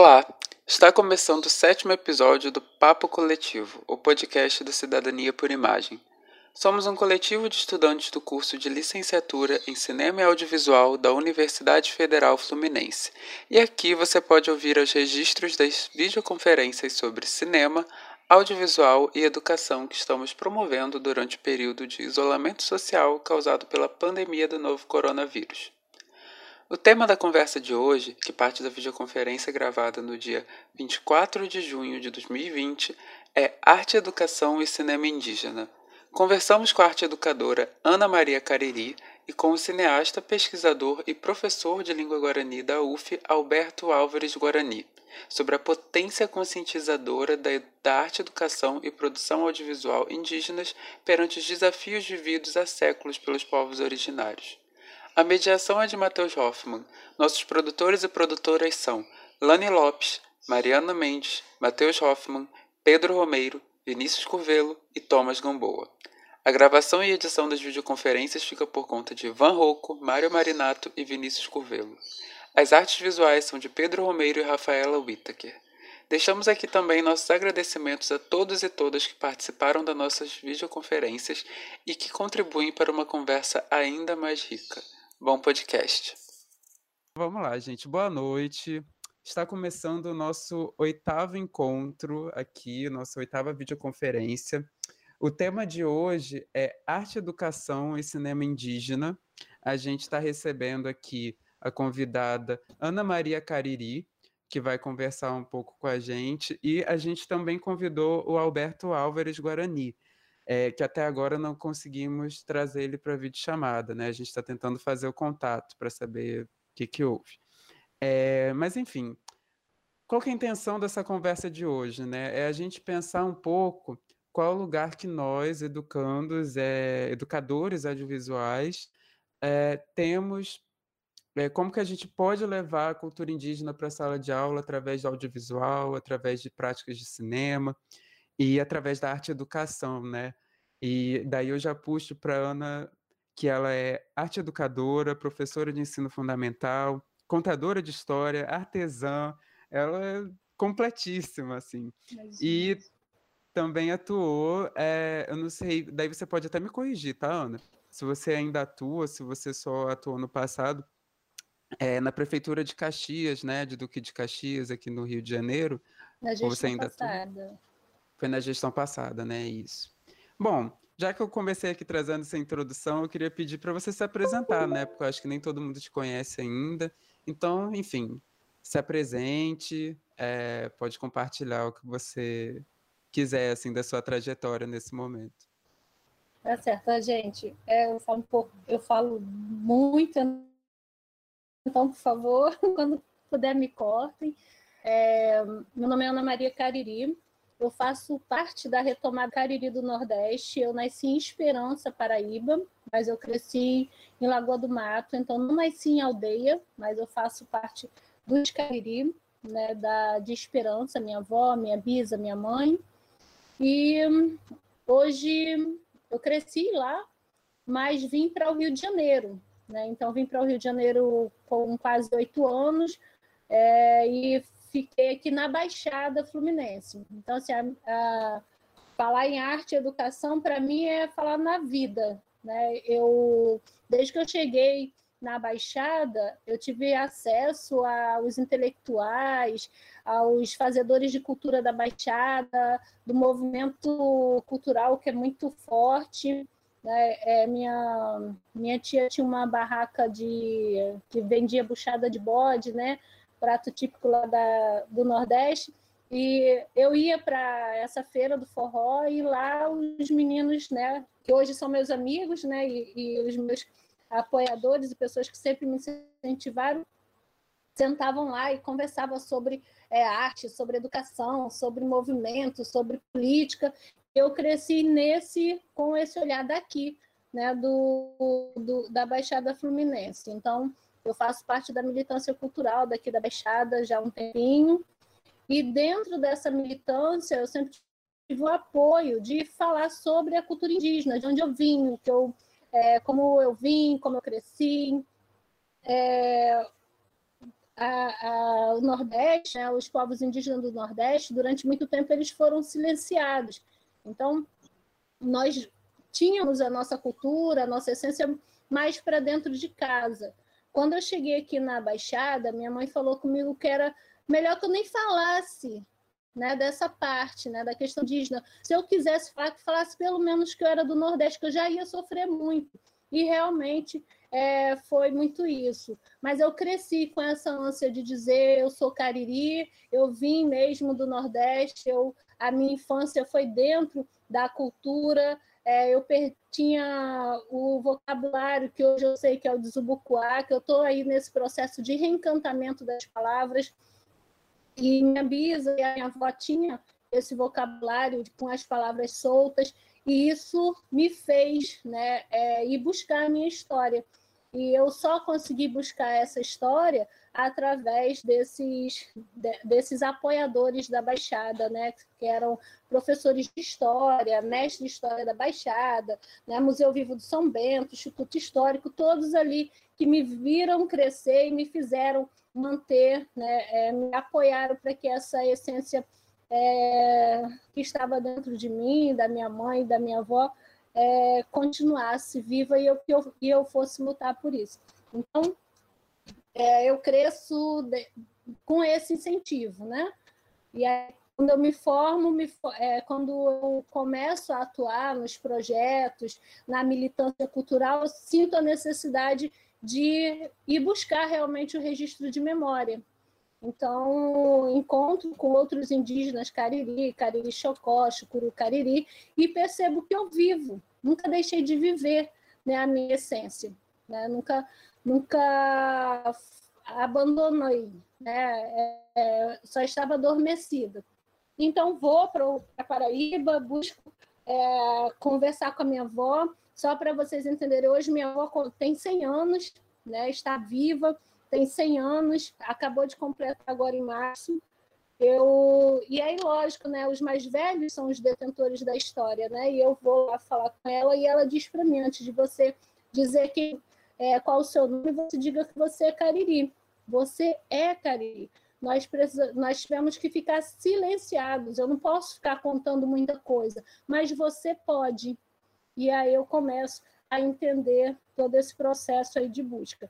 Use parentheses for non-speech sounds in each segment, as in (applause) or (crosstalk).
Olá! Está começando o sétimo episódio do Papo Coletivo, o podcast da Cidadania por Imagem. Somos um coletivo de estudantes do curso de licenciatura em Cinema e Audiovisual da Universidade Federal Fluminense. E aqui você pode ouvir os registros das videoconferências sobre cinema, audiovisual e educação que estamos promovendo durante o período de isolamento social causado pela pandemia do novo coronavírus. O tema da conversa de hoje, que parte da videoconferência gravada no dia 24 de junho de 2020, é Arte, Educação e Cinema Indígena. Conversamos com a arte educadora Ana Maria Cariri e com o cineasta, pesquisador e professor de língua guarani da UF, Alberto Álvares Guarani, sobre a potência conscientizadora da, da arte, educação e produção audiovisual indígenas perante os desafios vividos há séculos pelos povos originários. A mediação é de Matheus Hoffman. Nossos produtores e produtoras são Lani Lopes, Mariana Mendes, Matheus Hoffman, Pedro Romeiro, Vinícius Curvelo e Thomas Gamboa. A gravação e edição das videoconferências fica por conta de Van Rocco, Mário Marinato e Vinícius Curvelo. As artes visuais são de Pedro Romeiro e Rafaela Whittaker. Deixamos aqui também nossos agradecimentos a todos e todas que participaram das nossas videoconferências e que contribuem para uma conversa ainda mais rica. Bom podcast. Vamos lá, gente. Boa noite. Está começando o nosso oitavo encontro aqui, nossa oitava videoconferência. O tema de hoje é Arte, Educação e Cinema Indígena. A gente está recebendo aqui a convidada Ana Maria Cariri, que vai conversar um pouco com a gente, e a gente também convidou o Alberto Álvares Guarani, é, que até agora não conseguimos trazer ele para a videochamada, né? A gente está tentando fazer o contato para saber o que, que houve. É, mas, enfim, qual é a intenção dessa conversa de hoje, né? É a gente pensar um pouco qual o lugar que nós, educandos, é, educadores audiovisuais, é, temos, é, como que a gente pode levar a cultura indígena para a sala de aula através do audiovisual, através de práticas de cinema, e através da arte educação, né? E daí eu já puxo para Ana, que ela é arte educadora, professora de ensino fundamental, contadora de história, artesã, ela é completíssima, assim. E também atuou, é, eu não sei, daí você pode até me corrigir, tá, Ana? Se você ainda atua, se você só atuou no passado, é, na prefeitura de Caxias, né, de Duque de Caxias, aqui no Rio de Janeiro. Na gestão você ainda passada. Atua? Foi na gestão passada, né? Isso. Bom, já que eu comecei aqui trazendo essa introdução, eu queria pedir para você se apresentar, né? Porque eu acho que nem todo mundo te conhece ainda. Então, enfim, se apresente, é, pode compartilhar o que você quiser, assim, da sua trajetória nesse momento. Tá certo, gente. É, eu falo um pouco, eu falo muito, então, por favor, (laughs) quando puder, me cortem. É, meu nome é Ana Maria Cariri, eu faço parte da retomada Cariri do Nordeste. Eu nasci em Esperança, Paraíba, mas eu cresci em Lagoa do Mato, então não nasci em aldeia, mas eu faço parte do Cariri, né, da, de Esperança, minha avó, minha bisa, minha mãe. E hoje eu cresci lá, mas vim para o Rio de Janeiro. Né? Então, vim para o Rio de Janeiro com quase oito anos é, e fiquei aqui na Baixada Fluminense. Então, assim, a, a, falar em arte e educação, para mim, é falar na vida. Né? Eu, desde que eu cheguei na Baixada, eu tive acesso aos intelectuais, aos fazedores de cultura da Baixada, do movimento cultural que é muito forte. Né? É, minha, minha tia tinha uma barraca de que vendia buchada de bode, né? Prato típico lá da, do Nordeste. E eu ia para essa feira do forró e lá os meninos, né, que hoje são meus amigos, né, e, e os meus apoiadores e pessoas que sempre me incentivaram, sentavam lá e conversavam sobre é, arte, sobre educação, sobre movimento, sobre política. Eu cresci nesse com esse olhar daqui, né, do, do da Baixada Fluminense. Então, eu faço parte da militância cultural daqui da Baixada já há um tempinho. E dentro dessa militância, eu sempre tive o apoio de falar sobre a cultura indígena, de onde eu vim, que eu, é, como eu vim, como eu cresci. É, a, a, o Nordeste, né, os povos indígenas do Nordeste, durante muito tempo eles foram silenciados. Então, nós tínhamos a nossa cultura, a nossa essência mais para dentro de casa. Quando eu cheguei aqui na Baixada, minha mãe falou comigo que era melhor que eu nem falasse né, dessa parte, né, da questão indígena. Se eu quisesse falar, que falasse pelo menos que eu era do Nordeste, que eu já ia sofrer muito. E realmente é, foi muito isso. Mas eu cresci com essa ânsia de dizer eu sou cariri, eu vim mesmo do Nordeste, eu, a minha infância foi dentro da cultura, é, eu tinha o vocabulário que hoje eu sei que é o de Zubucuá, que eu estou aí nesse processo de reencantamento das palavras. E minha bisa e a minha avó tinha esse vocabulário com as palavras soltas, e isso me fez né, é, ir buscar a minha história. E eu só consegui buscar essa história através desses, de, desses apoiadores da Baixada, né, que eram professores de história, mestre de história da Baixada, né, Museu Vivo do São Bento, Instituto Histórico, todos ali que me viram crescer e me fizeram manter, né, é, me apoiaram para que essa essência é, que estava dentro de mim, da minha mãe, da minha avó, é, continuasse viva e eu, eu, e eu fosse lutar por isso. Então, é, eu cresço de, com esse incentivo, né? E aí, quando eu me formo, me, é, quando eu começo a atuar nos projetos, na militância cultural, eu sinto a necessidade de ir buscar realmente o registro de memória. Então, encontro com outros indígenas cariri, cariri xocó, chucuru cariri, e percebo que eu vivo, nunca deixei de viver né, a minha essência, né? nunca, nunca abandonei, né? É, é, só estava adormecida. Então, vou para Paraíba, busco é, conversar com a minha avó, só para vocês entenderem, hoje minha avó tem 100 anos, né, está viva, tem 100 anos, acabou de completar agora em março. Eu, e aí, lógico, né, os mais velhos são os detentores da história, né? E eu vou lá falar com ela e ela diz para mim, antes de você dizer que, é, qual o seu nome, você diga que você é Cariri. Você é Cariri. Nós, nós tivemos que ficar silenciados. Eu não posso ficar contando muita coisa, mas você pode. E aí eu começo a entender todo esse processo aí de busca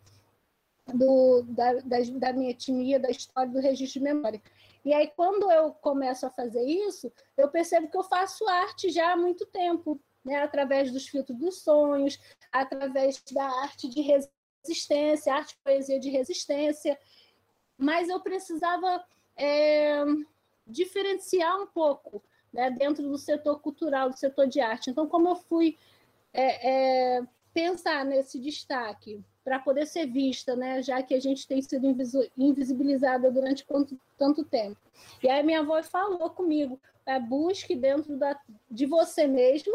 do, da, da, da minha etnia, da história do registro de memória. E aí, quando eu começo a fazer isso, eu percebo que eu faço arte já há muito tempo, né? através dos filtros dos sonhos, através da arte de resistência, arte e poesia de resistência. Mas eu precisava é, diferenciar um pouco né? dentro do setor cultural, do setor de arte. Então, como eu fui é, é, pensar nesse destaque para poder ser vista, né? Já que a gente tem sido invisibilizada durante quanto, tanto tempo. E aí minha avó falou comigo: é, busque dentro da, de você mesmo,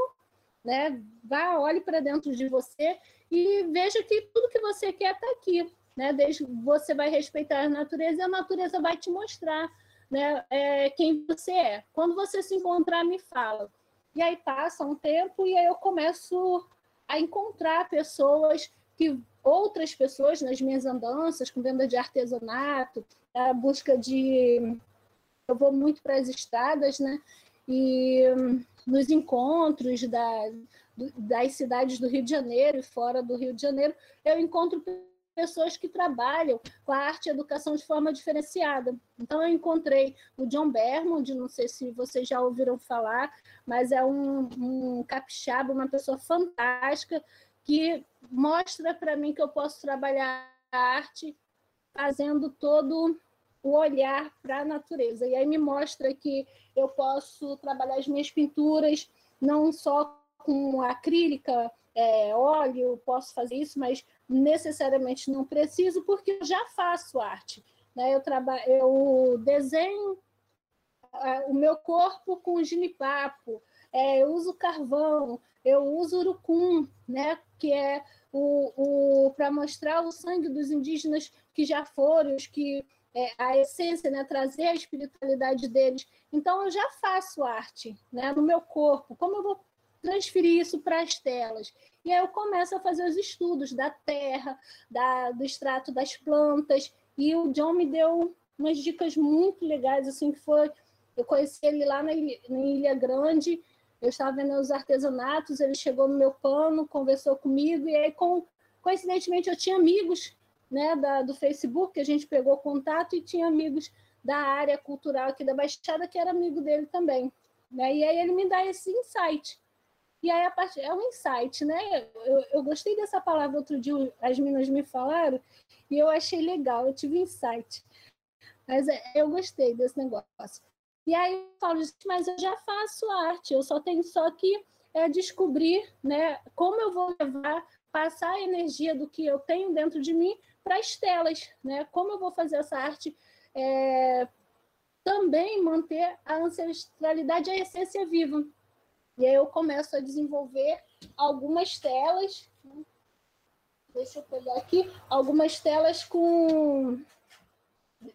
né? Vá, olhe para dentro de você e veja que tudo que você quer está aqui, né? Desde você vai respeitar a natureza e a natureza vai te mostrar, né? É, quem você é. Quando você se encontrar, me fala. E aí passa um tempo e aí eu começo a encontrar pessoas que outras pessoas nas minhas andanças, com venda de artesanato, a busca de. Eu vou muito para as estradas, né? E nos encontros da, das cidades do Rio de Janeiro e fora do Rio de Janeiro, eu encontro pessoas que trabalham com a arte e a educação de forma diferenciada. Então, eu encontrei o John Bermond, não sei se vocês já ouviram falar, mas é um, um capixaba, uma pessoa fantástica, que mostra para mim que eu posso trabalhar a arte fazendo todo o olhar para a natureza. E aí me mostra que eu posso trabalhar as minhas pinturas não só com acrílica, é, óleo, posso fazer isso, mas necessariamente não preciso, porque eu já faço arte. Né? Eu, trabalho, eu desenho o meu corpo com ginipapo, é, eu uso carvão, eu uso urucum, né? que é o, o para mostrar o sangue dos indígenas que já foram, os que é, a essência, né, trazer a espiritualidade deles. Então eu já faço arte, né, no meu corpo. Como eu vou transferir isso para as telas. E aí eu começo a fazer os estudos da terra, da, do extrato das plantas, e o John me deu umas dicas muito legais, assim, que foi, eu conheci ele lá na Ilha, na Ilha Grande, eu estava vendo os artesanatos, ele chegou no meu pano, conversou comigo, e aí, com, coincidentemente, eu tinha amigos né, da, do Facebook, que a gente pegou contato, e tinha amigos da área cultural aqui da Baixada, que era amigo dele também. Né? E aí ele me dá esse insight. E aí a parte, é um insight, né? Eu, eu gostei dessa palavra outro dia, as meninas me falaram, e eu achei legal, eu tive insight. Mas é, eu gostei desse negócio. E aí eu falo, mas eu já faço arte, eu só tenho só que é, descobrir né, como eu vou levar, passar a energia do que eu tenho dentro de mim para as telas, né? Como eu vou fazer essa arte é, também manter a ancestralidade, a essência viva. E aí eu começo a desenvolver algumas telas. Né? Deixa eu pegar aqui. Algumas telas com.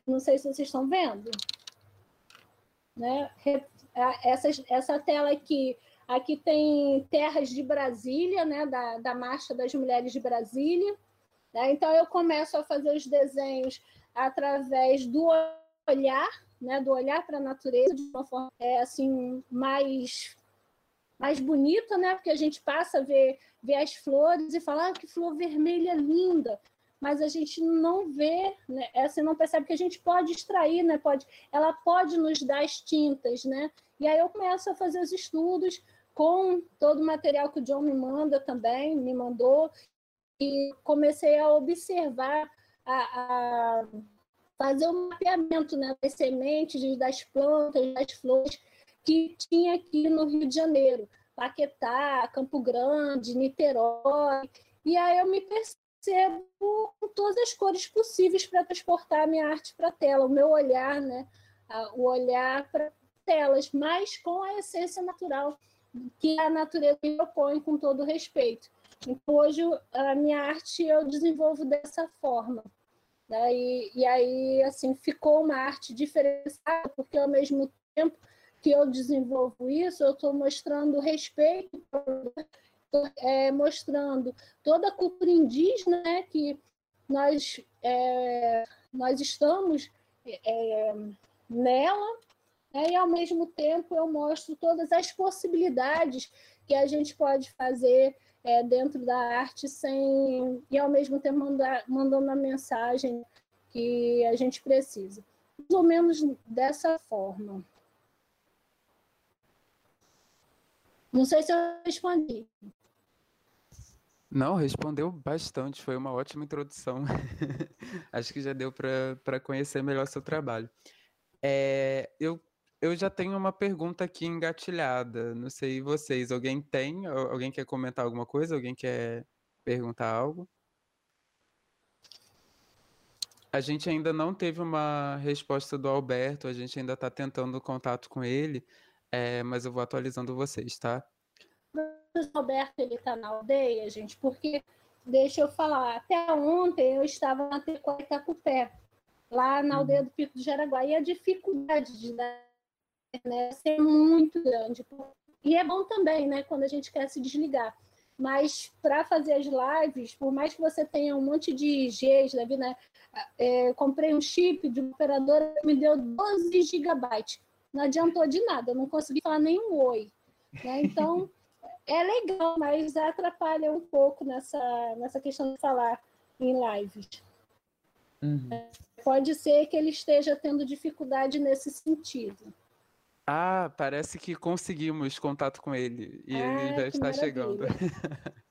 Não sei se vocês estão vendo. Né? Essa, essa tela aqui. Aqui tem terras de Brasília, né? da, da Marcha das Mulheres de Brasília. Né? Então, eu começo a fazer os desenhos através do olhar, né? do olhar para a natureza, de uma forma é, assim, mais mais bonita, né? Porque a gente passa a ver, ver as flores e fala ah, que flor vermelha linda, mas a gente não vê, né? Essa não percebe que a gente pode extrair, né? Pode, ela pode nos dar as tintas, né? E aí eu começo a fazer os estudos com todo o material que o John me manda também, me mandou, e comecei a observar, a, a fazer o um mapeamento né, das sementes, das plantas, das flores, que tinha aqui no Rio de Janeiro, Paquetá, Campo Grande, Niterói. E aí eu me percebo com todas as cores possíveis para transportar a minha arte para a tela, o meu olhar, né? o olhar para telas, mas com a essência natural que a natureza me propõe com todo respeito. Então, hoje, a minha arte eu desenvolvo dessa forma. Né? E, e aí, assim, ficou uma arte diferenciada, porque ao mesmo tempo que eu desenvolvo isso, eu estou mostrando respeito, é, mostrando toda a cultura indígena né, que nós, é, nós estamos é, nela, né, e ao mesmo tempo eu mostro todas as possibilidades que a gente pode fazer é, dentro da arte sem e ao mesmo tempo mandar, mandando a mensagem que a gente precisa. Mais ou menos dessa forma. Não sei se eu respondi. Não, respondeu bastante, foi uma ótima introdução. (laughs) Acho que já deu para conhecer melhor seu trabalho. É, eu, eu já tenho uma pergunta aqui engatilhada. Não sei vocês, alguém tem? Alguém quer comentar alguma coisa? Alguém quer perguntar algo? A gente ainda não teve uma resposta do Alberto, a gente ainda está tentando contato com ele, é, mas eu vou atualizando vocês, tá? O Roberto ele está na aldeia, gente, porque deixa eu falar, até ontem eu estava na Tecoa pé lá na aldeia do Pico do Jaraguá, e a dificuldade de dar né, ser muito grande. E é bom também, né, quando a gente quer se desligar. Mas para fazer as lives, por mais que você tenha um monte de Gs, né, é, comprei um chip de operadora que me deu 12 gigabytes não adiantou de nada, eu não consegui falar nenhum oi. Né? Então, (laughs) é legal, mas atrapalha um pouco nessa, nessa questão de falar em lives. Uhum. Pode ser que ele esteja tendo dificuldade nesse sentido. Ah, parece que conseguimos contato com ele e ah, ele já está chegando. (laughs)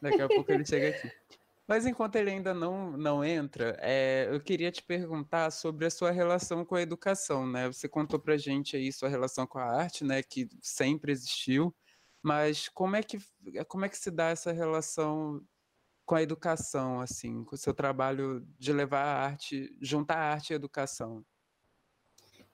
Daqui a pouco ele chega aqui. (laughs) Mas enquanto ele ainda não, não entra, é, eu queria te perguntar sobre a sua relação com a educação, né? Você contou pra gente aí sua relação com a arte, né? Que sempre existiu, mas como é que, como é que se dá essa relação com a educação, assim, com o seu trabalho de levar a arte, juntar a arte e a educação?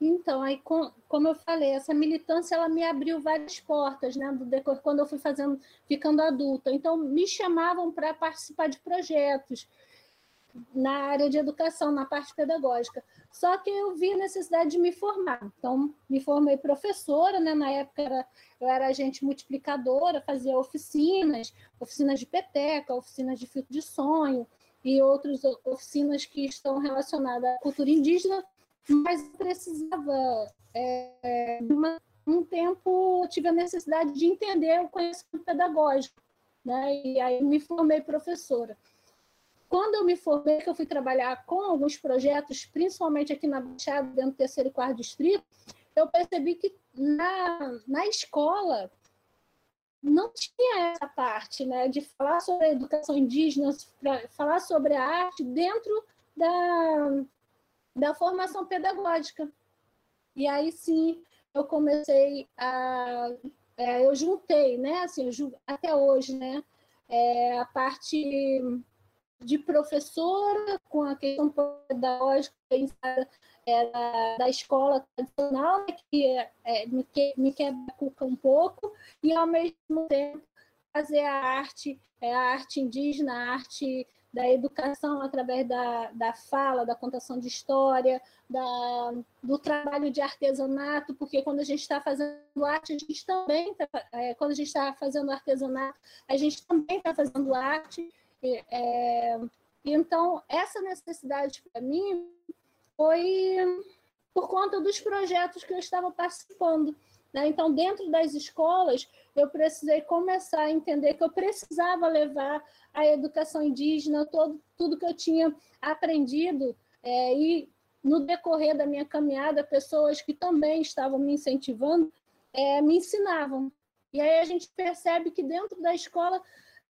Então, aí, com, como eu falei, essa militância ela me abriu várias portas, né, do decor, quando eu fui fazendo, ficando adulta. Então, me chamavam para participar de projetos na área de educação, na parte pedagógica. Só que eu vi a necessidade de me formar. Então, me formei professora, né? Na época era, eu era agente multiplicadora, fazia oficinas, oficinas de peteca, oficinas de fio de sonho, e outras oficinas que estão relacionadas à cultura indígena, mas precisava é, uma, um tempo tive a necessidade de entender o conhecimento pedagógico, né? E aí me formei professora. Quando eu me formei, que eu fui trabalhar com alguns projetos, principalmente aqui na Baixada, dentro do terceiro e quarto distrito, eu percebi que na, na escola não tinha essa parte, né, de falar sobre a educação indígena, falar sobre a arte dentro da, da formação pedagógica. E aí sim eu comecei a. É, eu juntei, né? Assim, até hoje, né? É, a parte de professora com a questão pedagógica é, da, da, escola tradicional, né, que é, é, me, que, me quebra um pouco, e ao mesmo tempo fazer a arte, é, a arte indígena, a arte da educação através da, da fala, da contação de história, da, do trabalho de artesanato, porque quando a gente está fazendo arte, a gente também, tá, é, quando a gente está fazendo artesanato, a gente também está fazendo arte. É, então, essa necessidade para mim foi por conta dos projetos que eu estava participando. Né? Então, dentro das escolas, eu precisei começar a entender que eu precisava levar a educação indígena, todo, tudo que eu tinha aprendido, é, e no decorrer da minha caminhada, pessoas que também estavam me incentivando é, me ensinavam. E aí a gente percebe que dentro da escola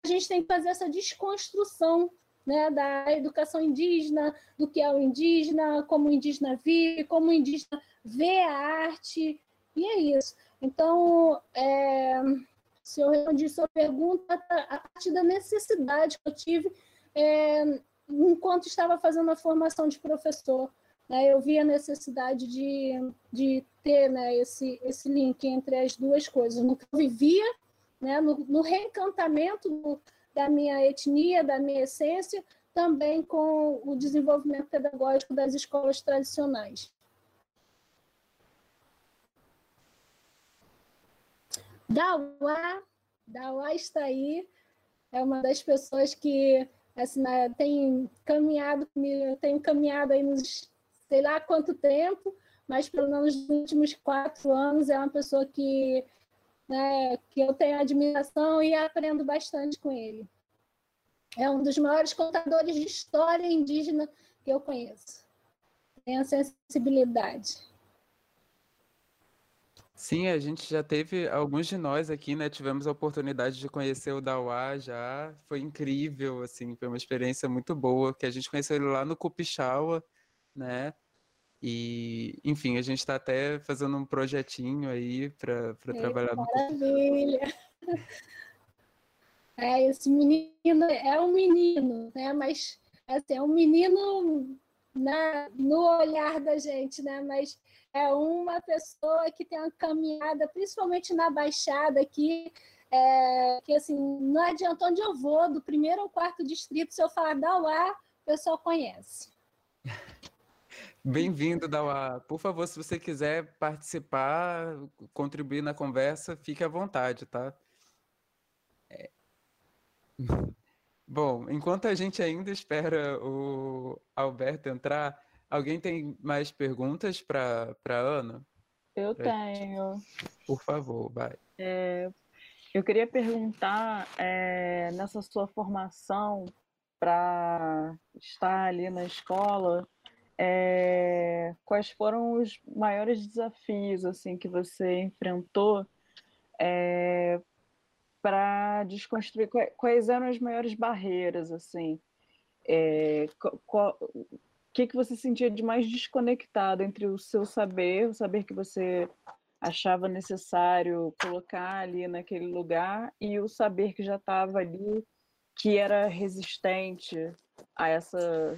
a gente tem que fazer essa desconstrução né, da educação indígena, do que é o indígena, como o indígena vive, como o indígena vê a arte, e é isso. Então, é, se eu respondi sua pergunta, a partir da necessidade que eu tive é, enquanto estava fazendo a formação de professor. Né, eu vi a necessidade de, de ter né, esse, esse link entre as duas coisas, no que eu vivia, né, no, no reencantamento do, da minha etnia, da minha essência, também com o desenvolvimento pedagógico das escolas tradicionais. Dauá, Dauá está aí, é uma das pessoas que assim, né, tem caminhado comigo, tenho caminhado aí nos sei lá quanto tempo, mas pelo menos nos últimos quatro anos é uma pessoa que né, que eu tenho admiração e aprendo bastante com ele. É um dos maiores contadores de história indígena que eu conheço. Tem a sensibilidade. Sim, a gente já teve, alguns de nós aqui, né, tivemos a oportunidade de conhecer o Dauá já, foi incrível, assim, foi uma experiência muito boa, que a gente conheceu ele lá no Cupixaua, né, e, enfim, a gente está até fazendo um projetinho aí para trabalhar no. Maravilha! (laughs) É, esse menino é um menino, né? Mas assim, é um menino na, no olhar da gente, né? Mas é uma pessoa que tem uma caminhada, principalmente na Baixada aqui, é, que assim, não adianta onde eu vou, do primeiro ao quarto distrito, se eu falar Dauá, o pessoal conhece. (laughs) Bem-vindo, Dauá. Por favor, se você quiser participar, contribuir na conversa, fique à vontade, tá? É... (laughs) Bom, enquanto a gente ainda espera o Alberto entrar, alguém tem mais perguntas para Ana? Eu pra tenho. Gente? Por favor, vai. É, eu queria perguntar, é, nessa sua formação para estar ali na escola, é, quais foram os maiores desafios assim que você enfrentou é, para desconstruir quais eram as maiores barreiras assim é, o que que você sentia de mais desconectado entre o seu saber o saber que você achava necessário colocar ali naquele lugar e o saber que já estava ali que era resistente a essa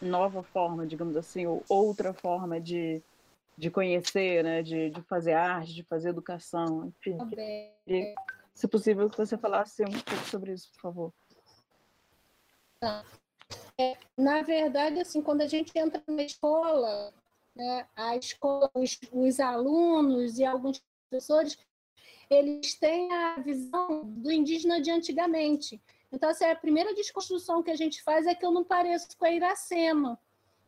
nova forma, digamos assim, ou outra forma de, de conhecer, né, de, de fazer arte, de fazer educação, enfim. Queria, se possível, que você falasse um pouco sobre isso, por favor. Tá. É, na verdade, assim, quando a gente entra na escola, né, a escola, os, os alunos e alguns professores, eles têm a visão do indígena de antigamente, Então, assim, a primeira desconstrução que a gente faz é que eu não pareço com a Iracema.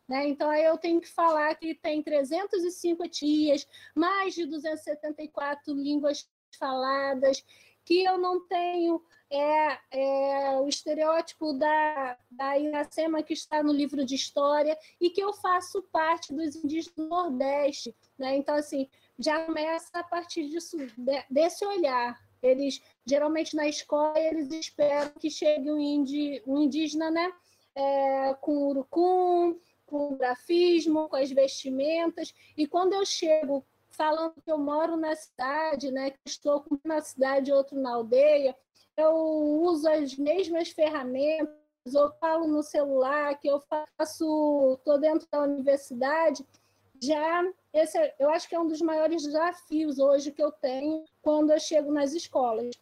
Né? Então, aí eu tenho que falar que tem 305 etnias, mais de 274 línguas faladas, que eu não tenho é, é, o estereótipo da, da Iracema que está no livro de história e que eu faço parte dos indígenas do Nordeste. Né? Então, assim, já começa a partir disso, de, desse olhar. Eles, geralmente na escola, eles esperam que chegue um, indi, um indígena né? É, com urucum, com grafismo, com as vestimentas, e quando eu chego falando que eu moro na cidade, né, que estou na cidade, outro na aldeia, eu uso as mesmas ferramentas, ou falo no celular, que eu faço, estou dentro da universidade, já esse é, eu acho que é um dos maiores desafios hoje que eu tenho quando eu chego nas escolas,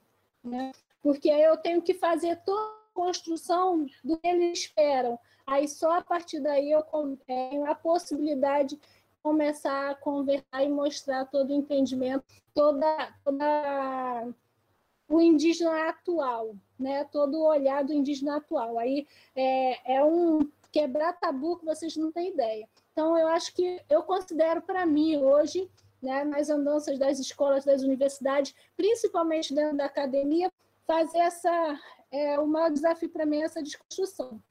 né? Porque eu tenho que fazer toda a construção do que eles esperam. Aí só a partir daí eu tenho a possibilidade de começar a conversar e mostrar todo o entendimento, toda, toda o indígena atual, né? Todo o olhar do indígena atual. Aí é, é um quebrar tabu que vocês não têm ideia. Então eu acho que eu considero para mim hoje, né, nas andanças das escolas, das universidades, principalmente dentro da academia, fazer essa é o maior desafio para mim é essa desconstrução.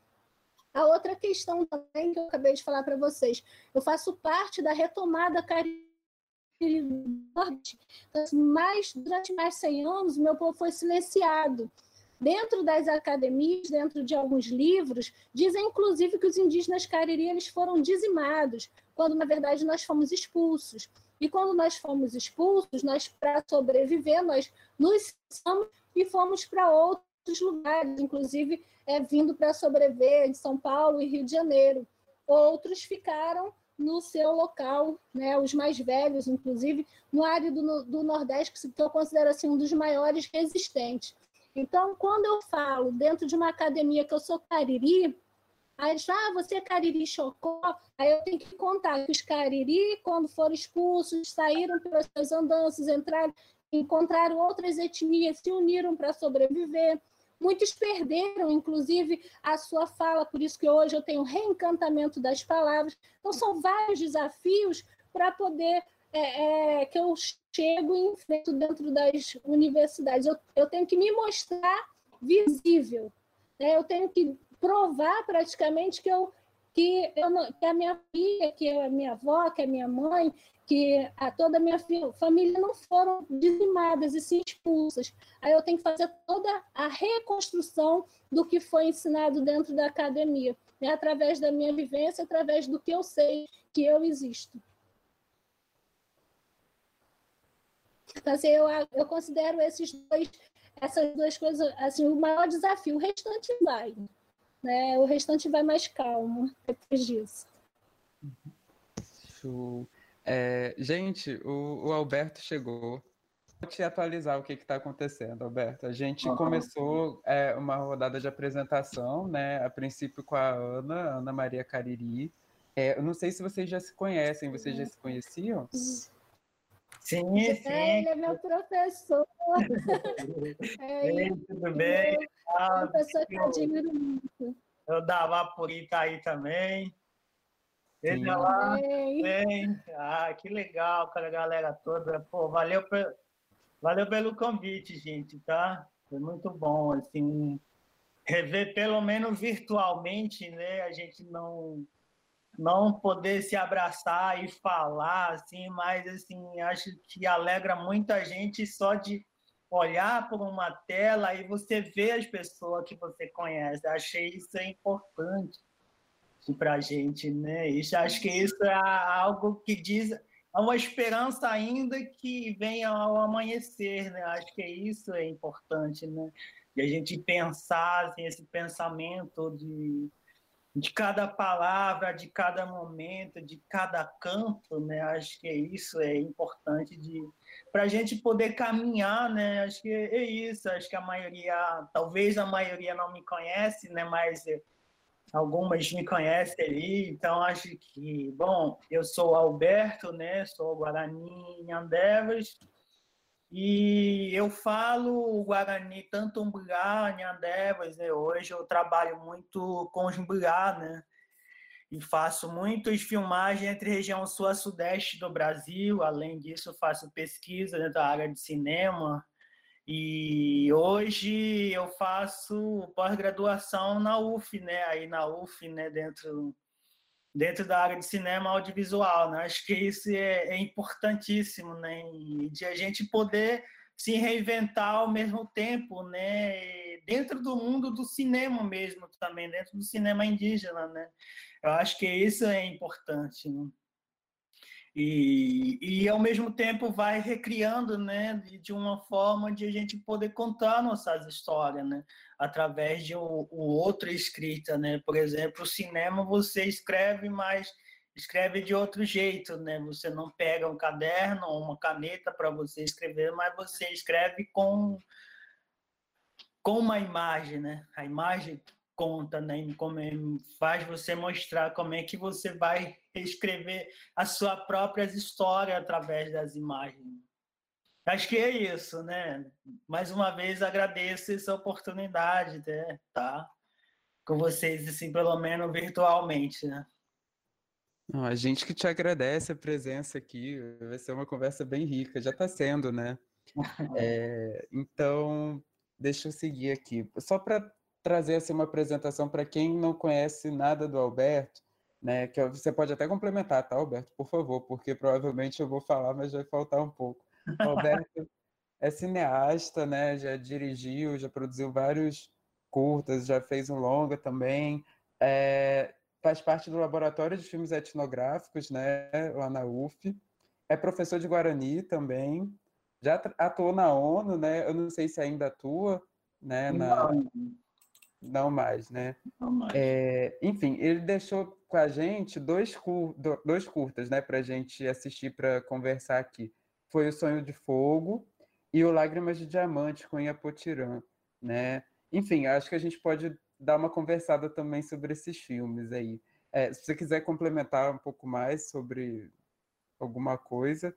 A outra questão também que eu acabei de falar para vocês, eu faço parte da retomada carioca então, assim, mais, durante mais de 100 anos, meu povo foi silenciado. Dentro das academias, dentro de alguns livros, dizem inclusive que os indígenas cariri eles foram dizimados, quando na verdade nós fomos expulsos. E quando nós fomos expulsos, nós para sobreviver, nós nos somos e fomos para outros lugares, inclusive é, vindo para sobreviver em São Paulo e Rio de Janeiro. Outros ficaram no seu local, né, os mais velhos, inclusive, no área do, do Nordeste, que eu considero assim, um dos maiores resistentes. Então, quando eu falo dentro de uma academia que eu sou cariri, aí eles ah, você é cariri chocó, aí eu tenho que contar que os cariri, quando foram expulsos, saíram pelas suas andanças, entraram, encontraram outras etnias, se uniram para sobreviver, Muitos perderam, inclusive, a sua fala, por isso que hoje eu tenho reencantamento das palavras. Então, são vários desafios para poder é, é, que eu chego e enfrento dentro das universidades. Eu, eu tenho que me mostrar visível, né? eu tenho que provar praticamente que eu que, eu, que a minha filha, que a minha avó, que a minha mãe, que a toda a minha família não foram dizimadas e sim expulsas. Aí eu tenho que fazer toda a reconstrução do que foi ensinado dentro da academia, né? através da minha vivência, através do que eu sei que eu existo. Então, assim, eu, eu considero esses dois, essas duas coisas assim, o maior desafio. O restante vai. Né? O restante vai mais calmo depois disso. Show. É, gente, o, o, Alberto chegou. Vou te atualizar o que está acontecendo, Alberto. A gente começou é, uma rodada de apresentação, né? A princípio com a Ana, Ana Maria Cariri. É, eu não sei se vocês já se conhecem, vocês já se conheciam? Sim, sim. É, ele é meu professor. (laughs) é, tudo bem? Ah, professor que eu admiro muito. Eu dava por Itaí também. Veja lá. Bem. Ah, que legal, cara, a galera toda. Pô, valeu, valeu pelo convite, gente, tá? Foi muito bom, assim, rever pelo menos virtualmente, né? A gente não não poder se abraçar e falar, assim, mas assim, acho que alegra muita gente só de olhar por uma tela e você ver as pessoas que você conhece. Achei isso importante para a gente, né? Isso, acho que isso é algo que diz há uma esperança ainda que vem ao amanhecer, né? Acho que isso é importante, né? E a gente pensar assim, esse pensamento de, de cada palavra, de cada momento, de cada canto, né? Acho que isso é importante de para a gente poder caminhar, né? Acho que é isso. Acho que a maioria, talvez a maioria não me conhece, né? Mas algumas me conhecem ali, então acho que, bom, eu sou Alberto, né, sou Guarani Andevas, E eu falo Guarani, tanto Umburá, Nhandevas, né? Hoje eu trabalho muito com os Umburá, né? E faço muitas filmagens entre região sul e sudeste do Brasil. Além disso, faço pesquisa dentro da área de cinema. E hoje eu faço pós-graduação na UF, né? Aí na UF, né? Dentro dentro da área de cinema audiovisual, né? Acho que isso é, é importantíssimo, né? De a gente poder se reinventar ao mesmo tempo, né? Dentro do mundo do cinema mesmo também, dentro do cinema indígena, né? Eu acho que isso é importante. Né? E, e ao mesmo tempo vai recriando, né, de, uma forma de a gente poder contar nossas histórias, né, através de o, o outra escrita, né. Por exemplo, o cinema você escreve, mas escreve de outro jeito, né. Você não pega um caderno ou uma caneta para você escrever, mas você escreve com com uma imagem, né. A imagem conta, né? Como é, faz você mostrar como é que você vai escrever as suas próprias histórias através das imagens. Acho que é isso, né? Mais uma vez agradeço essa oportunidade, né? tá? Com vocês, assim, pelo menos virtualmente, né? Não, a gente que te agradece a presença aqui, vai ser uma conversa bem rica, já está sendo, né? (laughs) é, então, deixa eu seguir aqui. Só para trazer assim, uma apresentação para quem não conhece nada do Alberto, né? Que você pode até complementar, tá, Alberto? Por favor, porque provavelmente eu vou falar, mas vai faltar um pouco. O Alberto é cineasta, né? Já dirigiu, já produziu vários curtas, já fez um longa também. É, faz parte do Laboratório de Filmes Etnográficos, né? Lá na UF. É professor de Guarani também. Já atuou na ONU, né? Eu não sei se ainda atua, né? Na... Não não mais, né? Não mais. É, enfim, ele deixou com a gente dois, cur dois curtas, né, para a gente assistir para conversar aqui. Foi o Sonho de Fogo e o Lágrimas de Diamante com Iapotirã, né? Enfim, acho que a gente pode dar uma conversada também sobre esses filmes aí. É, se você quiser complementar um pouco mais sobre alguma coisa,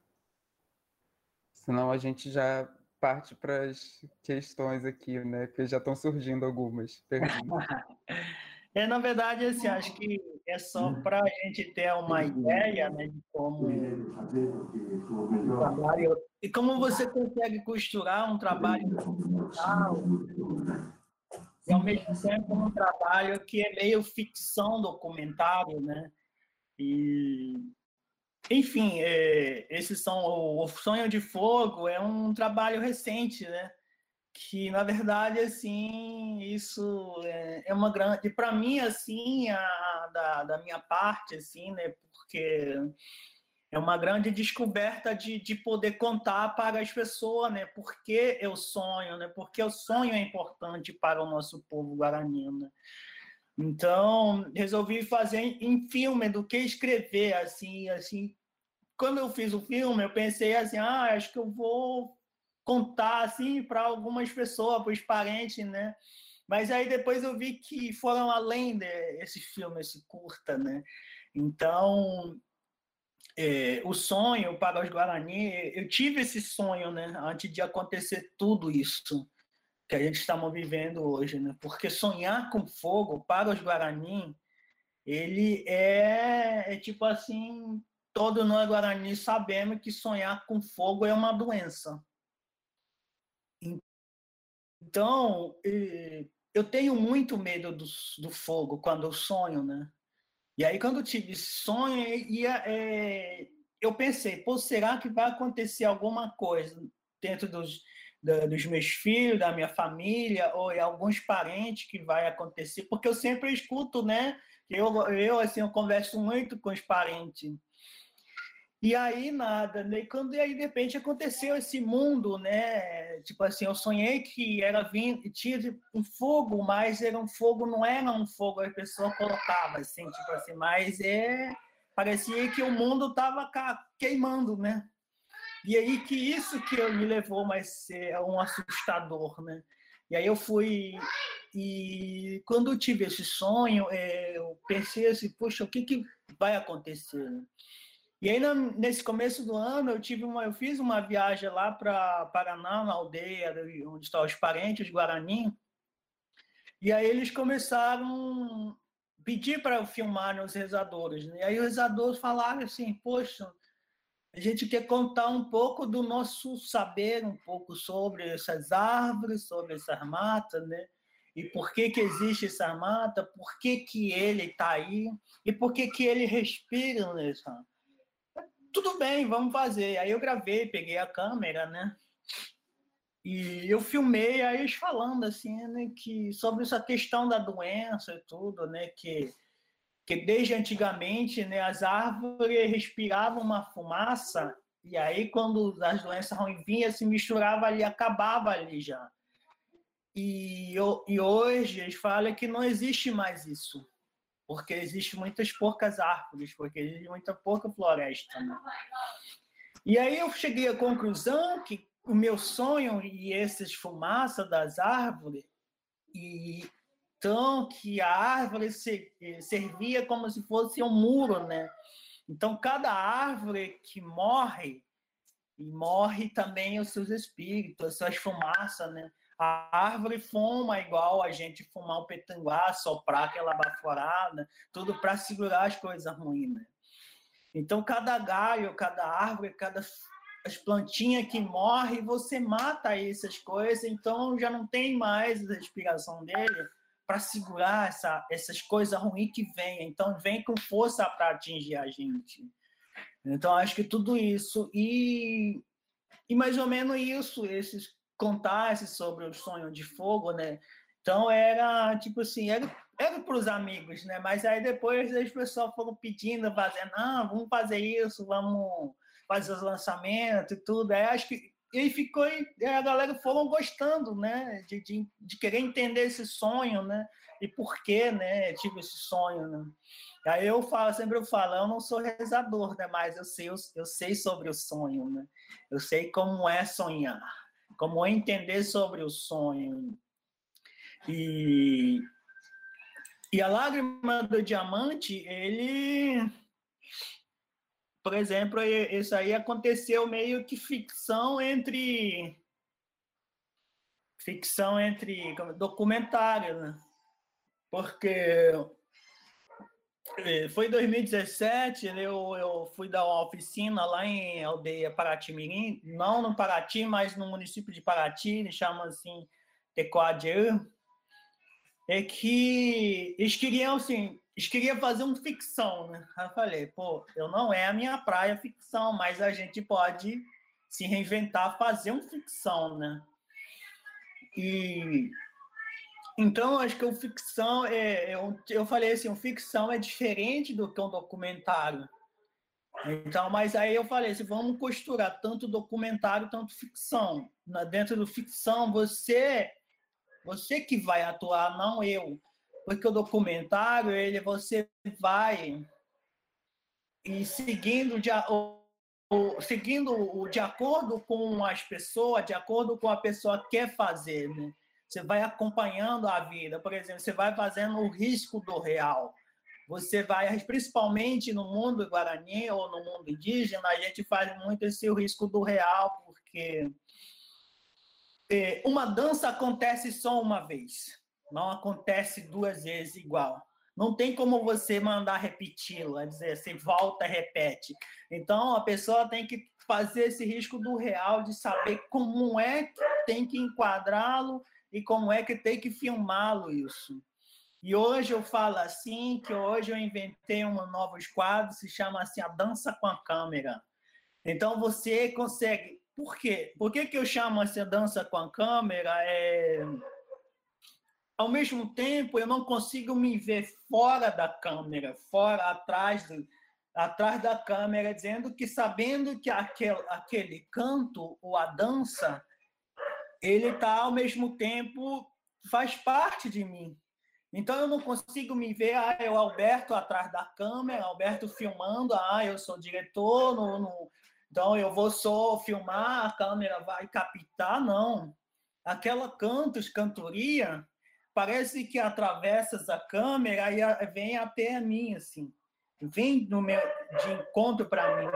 senão a gente já parte para as questões aqui, né? Que já estão surgindo algumas perguntas. (laughs) É, na verdade, assim, acho que é só para a gente ter uma ideia né, de como trabalho. E como você consegue costurar um trabalho e ao mesmo tempo um trabalho que é meio ficção documentário, né? E enfim, é, esses são o Sonho de Fogo é um trabalho recente, né? Que na verdade assim isso é, é uma grande para mim assim a, da, da minha parte assim, né? Porque é uma grande descoberta de, de poder contar para as pessoas, né? Porque eu sonho, né? Porque o sonho é importante para o nosso povo guarani, né? Então, resolvi fazer em filme do que escrever, assim, assim, quando eu fiz o filme, eu pensei assim, ah, acho que eu vou contar assim para algumas pessoas, para os parentes, né? Mas aí depois eu vi que foram além desse filme, esse curta, né? Então, é, o sonho para os Guarani, eu tive esse sonho, né? Antes de acontecer tudo isso que a gente está vivendo hoje, né? Porque sonhar com fogo para os Guarani, ele é, é tipo assim, todo nós Guarani sabemos que sonhar com fogo é uma doença. Então, eu tenho muito medo do, do fogo quando eu sonho, né? E aí, quando eu tive sonho, é, eu pensei, pô, será que vai acontecer alguma coisa dentro dos, da, dos meus filhos, da minha família, ou alguns parentes que vai acontecer? Porque eu sempre escuto, né? Eu, eu assim, eu converso muito com os parentes. E aí nada, né? Quando e aí de repente aconteceu esse mundo, né? Tipo assim, eu sonhei que era vindo, tinha um fogo, mas era um fogo, não era um fogo a pessoa colocava assim, tipo assim, mas é parecia que o mundo estava queimando, né? E aí que isso que me levou mais ser um assustador, né? E aí eu fui e quando eu tive esse sonho, é, eu pensei assim, poxa, o que que vai acontecer? E aí, nesse começo do ano, eu tive uma, eu fiz uma viagem lá para Paraná, na aldeia onde estão os parentes Guarani. E aí eles começaram a pedir para eu filmar os rezadores. Né? E aí os rezadores falaram assim: Poxa, a gente quer contar um pouco do nosso saber, um pouco sobre essas árvores, sobre essas matas, né? E por que que existe essa mata? Por que que ele está aí? E por que que ele respira nessa? Tudo bem, vamos fazer. Aí eu gravei, peguei a câmera, né? E eu filmei aí eles falando assim, né, que sobre essa questão da doença e tudo, né, que que desde antigamente, né, as árvores respiravam uma fumaça e aí quando as doenças ruins vinham, se misturava ali, acabava ali já. E, e hoje eles falam que não existe mais isso porque existe muitas poucas árvores, porque existe muita pouca floresta. Né? E aí eu cheguei à conclusão que o meu sonho e essas fumaças das árvores e então que a árvore servia como se fosse um muro, né? Então cada árvore que morre e morre também os seus espíritos, as suas fumaças, né? A árvore fuma igual a gente fumar um petanguá, soprar aquela baforada, tudo para segurar as coisas ruins. Né? Então, cada galho, cada árvore, cada as plantinhas que morrem, você mata essas coisas, então já não tem mais a respiração dele para segurar essa, essas coisas ruins que vêm. Então, vem com força para atingir a gente. Então, acho que tudo isso. E, e mais ou menos isso, esses contasse sobre o sonho de fogo, né? Então era tipo assim, era, era para os amigos, né? Mas aí depois as pessoas foram pedindo, fazendo, ah, vamos fazer isso, vamos fazer os lançamentos e tudo. Aí acho que e ficou, a galera foram gostando, né? De, de, de, querer entender esse sonho, né? E por que, né? Tive esse sonho, né? Aí eu falo, sempre eu falo, eu não sou rezador, né? Mas eu sei, eu, eu sei sobre o sonho, né? Eu sei como é sonhar como entender sobre o sonho. E, e a lágrima do diamante, ele. Por exemplo, isso aí aconteceu meio que ficção entre. Ficção entre documentário, né? Porque é, foi em 2017, né, eu, eu fui dar uma oficina lá em aldeia Paraty-Mirim, não no Paraty, mas no município de Paraty, eles chamam assim Tecoadier, é que eles queriam, assim, eles queriam fazer uma ficção, né? Eu falei, pô, eu não é a minha praia ficção, mas a gente pode se reinventar, fazer uma ficção, né? E então, acho que o ficção, é, eu, é eu falei assim, o ficção é diferente do que um documentário. Então, mas aí eu falei assim, vamos costurar tanto documentário, tanto ficção. Na, dentro do ficção, você, você que vai atuar, não eu. Porque o documentário, ele você vai e seguindo de, o, o, seguindo o, de acordo com as pessoas, de acordo com a pessoa quer fazer, né? Você vai acompanhando a vida. Por exemplo, você vai fazendo o risco do real. Você vai, principalmente no mundo guarani ou no mundo indígena, a gente faz muito esse risco do real, porque é, uma dança acontece só uma vez, não acontece duas vezes igual. Não tem como você mandar repeti-la, dizer, você volta, repete. Então, a pessoa tem que fazer esse risco do real, de saber como é que tem que enquadrá-lo e como é que tem que filmá-lo isso. E hoje eu falo assim, que hoje eu inventei um novo quadro, se chama assim, a dança com a câmera. Então você consegue... Por quê? Por que, que eu chamo assim, a dança com a câmera? É... Ao mesmo tempo, eu não consigo me ver fora da câmera, fora, atrás, do, atrás da câmera, dizendo que sabendo que aquele, aquele canto ou a dança ele está ao mesmo tempo faz parte de mim. Então eu não consigo me ver, ah, eu Alberto atrás da câmera, Alberto filmando, ah, eu sou diretor, no, no, então eu vou só filmar, a câmera vai captar, não. Aquela cantos, cantoria, parece que atravessa a câmera e vem até a mim, assim. vem no meu de encontro para mim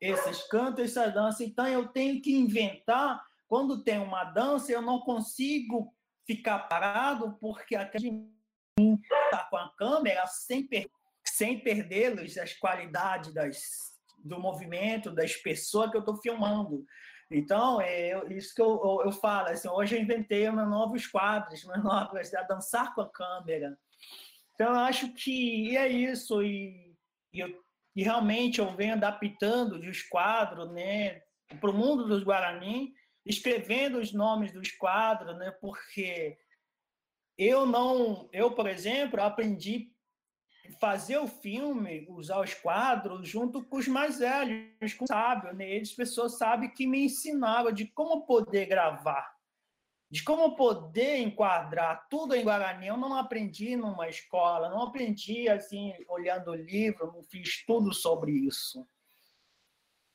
esses cantos, essa dança. Então eu tenho que inventar. Quando tem uma dança, eu não consigo ficar parado porque a gente está com a câmera sem, per sem perder as qualidades das, do movimento das pessoas que eu estou filmando. Então, é isso que eu, eu, eu, falo. Assim, hoje eu inventei meus novos quadros, meus (laughs) novos, a dançar com a câmera. Então, eu acho que é isso. E, e, eu, e realmente eu venho adaptando os quadros né, para o mundo dos Guarani, escrevendo os nomes dos quadros, né, porque eu não, eu, por exemplo, aprendi fazer o filme, usar os quadros junto com os mais velhos, com sábios, né? Eles pessoas sabem que me ensinaram de como poder gravar, de como poder enquadrar tudo em Guarani. Eu não aprendi numa escola, não aprendi assim olhando o livro, não fiz tudo sobre isso.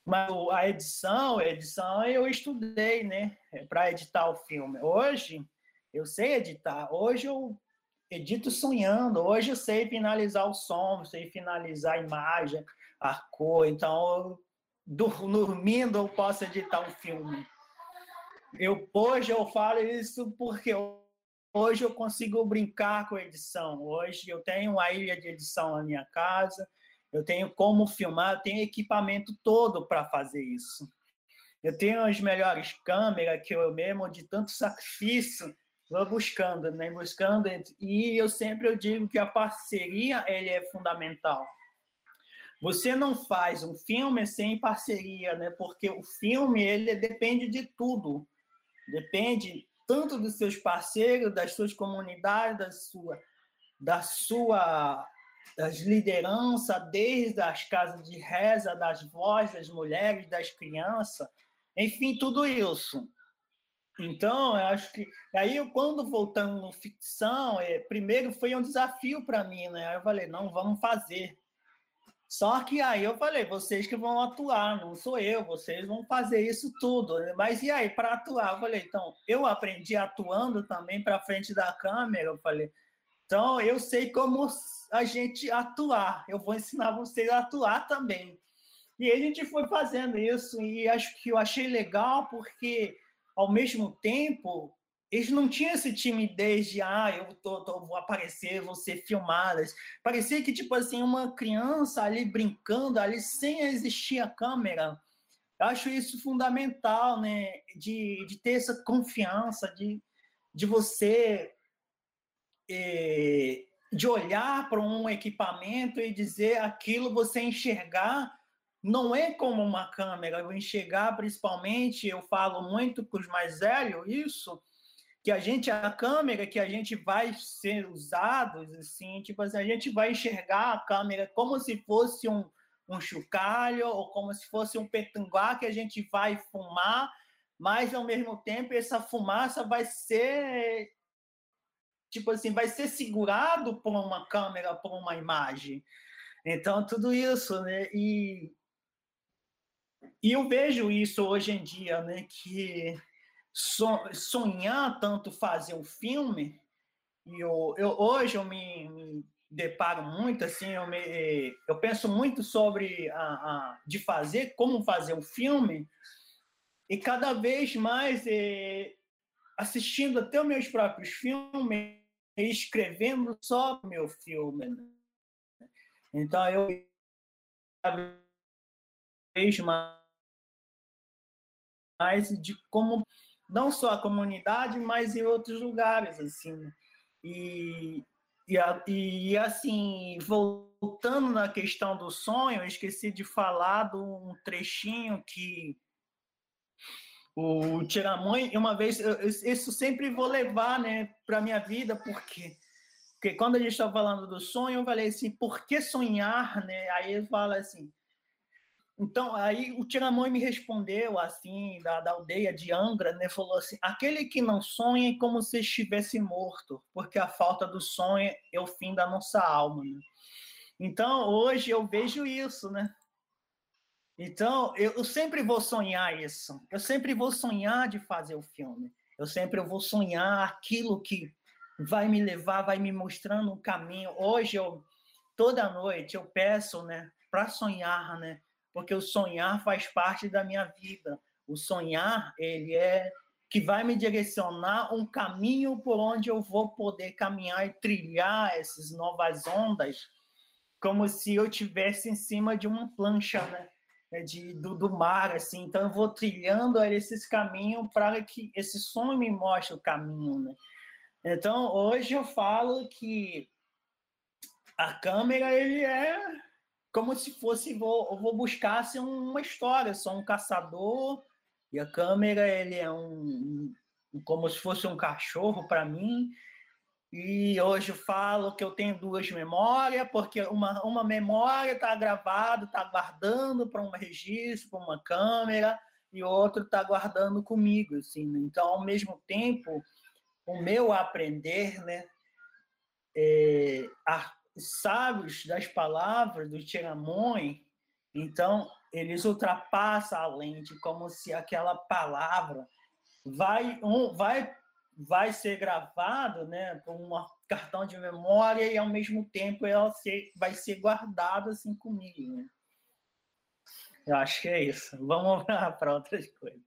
Mas a edição, a edição eu estudei, né, para editar o filme. Hoje eu sei editar. Hoje eu edito sonhando. Hoje eu sei finalizar o som, sei finalizar a imagem, a cor. Então, dormindo eu posso editar um filme. Eu hoje eu falo isso porque hoje eu consigo brincar com a edição. Hoje eu tenho uma ilha de edição na minha casa. Eu tenho como filmar, eu tenho equipamento todo para fazer isso. Eu tenho as melhores câmeras que eu mesmo, de tanto (laughs) sacrifício, vou buscando, né? Buscando e eu sempre eu digo que a parceria ele é fundamental. Você não faz um filme sem parceria, né? Porque o filme ele depende de tudo, depende tanto dos seus parceiros, das suas comunidades, da sua, da sua das lideranças, desde as casas de reza, das vozes das mulheres, das crianças, enfim, tudo isso. Então, eu acho que. Aí, quando voltando no ficção, é, primeiro foi um desafio para mim, né? Eu falei, não, vamos fazer. Só que aí eu falei, vocês que vão atuar, não sou eu, vocês vão fazer isso tudo. Mas e aí, para atuar? Eu falei, então, eu aprendi atuando também para frente da câmera. Eu falei, então eu sei como a gente atuar, eu vou ensinar vocês a atuar também. E a gente foi fazendo isso, e acho que eu achei legal, porque ao mesmo tempo, eles não tinham esse timidez de, ah, eu tô, tô, vou aparecer, vou ser filmadas. Parecia que, tipo assim, uma criança ali brincando, ali sem existir a câmera. Eu acho isso fundamental, né? De, de ter essa confiança, de, de você. É, de olhar para um equipamento e dizer aquilo, você enxergar não é como uma câmera. Eu enxergar, principalmente, eu falo muito com os mais velhos isso, que a gente, a câmera que a gente vai ser usados, assim, tipo assim, a gente vai enxergar a câmera como se fosse um, um chocalho ou como se fosse um petanguá que a gente vai fumar, mas ao mesmo tempo essa fumaça vai ser tipo assim, vai ser segurado por uma câmera, por uma imagem. Então, tudo isso, né? E e eu vejo isso hoje em dia, né, que sonhar tanto fazer um filme, e eu, eu hoje eu me, me, deparo muito assim, eu, me, eu penso muito sobre a, a, de fazer, como fazer um filme, e cada vez mais é, assistindo até os meus próprios filmes escrevendo só meu filme. Né? Então eu vez mais mais de como não só a comunidade, mas em outros lugares assim. Né? E e, e assim, voltando na questão do sonho, eu esqueci de falar de um trechinho que o Tiramãe, uma vez, eu, isso sempre vou levar né, para minha vida, porque, porque quando a gente está falando do sonho, eu falei assim, por que sonhar? Né? Aí ele fala assim, então, aí o Tiramões me respondeu, assim, da, da aldeia de Angra, né? Falou assim: aquele que não sonha é como se estivesse morto, porque a falta do sonho é o fim da nossa alma, né? Então, hoje eu vejo isso, né? Então, eu, eu sempre vou sonhar isso. Eu sempre vou sonhar de fazer o filme. Eu sempre vou sonhar aquilo que vai me levar, vai me mostrando um caminho. Hoje eu toda noite eu peço, né, para sonhar, né? Porque o sonhar faz parte da minha vida. O sonhar, ele é que vai me direcionar um caminho por onde eu vou poder caminhar e trilhar essas novas ondas, como se eu tivesse em cima de uma plancha, né? É de, do, do mar, assim. Então, eu vou trilhando esses caminhos para que esse sonho me mostre o caminho, né? Então, hoje eu falo que a câmera, ele é como se fosse, vou, vou buscar assim, uma história, sou um caçador, e a câmera, ele é um, um como se fosse um cachorro para mim, e hoje eu falo que eu tenho duas memórias, porque uma, uma memória está gravada, está guardando para um registro, para uma câmera, e outro está guardando comigo. Assim, né? Então, ao mesmo tempo, o meu aprender, né, é, a, sábios das palavras do Tiramões, então eles ultrapassam a lente como se aquela palavra vai um, vai vai ser gravado, né, com um cartão de memória e ao mesmo tempo ela ser, vai ser guardada assim comigo. Né? Eu acho que é isso. Vamos (laughs) para outras coisas.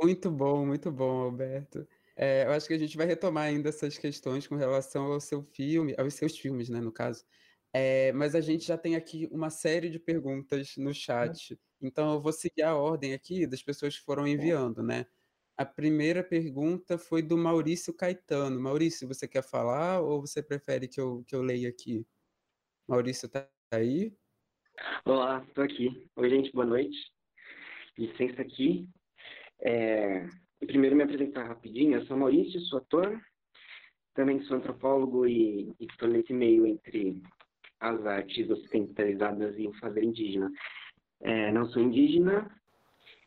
muito bom, muito bom, Alberto. É, eu acho que a gente vai retomar ainda essas questões com relação ao seu filme, aos seus filmes, né, no caso. É, mas a gente já tem aqui uma série de perguntas no chat. Então eu vou seguir a ordem aqui das pessoas que foram enviando, né? A primeira pergunta foi do Maurício Caetano. Maurício, você quer falar ou você prefere que eu, que eu leia aqui? Maurício tá aí? Olá, estou aqui. Oi, gente, boa noite. Licença aqui. É... Primeiro me apresentar rapidinho. Eu sou Maurício, sou ator. Também sou antropólogo e estou nesse meio entre as artes ocidentalizadas e o fazer indígena. É, não sou indígena.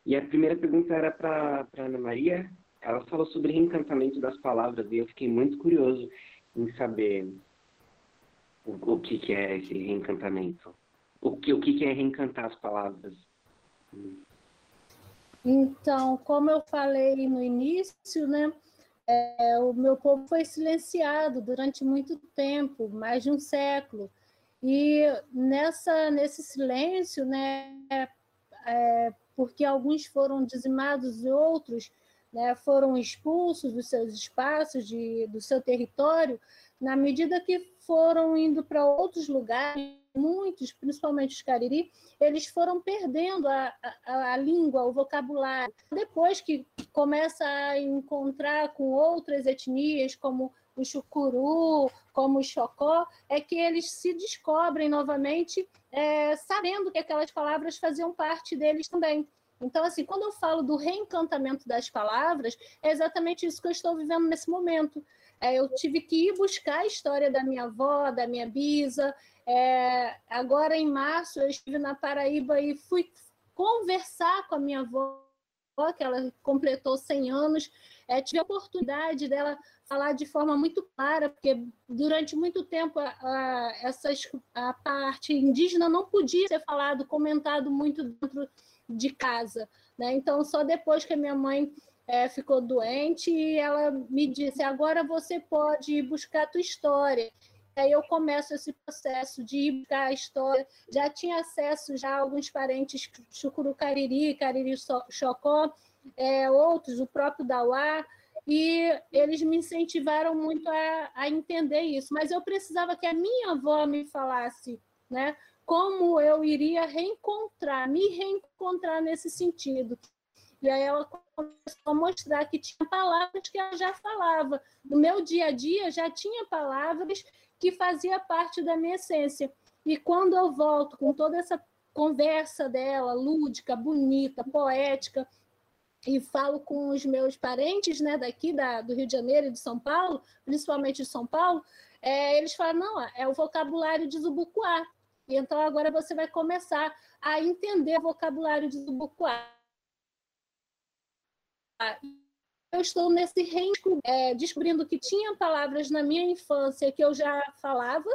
E a primeira pergunta era para Ana Maria. Ela falou sobre reencantamento das palavras e eu fiquei muito curioso em saber o, o que, que é esse reencantamento. O que, o que, que é reencantar as palavras? Então, como eu falei no início, né, é, o meu povo foi silenciado durante muito tempo, mais de um século. E nessa, nesse silêncio, né, é, porque alguns foram dizimados e outros né, foram expulsos dos seus espaços, de, do seu território, na medida que foram indo para outros lugares, muitos, principalmente os cariri, eles foram perdendo a, a, a, língua, o vocabulário. Depois que começa a encontrar com outras etnias, como o chucuru, como o chocó, é que eles se descobrem novamente é, sabendo que aquelas palavras faziam parte deles também. Então, assim, quando eu falo do reencantamento das palavras, é exatamente isso que eu estou vivendo nesse momento. É, eu tive que ir buscar a história da minha avó, da minha bisa. É, agora, em março, eu estive na Paraíba e fui conversar com a minha avó, que ela completou 100 anos. É, tive a oportunidade dela falar de forma muito clara, porque durante muito tempo a, a, a parte indígena não podia ser falado, comentado muito dentro de casa. Né? Então, só depois que a minha mãe é, ficou doente e ela me disse: agora você pode buscar a tua história. Aí eu começo esse processo de ir buscar a história. Já tinha acesso já a alguns parentes Chucuru Cariri, Cariri Chocó, é, outros, o próprio Dauá, e eles me incentivaram muito a, a entender isso. Mas eu precisava que a minha avó me falasse, né? Como eu iria reencontrar, me reencontrar nesse sentido, e aí ela começou a mostrar que tinha palavras que ela já falava. No meu dia a dia já tinha palavras que fazia parte da minha essência. E quando eu volto com toda essa conversa dela, lúdica, bonita, poética, e falo com os meus parentes né, daqui da, do Rio de Janeiro e de São Paulo, principalmente de São Paulo, é, eles falam, não, é o vocabulário de Zubucuá. E então agora você vai começar a entender o vocabulário de Zubucuá eu estou nesse é, descobrindo que tinha palavras na minha infância que eu já falava,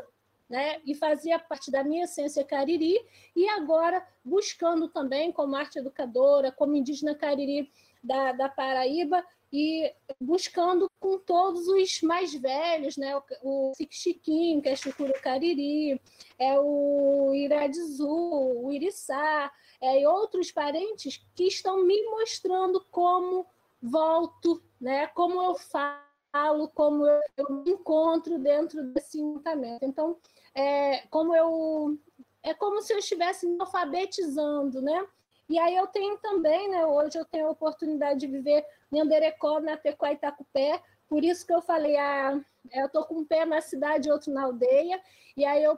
né, e fazia parte da minha essência cariri, e agora buscando também, como arte educadora, como indígena cariri da, da Paraíba, e buscando com todos os mais velhos, né, o, Chiquinho, que é Chucuru Cariri, é o Iradizu, o Iriçá, é, e outros parentes que estão me mostrando como volto, né, como eu falo, como eu, eu me encontro dentro desse encantamento. Então, é, como eu é como se eu estivesse me alfabetizando, né? E aí eu tenho também, né? Hoje eu tenho a oportunidade de viver em Anderecó, na Tecoa Itacupé, por isso que eu falei, ah, eu tô com um pé na cidade, outro na aldeia, e aí eu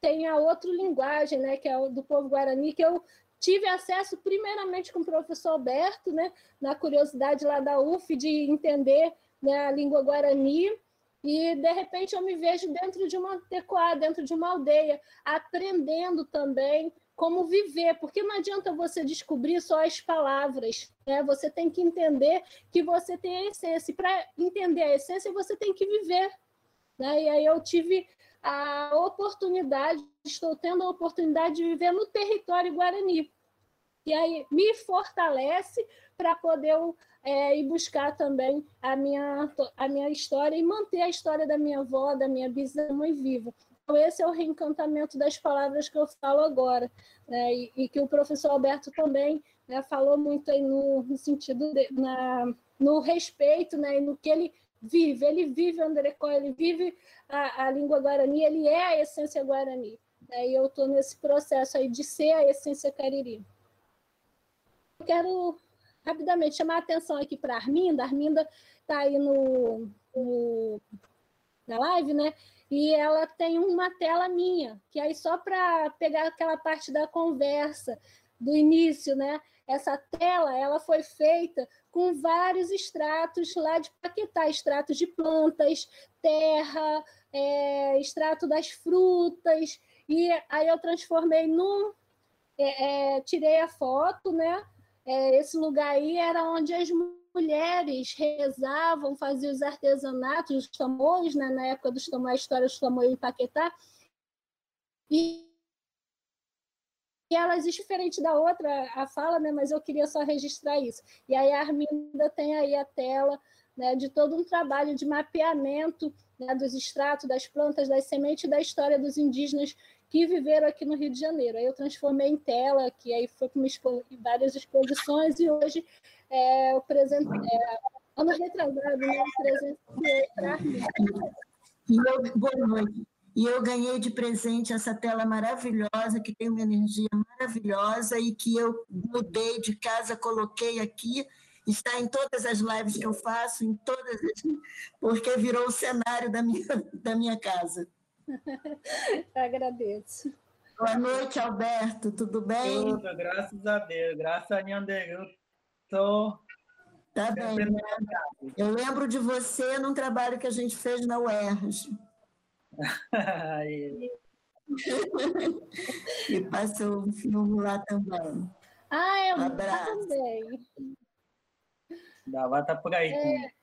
tenho a outra linguagem, né? Que é o do povo guarani, que eu tive acesso primeiramente com o professor Alberto, né? Na curiosidade lá da UF de entender né, a língua guarani, e de repente eu me vejo dentro de uma tecoá, dentro de uma aldeia, aprendendo também como viver, porque não adianta você descobrir só as palavras, né? Você tem que entender que você tem a essência. Para entender a essência, você tem que viver. Né? E aí eu tive a oportunidade, estou tendo a oportunidade de viver no território guarani. E aí me fortalece para poder é, ir buscar também a minha, a minha história e manter a história da minha avó, da minha bismãe viva. Então, esse é o reencantamento das palavras que eu falo agora, né? e, e, que o professor Alberto também né, falou muito aí no, no sentido de, na, no respeito né, e no que ele vive. Ele vive o Andrecó, ele vive a, a língua guarani, ele é a essência guarani. Né? E eu estou nesse processo aí de ser a essência cariri. Eu quero rapidamente chamar a atenção aqui para a Arminda. A Arminda está aí no, no, na live, né? E ela tem uma tela minha, que aí só para pegar aquela parte da conversa do início, né? Essa tela ela foi feita com vários extratos lá de Paquetá, extratos de plantas, terra, é, extrato das frutas, e aí eu transformei num. É, é, tirei a foto, né? É, esse lugar aí era onde as mulheres rezavam, faziam os artesanatos, os tamoios, né? na época dos tamoios, a história dos tamoios em Paquetá. E, e elas, diferente da outra, a fala, né? mas eu queria só registrar isso. E aí a Arminda tem aí a tela né, de todo um trabalho de mapeamento né, dos extratos, das plantas, das sementes, da história dos indígenas que viveram aqui no Rio de Janeiro. Aí eu transformei em tela, que aí foi com várias exposições, e hoje é, o presente. É, ano retrasado, né? Presente para e eu, Boa noite. E eu ganhei de presente essa tela maravilhosa, que tem uma energia maravilhosa e que eu mudei de casa, coloquei aqui, está em todas as lives que eu faço, em todas as, porque virou o cenário da minha, (laughs) da minha casa. (laughs) Agradeço. Boa noite, Alberto. Tudo bem? Tudo, graças a Deus. Graças a Nhanderu. Estou. Tá bem. Eu lembro de você num trabalho que a gente fez na UERJ. (laughs) (laughs) e passou um filme lá também. Ah, eu um abraço. também. Dava tá por aí. É.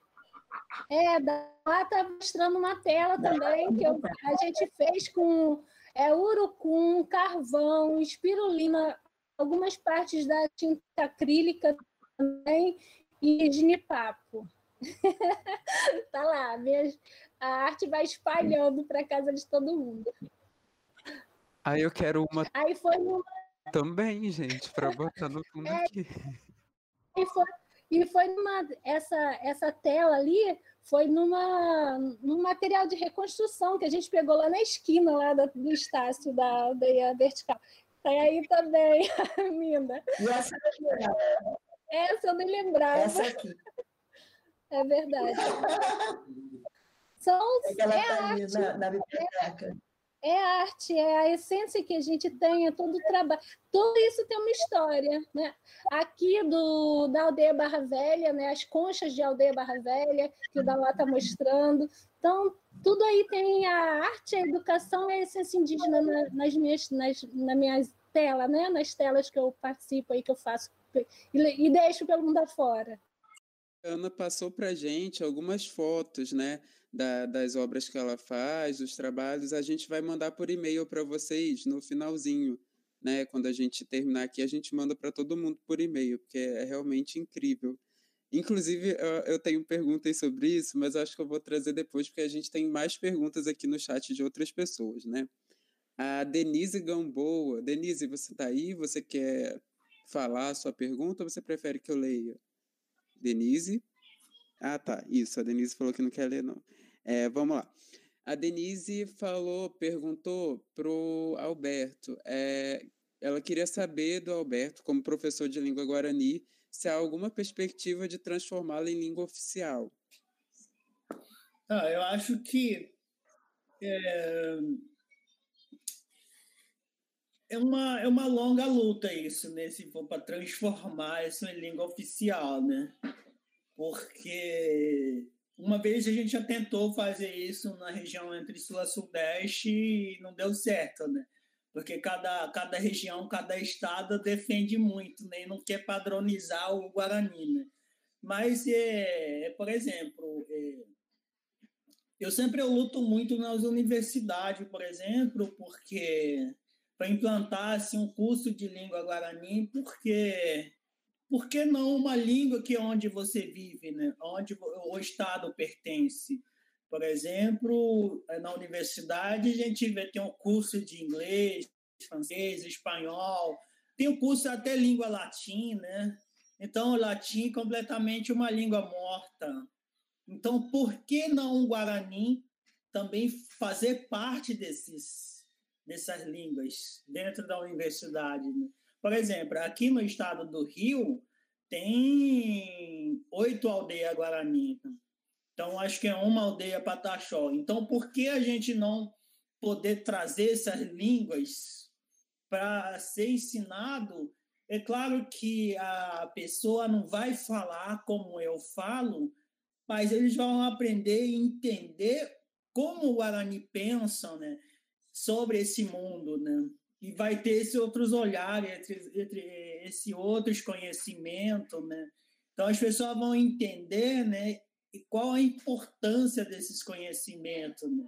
É, lá está mostrando uma tela também que eu, a gente fez com é, urucum, carvão, espirulina, algumas partes da tinta acrílica também e ginipapo. (laughs) tá lá, minha, a arte vai espalhando para casa de todo mundo. Aí eu quero uma. Aí foi uma... também, gente, para botar no fundo é... aqui. E foi, e foi numa essa essa tela ali foi numa num material de reconstrução que a gente pegou lá na esquina lá do Estácio da aldeia vertical. Tá aí também, (laughs) Minda. E essa essa eu nem lembrava. Essa aqui. (laughs) É verdade. (laughs) São é ela é tá ali na, na biblioteca. É, arte, é a essência que a gente tem, é todo o trabalho. Tudo isso tem uma história. Né? Aqui do, da Aldeia Barra Velha, né? as conchas de Aldeia Barra Velha, que o Dalá está mostrando. Então, tudo aí tem a arte, a educação a essência indígena na, nas minhas, nas, na minhas telas, né? nas telas que eu participo aí, que eu faço e, e deixo pelo mundo afora. Ana passou para gente algumas fotos, né, da, das obras que ela faz, os trabalhos. A gente vai mandar por e-mail para vocês no finalzinho, né? Quando a gente terminar aqui, a gente manda para todo mundo por e-mail, porque é realmente incrível. Inclusive, eu tenho perguntas sobre isso, mas acho que eu vou trazer depois, porque a gente tem mais perguntas aqui no chat de outras pessoas, né? A Denise Gamboa. Denise, você está aí? Você quer falar a sua pergunta ou você prefere que eu leia? Denise. Ah, tá. Isso, a Denise falou que não quer ler, não. É, vamos lá. A Denise falou, perguntou pro Alberto. É, ela queria saber do Alberto, como professor de língua guarani, se há alguma perspectiva de transformá-la em língua oficial. Ah, eu acho que é, é uma, é uma longa luta isso, né? Se for para transformar isso em língua oficial, né? Porque uma vez a gente já tentou fazer isso na região entre Sul e Sudeste e não deu certo, né? Porque cada, cada região, cada estado defende muito, né? E não quer padronizar o Guarani, né? Mas, é, é por exemplo, é, eu sempre eu luto muito nas universidades, por exemplo, porque para implantar assim, um curso de língua guarani, porque por que não uma língua que é onde você vive, né? onde o Estado pertence? Por exemplo, na universidade a gente vê, tem um curso de inglês, francês, espanhol, tem um curso até língua latim, né? Então, o latim é completamente uma língua morta. Então, por que não o Guarani também fazer parte desses dessas línguas dentro da universidade. Né? Por exemplo, aqui no estado do Rio, tem oito aldeias Guarani. Então, acho que é uma aldeia Pataxó. Então, por que a gente não poder trazer essas línguas para ser ensinado? É claro que a pessoa não vai falar como eu falo, mas eles vão aprender e entender como o Guarani pensa, né? sobre esse mundo, né? E vai ter esses outros olhares, entre, entre esse outros conhecimento, né? Então as pessoas vão entender, né? E qual a importância desses conhecimentos, né?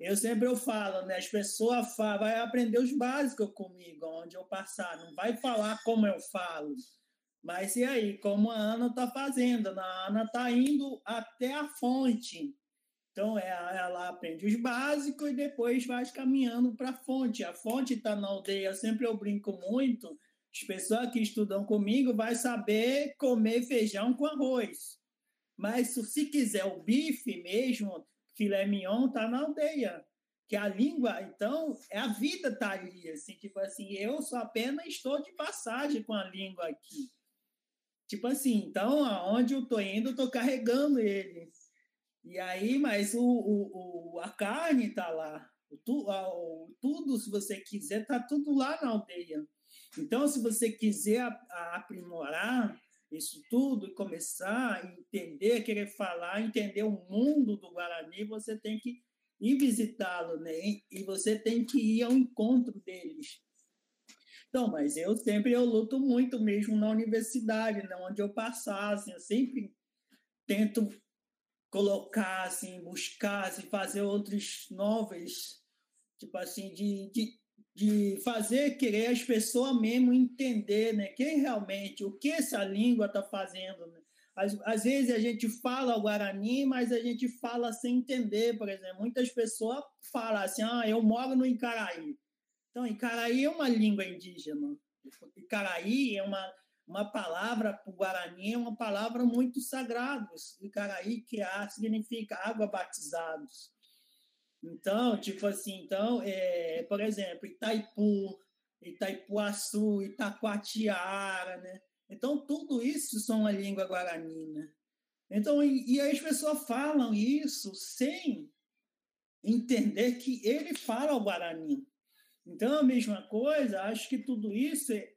Eu sempre eu falo, né? As pessoas falam, vai aprender os básicos comigo, onde eu passar, não vai falar como eu falo. Mas e aí, como a Ana está fazendo? A Ana está indo até a fonte, então, é, ela aprende os básicos e depois vai caminhando para a fonte. A fonte está na aldeia, sempre eu brinco muito. As pessoas que estudam comigo vai saber comer feijão com arroz. Mas se quiser o bife mesmo, filé mignon, está na aldeia. Que a língua, então, é a vida está ali. Assim, tipo assim, eu só apenas estou de passagem com a língua aqui. Tipo assim, então, aonde eu estou indo, eu estou carregando ele. E aí, mas o, o, o a carne está lá. O, tu, a, o, tudo, se você quiser, está tudo lá na aldeia. Então, se você quiser a, a aprimorar isso tudo e começar a entender, querer falar, entender o mundo do Guarani, você tem que ir visitá-lo, né? E você tem que ir ao encontro deles. Então, mas eu sempre eu luto muito mesmo na universidade, né? onde eu passasse, eu sempre tento colocar, assim, buscar, assim, fazer outros novos, tipo assim, de, de, de fazer querer as pessoas mesmo entender, né, quem realmente, o que essa língua está fazendo, né? Às, às vezes a gente fala o Guarani, mas a gente fala sem entender, por exemplo. Muitas pessoas falam assim, ah, eu moro no Icaraí. Então, Icaraí é uma língua indígena. Icaraí é uma uma palavra para o Guarani é uma palavra muito sagrada. Icaraí, que há, significa água batizados. Então, tipo assim, então, é, por exemplo, Itaipu, Itaipuaçu, Itacoatiara, né? Então, tudo isso são a língua guarani, né? Então, e, e as pessoas falam isso sem entender que ele fala o guarani. Então, a mesma coisa, acho que tudo isso é,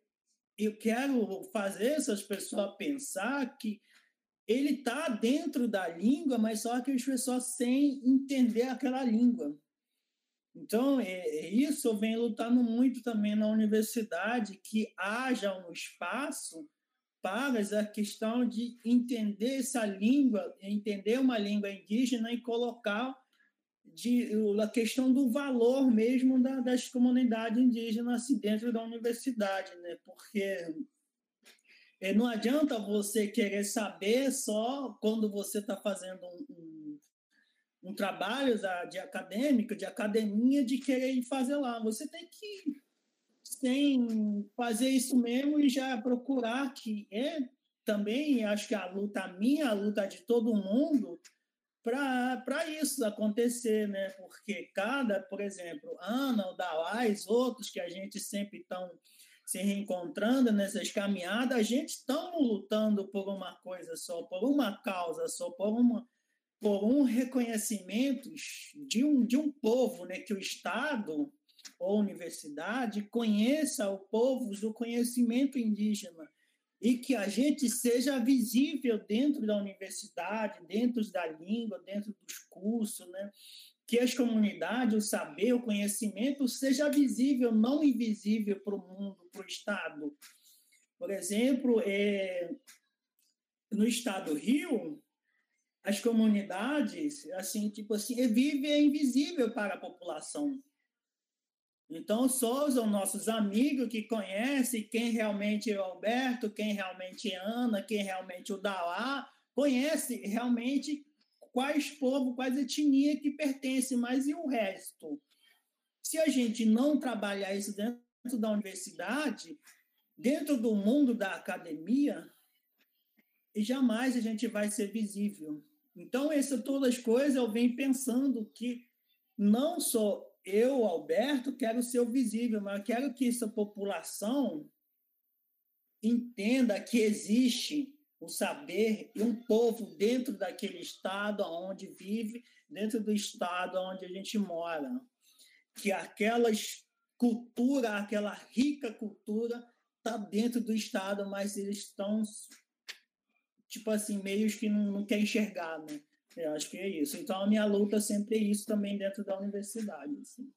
eu quero fazer essas pessoas pensar que ele está dentro da língua, mas só que as pessoas sem entender aquela língua. Então, é, é isso eu venho lutando muito também na universidade, que haja um espaço preocupadas a questão de entender essa língua, entender uma língua indígena e colocar de, questão do valor mesmo da, das comunidades indígenas dentro da universidade, né? porque é, não adianta você querer saber só quando você está fazendo um, um, um trabalho da, de acadêmico, de academia, de querer fazer lá. Você tem que sem fazer isso mesmo e já procurar que é também acho que a luta minha, a luta de todo mundo para isso acontecer, né? Porque cada, por exemplo, Ana, o Dalais, outros que a gente sempre estão se reencontrando nessas caminhadas, a gente estamos lutando por uma coisa só, por uma causa só, por uma por um reconhecimento de um, de um povo, né, que o Estado ou universidade conheça o povo do conhecimento indígena e que a gente seja visível dentro da universidade, dentro da língua, dentro dos cursos, né? que as comunidades, o saber, o conhecimento seja visível, não invisível para o mundo, para o Estado. Por exemplo, é, no Estado do Rio, as comunidades, assim, tipo assim, vivem é invisível para a população. Então, só os nossos amigos que conhecem quem realmente é o Alberto, quem realmente é Ana, quem realmente é o Dauá, conhece realmente quais povos, quais etnias que pertencem, mas e o resto? Se a gente não trabalhar isso dentro da universidade, dentro do mundo da academia, jamais a gente vai ser visível. Então, essas todas as coisas eu venho pensando que não só eu, Alberto, quero ser o visível, mas eu quero que essa população entenda que existe o saber e um povo dentro daquele estado onde vive, dentro do estado onde a gente mora. Que aquela cultura, aquela rica cultura, está dentro do estado, mas eles estão, tipo assim, meios que não, não quer enxergar, né? Eu acho que é isso. Então, a minha luta sempre é isso também dentro da universidade. Assim.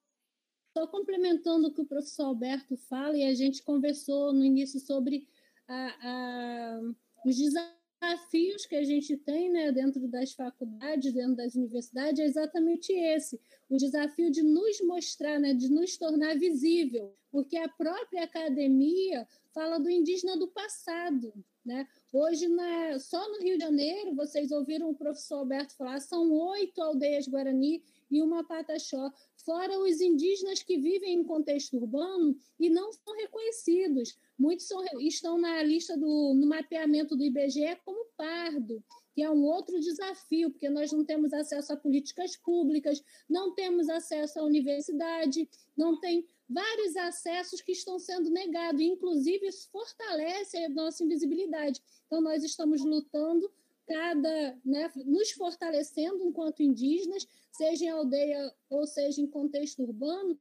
Só complementando o que o professor Alberto fala, e a gente conversou no início sobre a, a, os desafios que a gente tem né, dentro das faculdades, dentro das universidades, é exatamente esse: o desafio de nos mostrar, né, de nos tornar visível, porque a própria academia fala do indígena do passado. Né? Hoje, na, só no Rio de Janeiro, vocês ouviram o professor Alberto falar, são oito aldeias Guarani e uma Pataxó, fora os indígenas que vivem em contexto urbano e não são reconhecidos. Muitos são, estão na lista do no mapeamento do IBGE como pardo, que é um outro desafio, porque nós não temos acesso a políticas públicas, não temos acesso à universidade, não tem vários acessos que estão sendo negados, inclusive isso fortalece a nossa invisibilidade. Então, nós estamos lutando, cada, né, nos fortalecendo enquanto indígenas, seja em aldeia ou seja em contexto urbano,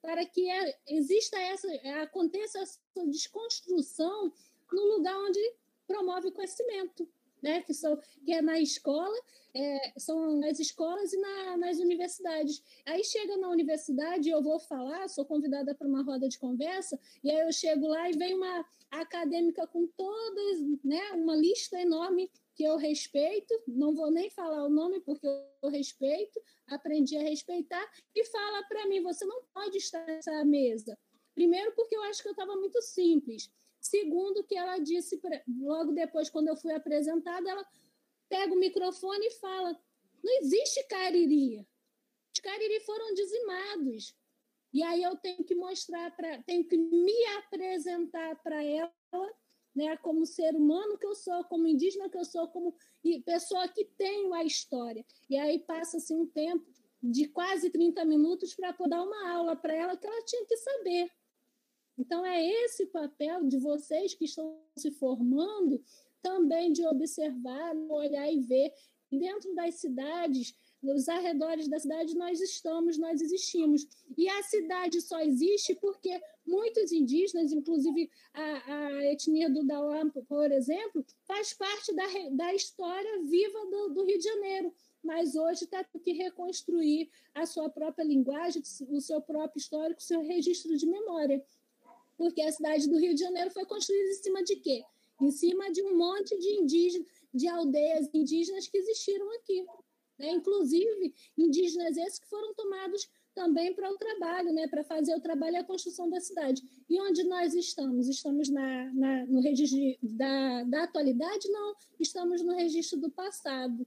para que é, exista essa, aconteça essa desconstrução no lugar onde promove conhecimento né? que, são, que é na escola, é, são nas escolas e na, nas universidades. Aí chega na universidade, eu vou falar, sou convidada para uma roda de conversa, e aí eu chego lá e vem uma acadêmica com todas, né, uma lista enorme que eu respeito, não vou nem falar o nome porque eu respeito, aprendi a respeitar, e fala para mim: você não pode estar nessa mesa. Primeiro, porque eu acho que eu estava muito simples. Segundo, que ela disse, logo depois, quando eu fui apresentada, ela pega o microfone e fala: não existe cariri. Os cariri foram dizimados. E aí eu tenho que mostrar para, tenho que me apresentar para ela, né, como ser humano que eu sou, como indígena que eu sou, como pessoa que tenho a história. E aí passa-se um tempo de quase 30 minutos para poder dar uma aula para ela que ela tinha que saber. Então, é esse papel de vocês que estão se formando também de observar, olhar e ver. Dentro das cidades, nos arredores da cidade, nós estamos, nós existimos. E a cidade só existe porque muitos indígenas, inclusive a, a etnia do Dauá, por exemplo, faz parte da, da história viva do, do Rio de Janeiro mas hoje está tendo que reconstruir a sua própria linguagem, o seu próprio histórico, o seu registro de memória porque a cidade do Rio de Janeiro foi construída em cima de quê? em cima de um monte de indígenas, de aldeias indígenas que existiram aqui. Né? Inclusive, indígenas esses que foram tomados também para o trabalho, né? para fazer o trabalho e a construção da cidade. E onde nós estamos? Estamos na, na no registro da, da atualidade? Não, estamos no registro do passado.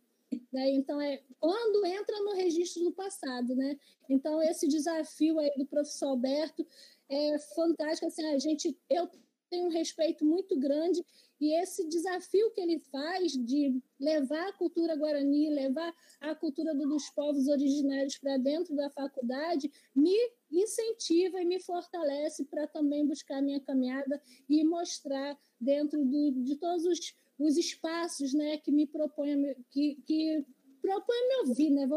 Né? Então, é quando entra no registro do passado. Né? Então, esse desafio aí do professor Alberto é fantástico. Assim, a gente, eu tenho um respeito muito grande e esse desafio que ele faz de levar a cultura guarani, levar a cultura dos povos originários para dentro da faculdade, me incentiva e me fortalece para também buscar minha caminhada e mostrar dentro do, de todos os, os espaços né, que me propõem, que, que propõem me ouvir. Né?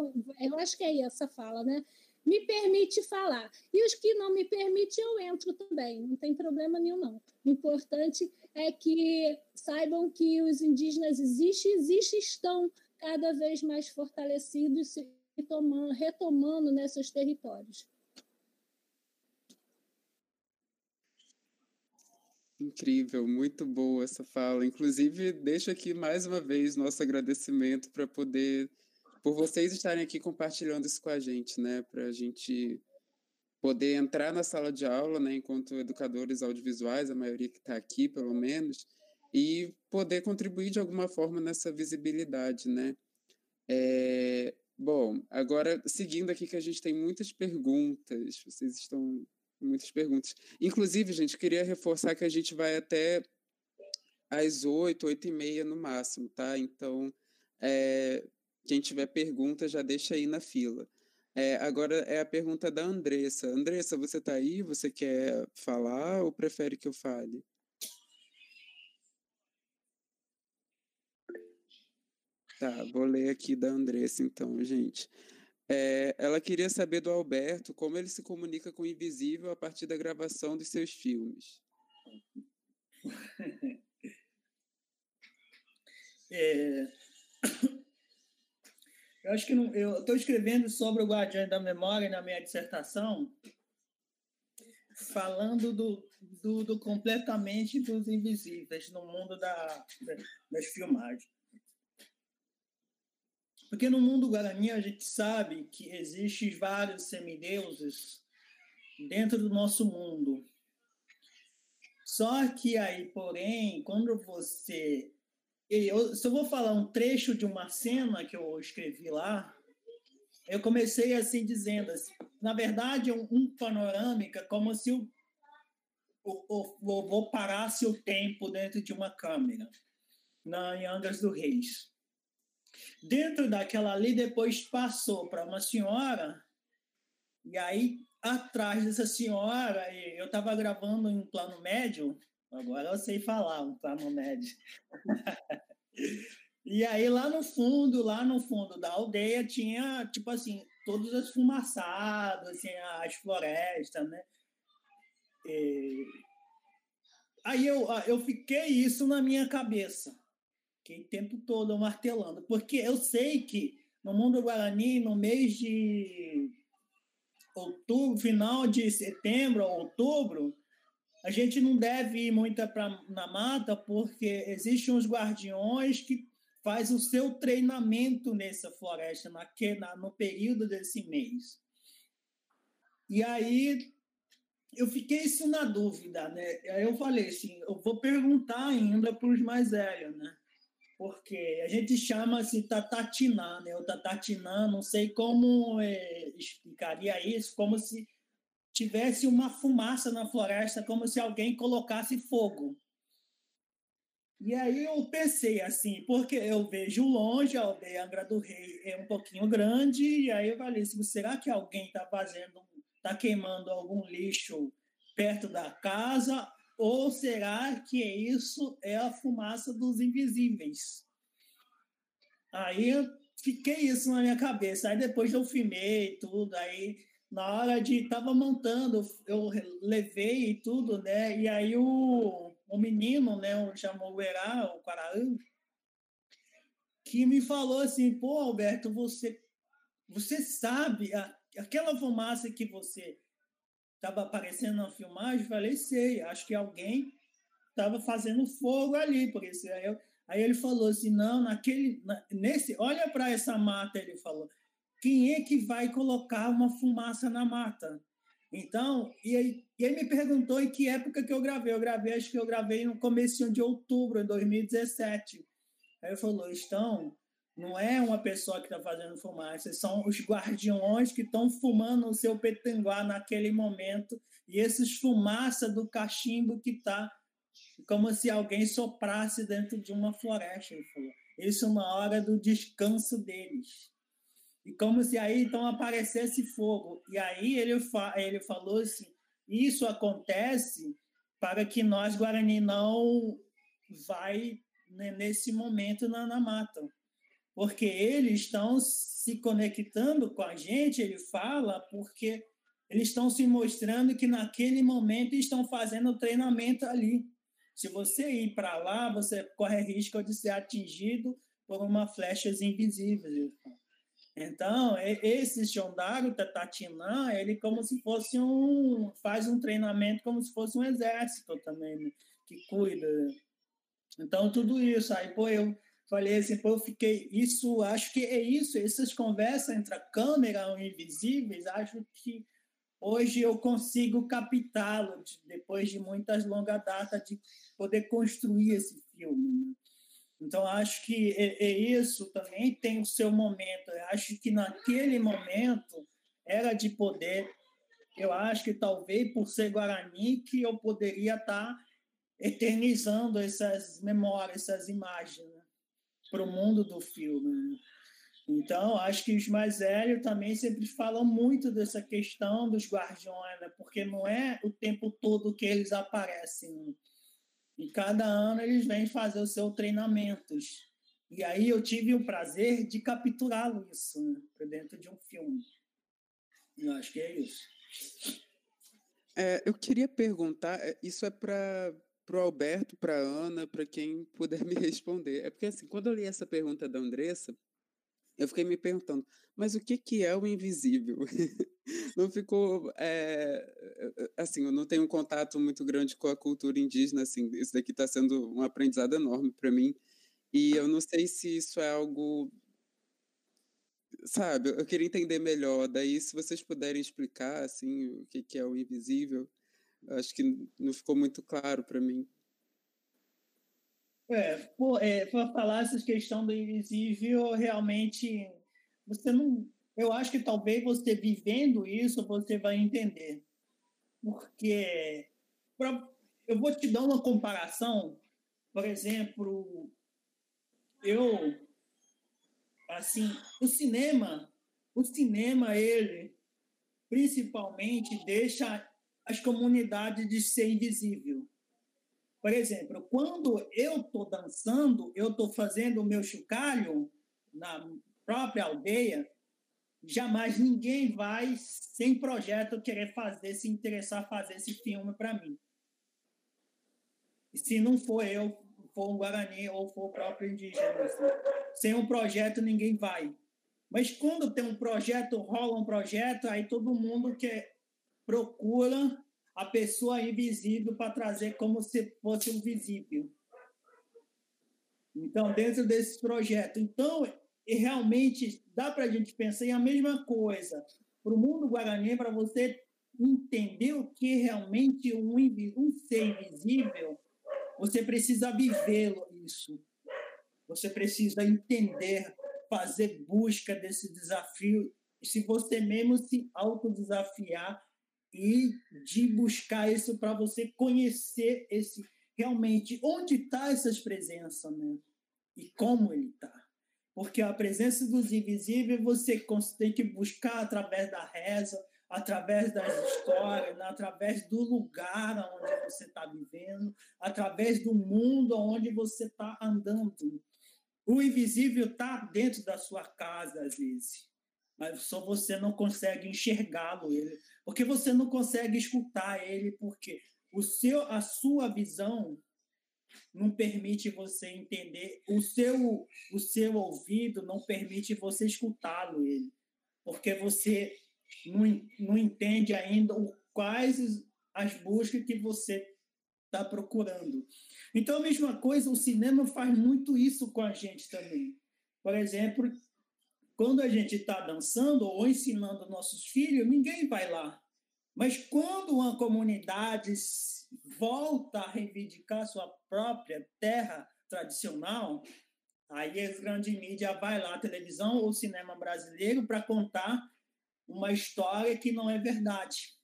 Eu acho que é essa fala, né? Me permite falar. E os que não me permitem, eu entro também, não tem problema nenhum, não. O importante é que saibam que os indígenas existem, existem, estão cada vez mais fortalecidos e tomando, retomando nesses territórios. Incrível, muito boa essa fala. Inclusive, deixo aqui mais uma vez nosso agradecimento para poder por vocês estarem aqui compartilhando isso com a gente, né? Para a gente poder entrar na sala de aula, né? Enquanto educadores audiovisuais, a maioria que está aqui, pelo menos, e poder contribuir de alguma forma nessa visibilidade, né? É, bom, agora seguindo aqui que a gente tem muitas perguntas, vocês estão muitas perguntas. Inclusive, gente, queria reforçar que a gente vai até às oito, oito e meia no máximo, tá? Então, é, quem tiver pergunta, já deixa aí na fila. É, agora é a pergunta da Andressa. Andressa, você está aí? Você quer falar ou prefere que eu fale? Tá, vou ler aqui da Andressa então, gente. É, ela queria saber do Alberto como ele se comunica com o invisível a partir da gravação dos seus filmes. (laughs) É, eu acho que não, eu estou escrevendo sobre o Guardião da Memória na minha dissertação, falando do, do, do completamente dos invisíveis no mundo da, das filmagens. Porque no mundo guarani a gente sabe que existem vários semideuses dentro do nosso mundo. Só que aí, porém, quando você eu vou falar um trecho de uma cena que eu escrevi lá. Eu comecei assim dizendo, assim, na verdade, um, um panorâmica como se o, o, o vovô parasse o tempo dentro de uma câmera na em Angas do Reis. Dentro daquela ali, depois passou para uma senhora, e aí atrás dessa senhora, eu estava gravando em plano médio, Agora eu sei falar um médio. (laughs) e aí lá no fundo, lá no fundo da aldeia tinha, tipo assim, todas as fumaçadas, assim, as florestas, né? E... Aí eu, eu fiquei isso na minha cabeça. Fiquei o tempo todo martelando. Porque eu sei que no mundo guarani, no mês de outubro, final de setembro, outubro, a gente não deve ir muito pra, na mata porque existem uns guardiões que faz o seu treinamento nessa floresta naque, na, no período desse mês. E aí eu fiquei isso na dúvida, né? Aí eu falei assim, eu vou perguntar ainda para os mais velhos, né? Porque a gente chama assim tatatiná, né? O tatatinã, não sei como é, explicaria isso, como se tivesse uma fumaça na floresta, como se alguém colocasse fogo. E aí eu pensei assim, porque eu vejo longe, a aldeia Angra do Rei é um pouquinho grande, e aí eu falei assim, será que alguém está fazendo, está queimando algum lixo perto da casa, ou será que isso é a fumaça dos invisíveis? Aí fiquei isso na minha cabeça, aí depois eu filmei tudo, aí na hora de tava montando, eu levei e tudo, né? E aí o, o menino, né, o chamou o o Quaraú, que me falou assim, pô, Alberto, você você sabe a, aquela fumaça que você estava aparecendo na filmagem? Eu falei, sei, acho que alguém tava fazendo fogo ali, por isso. Aí, eu, aí ele falou assim: não, naquele, na, nesse, olha para essa mata, ele falou. Quem é que vai colocar uma fumaça na mata? Então, e aí, e aí me perguntou em que época que eu gravei. Eu gravei, acho que eu gravei no começo de outubro de 2017. Aí ele falou, estão, não é uma pessoa que está fazendo fumaça, são os guardiões que estão fumando o seu petanguá naquele momento e esses fumaça do cachimbo que está como se alguém soprasse dentro de uma floresta. Ele falou. Isso na hora do descanso deles. E como se aí então aparecesse fogo. E aí ele, fa ele falou assim: isso acontece para que nós, Guarani, não vai né, nesse momento na, na mata. Porque eles estão se conectando com a gente, ele fala, porque eles estão se mostrando que naquele momento estão fazendo treinamento ali. Se você ir para lá, você corre risco de ser atingido por uma flechas invisíveis. Então, esse Shondaru Tatatinã, ele como se fosse um faz um treinamento como se fosse um exército também né, que cuida. Então, tudo isso aí, pô, eu falei assim, pô, eu fiquei isso, acho que é isso, essas conversas entre a câmera e invisíveis, acho que hoje eu consigo captá-lo depois de muitas longas datas de poder construir esse filme. Né? Então, acho que é, é isso também tem o seu momento. Eu acho que naquele momento era de poder. Eu acho que talvez por ser Guarani que eu poderia estar eternizando essas memórias, essas imagens né? para o mundo do filme. Né? Então, acho que os mais velhos também sempre falam muito dessa questão dos guardiões, né? porque não é o tempo todo que eles aparecem. E cada ano eles vêm fazer os seus treinamentos. E aí eu tive o prazer de capturá-lo isso né? para dentro de um filme. Eu acho que é isso. É, eu queria perguntar, é, isso é para o Alberto, para a Ana, para quem puder (laughs) me responder. É porque assim, quando eu li essa pergunta da Andressa, eu fiquei me perguntando, mas o que, que é o invisível? (laughs) não ficou, é, assim, eu não tenho um contato muito grande com a cultura indígena, assim, isso daqui está sendo um aprendizado enorme para mim, e eu não sei se isso é algo, sabe, eu queria entender melhor, daí se vocês puderem explicar, assim, o que, que é o invisível, acho que não ficou muito claro para mim. É, por, é, por falar essa questão do invisível, realmente você não. Eu acho que talvez você vivendo isso você vai entender, porque pra, eu vou te dar uma comparação. Por exemplo, eu assim, o cinema, o cinema ele principalmente deixa as comunidades de ser invisível. Por exemplo, quando eu estou dançando, eu estou fazendo o meu chocalho na própria aldeia, jamais ninguém vai, sem projeto, querer fazer, se interessar fazer esse filme para mim. Se não for eu, for um Guarani ou for o próprio indígena. Assim. Sem um projeto, ninguém vai. Mas quando tem um projeto, rola um projeto, aí todo mundo que procura a pessoa invisível para trazer como se fosse um visível. Então, dentro desse projeto. Então, realmente dá para a gente pensar em a mesma coisa. Para o mundo guarani, para você entender o que realmente um, um ser invisível, você precisa vivê-lo isso. Você precisa entender, fazer busca desse desafio. Se você mesmo se autodesafiar e de buscar isso para você conhecer esse realmente onde está essas presenças, né? E como ele está. Porque a presença dos invisíveis você tem que buscar através da reza, através das histórias, né? através do lugar onde você está vivendo, através do mundo onde você está andando. O invisível está dentro da sua casa, às vezes mas só você não consegue enxergá-lo ele, porque você não consegue escutar ele, porque o seu, a sua visão não permite você entender, o seu, o seu ouvido não permite você escutá-lo ele, porque você não, não entende ainda o, quais as buscas que você está procurando. Então, a mesma coisa, o cinema faz muito isso com a gente também. Por exemplo, quando a gente está dançando ou ensinando nossos filhos, ninguém vai lá. Mas quando uma comunidade volta a reivindicar sua própria terra tradicional, aí a grande mídia vai lá, televisão ou cinema brasileiro, para contar uma história que não é verdade.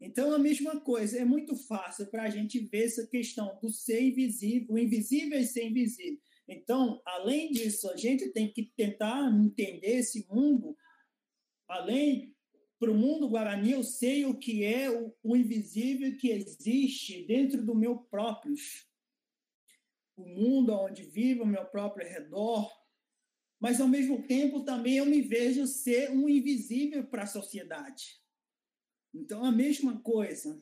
Então, a mesma coisa, é muito fácil para a gente ver essa questão do ser invisível, o invisível e ser invisível. Então, além disso, a gente tem que tentar entender esse mundo, além para o mundo guarani, eu sei o que é o, o invisível que existe dentro do meu próprio. O mundo onde vivo, o meu próprio redor. Mas, ao mesmo tempo, também eu me vejo ser um invisível para a sociedade. Então, a mesma coisa.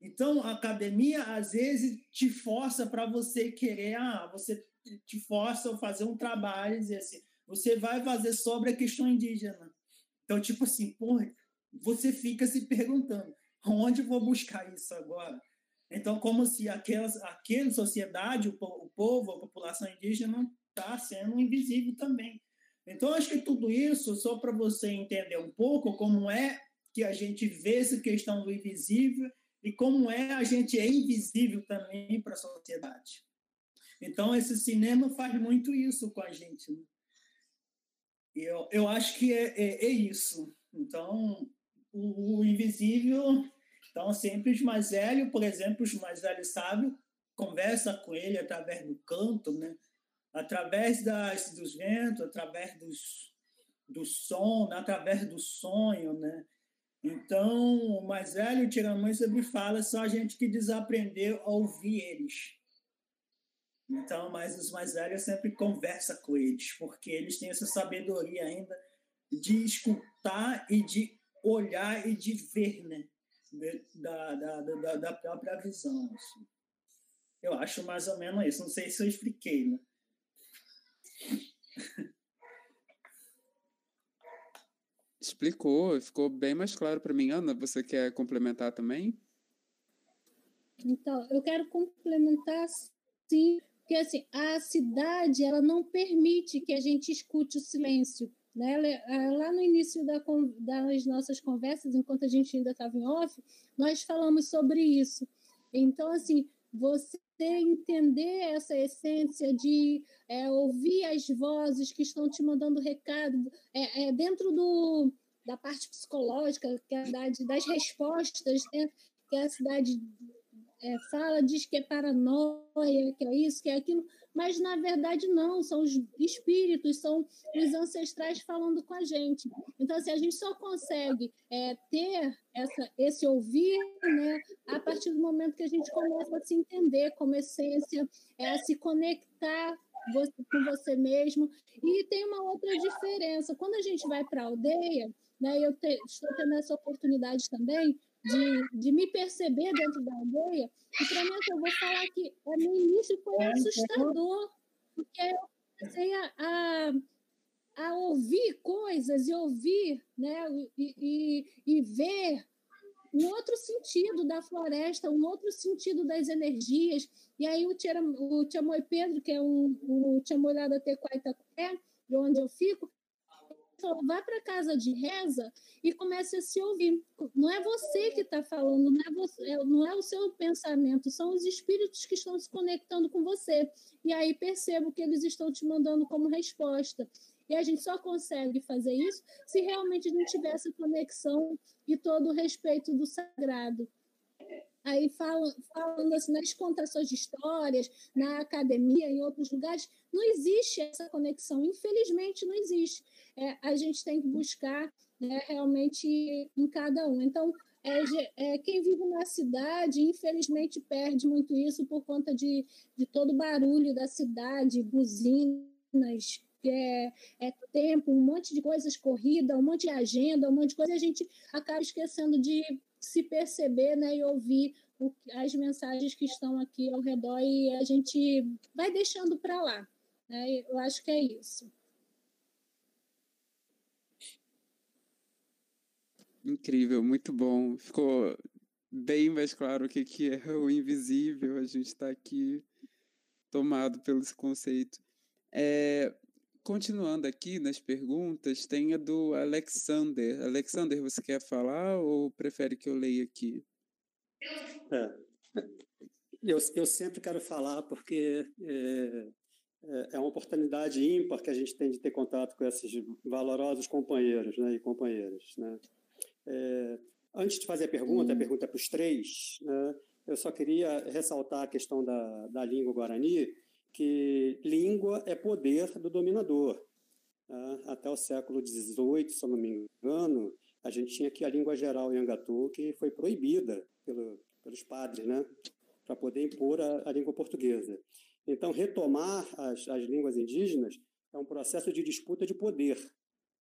Então, a academia, às vezes, te força para você querer, ah, você te força a fazer um trabalho e dizer assim, você vai fazer sobre a questão indígena. Então, tipo assim, porra, você fica se perguntando, onde vou buscar isso agora? Então, como se aquela, aquela sociedade, o, o povo, a população indígena, está sendo invisível também. Então, acho que tudo isso, só para você entender um pouco como é que a gente vê essa questão do invisível e como é a gente é invisível também para a sociedade. Então, esse cinema faz muito isso com a gente. Né? Eu, eu acho que é, é, é isso. Então, o, o, invisível, então, sempre os mais velhos, por exemplo, os mais velhos sábios, conversa com ele através do canto, né? através das, dos ventos, através dos, do som, né? através do sonho, né? Então, o mais velho, o Tiramãe, sempre fala só a gente que desaprendeu a ouvir eles. Então, mas os mais velhos sempre conversa com eles, porque eles têm essa sabedoria ainda de escutar e de olhar e de ver, né? Da, da, da, da própria visão. Assim. Eu acho mais ou menos isso. Não sei se eu expliquei, né? Explicou, ficou bem mais claro para mim. Ana, você quer complementar também? Então, eu quero complementar sim, porque assim, a cidade ela não permite que a gente escute o silêncio. Né? Lá no início da, das nossas conversas, enquanto a gente ainda estava em off, nós falamos sobre isso. Então, assim, você entender essa essência de é, ouvir as vozes que estão te mandando recado é, é, dentro do, da parte psicológica, que é a das respostas, né? que a cidade é, fala, diz que é paranoia, que é isso, que é aquilo, mas na verdade não, são os espíritos, são os ancestrais falando com a gente. Então, assim, a gente só consegue é, ter essa, esse ouvir né, a partir do momento que a gente começa a se entender como essência, é, a se conectar você, com você mesmo. E tem uma outra diferença. Quando a gente vai para a aldeia, né, eu te, estou tendo essa oportunidade também de, de me perceber dentro da aldeia, e para mim, eu vou falar que no início foi é, assustador, porque eu comecei a, a, a ouvir coisas e ouvir né, e, e, e ver um outro sentido da floresta, um outro sentido das energias. E aí o, Tia, o Tiamoi Pedro, que é um, o Tiamoi lá da Tequaitacué, de onde eu fico, falou, vai para casa de reza e comece a se ouvir. Não é você que está falando, não é, você, é, não é o seu pensamento, são os espíritos que estão se conectando com você. E aí percebo que eles estão te mandando como resposta. E a gente só consegue fazer isso se realmente gente tiver essa conexão e todo o respeito do sagrado. Aí falando assim, nas contações de histórias, na academia, em outros lugares, não existe essa conexão. Infelizmente, não existe. É, a gente tem que buscar né, realmente em cada um. Então, é, é, quem vive na cidade, infelizmente, perde muito isso por conta de, de todo o barulho da cidade, buzinas, é, é, tempo, um monte de coisas corrida, um monte de agenda, um monte de coisa, e a gente acaba esquecendo de se perceber né, e ouvir o, as mensagens que estão aqui ao redor e a gente vai deixando para lá. Né? Eu acho que é isso. Incrível, muito bom. Ficou bem mais claro o que, que é o invisível. A gente está aqui tomado pelo esse conceito. É, continuando aqui nas perguntas, tem a do Alexander. Alexander, você quer falar ou prefere que eu leia aqui? É. Eu, eu sempre quero falar porque é, é, é uma oportunidade ímpar que a gente tem de ter contato com esses valorosos companheiros né, e companheiras. Né? É, antes de fazer a pergunta, a pergunta é para os três, né, eu só queria ressaltar a questão da, da língua guarani, que língua é poder do dominador. Né? Até o século XVIII, se eu não me engano, a gente tinha aqui a língua geral em Angatu, que foi proibida pelo, pelos padres, né? para poder impor a, a língua portuguesa. Então, retomar as, as línguas indígenas é um processo de disputa de poder.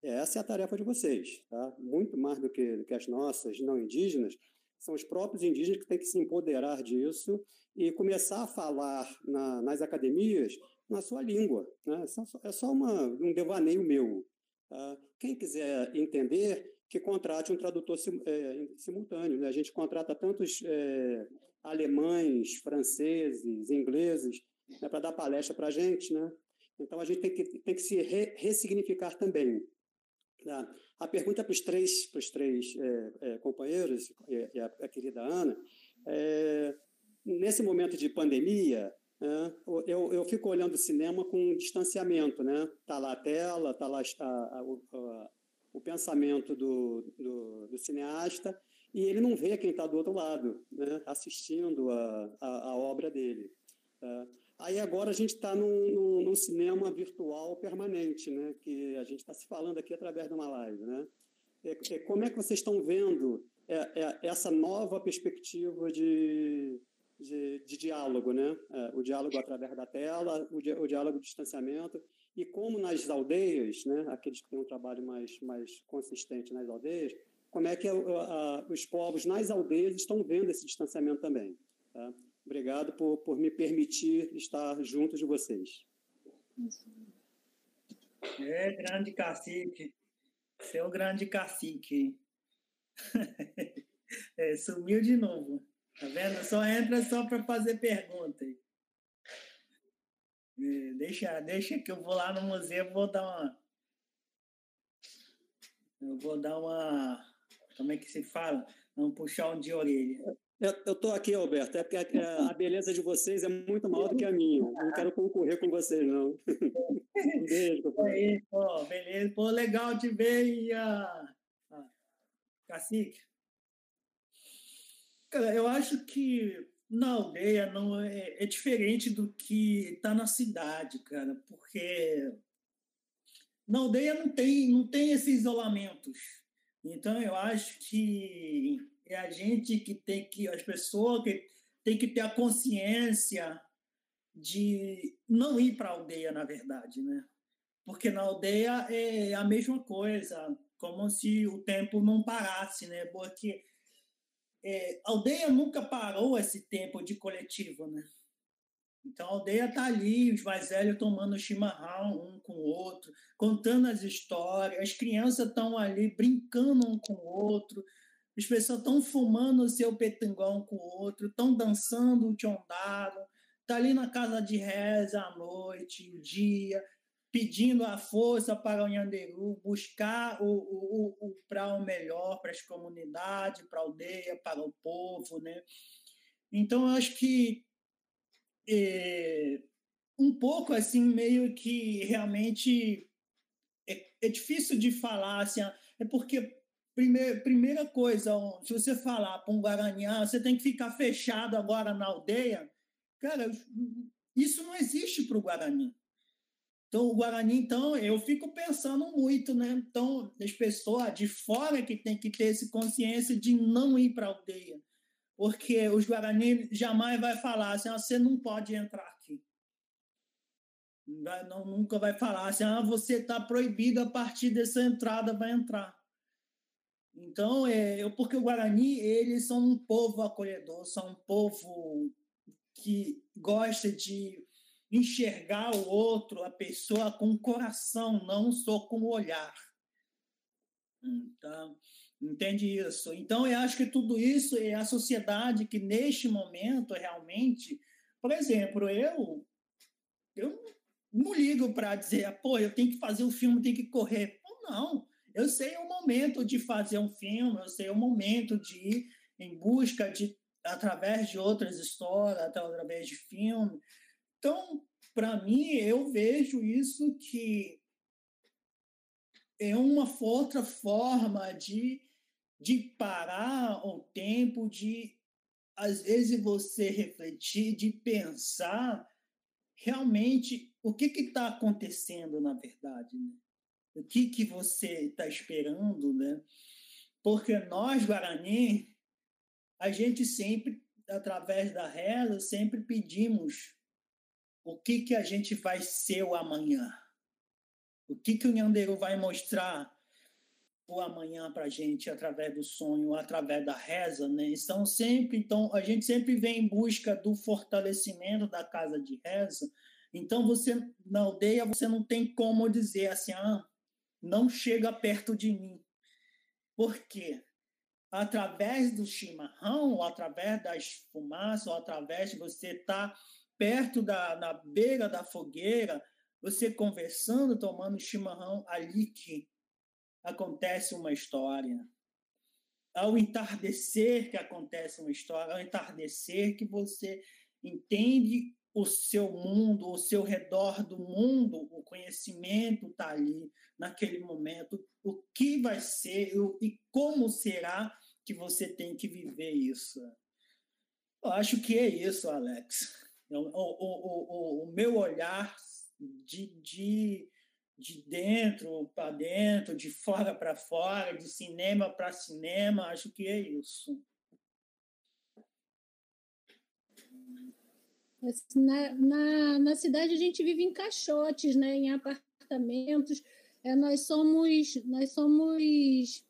Essa é a tarefa de vocês. Tá? Muito mais do que, do que as nossas não indígenas, são os próprios indígenas que têm que se empoderar disso e começar a falar na, nas academias na sua língua. Né? É só, é só uma, um devaneio meu. Tá? Quem quiser entender, que contrate um tradutor sim, é, simultâneo. Né? A gente contrata tantos é, alemães, franceses, ingleses, né, para dar palestra para a gente, né? Então a gente tem que, tem que se re, ressignificar também. Tá? A pergunta para os três, para os três é, é, companheiros, e, a, a, querida Ana, é, nesse momento de pandemia, né, eu, eu fico olhando o cinema com distanciamento, né? Tá lá a tela, tá lá a, a, o pensamento do, do, do, cineasta e ele não vê quem está do outro lado, né? Assistindo a, a, a obra dele. Tá? Aí agora a gente está num, num, num, cinema virtual permanente, né? que a gente está se falando aqui através de uma live. Né? É, é, como é que vocês estão vendo é, é essa nova perspectiva de, de, de diálogo? Né? É, o diálogo através da tela, o, di, o, diálogo de distanciamento, e como nas aldeias, né? aqueles que têm um trabalho mais, mais consistente nas aldeias, como é que a, a, os povos nas aldeias estão vendo esse distanciamento também. Tá? Obrigado por, por me permitir estar junto de vocês. É, grande cacique. Seu grande cacique. (laughs) É, sumiu de novo. Tá vendo? Só entra só para fazer pergunta. É, deixa, deixa que eu vou lá no museu, vou dar uma. Eu vou dar uma. Como é que se fala? Vamos puxar um de orelha. Eu estou aqui, Alberto, é porque a, a, beleza de vocês é muito maior do que a minha. Eu não quero concorrer com vocês, não. (laughs) Um beijo. Aí, pô, beleza. Pô, legal te ver. E, ah, ah, cacique. Cara, eu acho que na aldeia não é, é diferente do que está na cidade, cara, porque na aldeia não tem, não tem esses isolamentos. Então, eu acho que é a gente que tem que, as pessoas que tem que ter a consciência de não ir para a aldeia, na verdade, né? Porque na aldeia é a mesma coisa, como se o tempo não parasse, né? Porque é, a aldeia nunca parou esse tempo de coletivo, né? Então a aldeia está ali, os mais velhos tomando chimarrão um com o outro, contando as histórias, as crianças estão ali brincando um com o outro, as pessoas estão fumando o seu petangão com o outro, estão dançando o tiondado, tá ali na casa de reza à noite, o dia, pedindo a força para o Nhanderu buscar o, o, o, para o melhor para as comunidades, para a aldeia, para o povo, né? Então, eu acho que é, um pouco assim, meio que realmente é, é difícil de falar, assim, é porque Primeira, primeira coisa, se você falar para um Guarani, ah, você tem que ficar fechado agora na aldeia, cara, isso não existe para o Guarani. Então, o Guarani, então, eu fico pensando muito, né? Então, as pessoas de fora que tem que ter essa consciência de não ir para a aldeia. Porque os Guarani jamais vai falar assim, ah, você não pode entrar aqui. Não, nunca vai falar assim, ah, você está proibido a partir dessa entrada, vai entrar. Então, é, porque o Guarani, eles são um povo acolhedor, são um povo que gosta de enxergar o outro, a pessoa com o coração, não só com o olhar. Então, Entende isso? Então, eu acho que tudo isso é a sociedade que, neste momento, realmente. Por exemplo, eu, eu não ligo para dizer, pô, eu tenho que fazer o um filme, tenho que correr. Não, eu sei o momento de fazer um filme, eu sei o momento de ir em busca de, através de outras histórias, através de filme. Então, para mim, eu vejo isso que é uma outra forma de de parar o tempo, de às vezes você refletir, de pensar realmente o que está acontecendo na verdade, né? O que que você está esperando, né? Porque nós Guarani, a gente sempre através da reza sempre pedimos o que que a gente vai ser o amanhã, o que que o Nhandeiro vai mostrar o amanhã para a gente através do sonho, através da reza, né? Então sempre, então a gente sempre vem em busca do fortalecimento da casa de reza. Então você na aldeia você não tem como dizer assim, ah, não chega perto de mim. Por quê? Através do chimarrão, ou através das fumaças, ou através de você estar tá perto da na beira da fogueira, você conversando, tomando chimarrão ali que acontece uma história. Ao entardecer que acontece uma história, ao entardecer que você entende o seu mundo, o seu redor do mundo, o conhecimento está ali naquele momento, o que vai ser e como será que você tem que viver isso. Eu acho que é isso, Alex. O, o, o, o meu olhar de, de de dentro para dentro, de fora para fora, de cinema para cinema, acho que é isso. Na, na, na cidade a gente vive em caixotes, né, em apartamentos. É, nós somos nós somos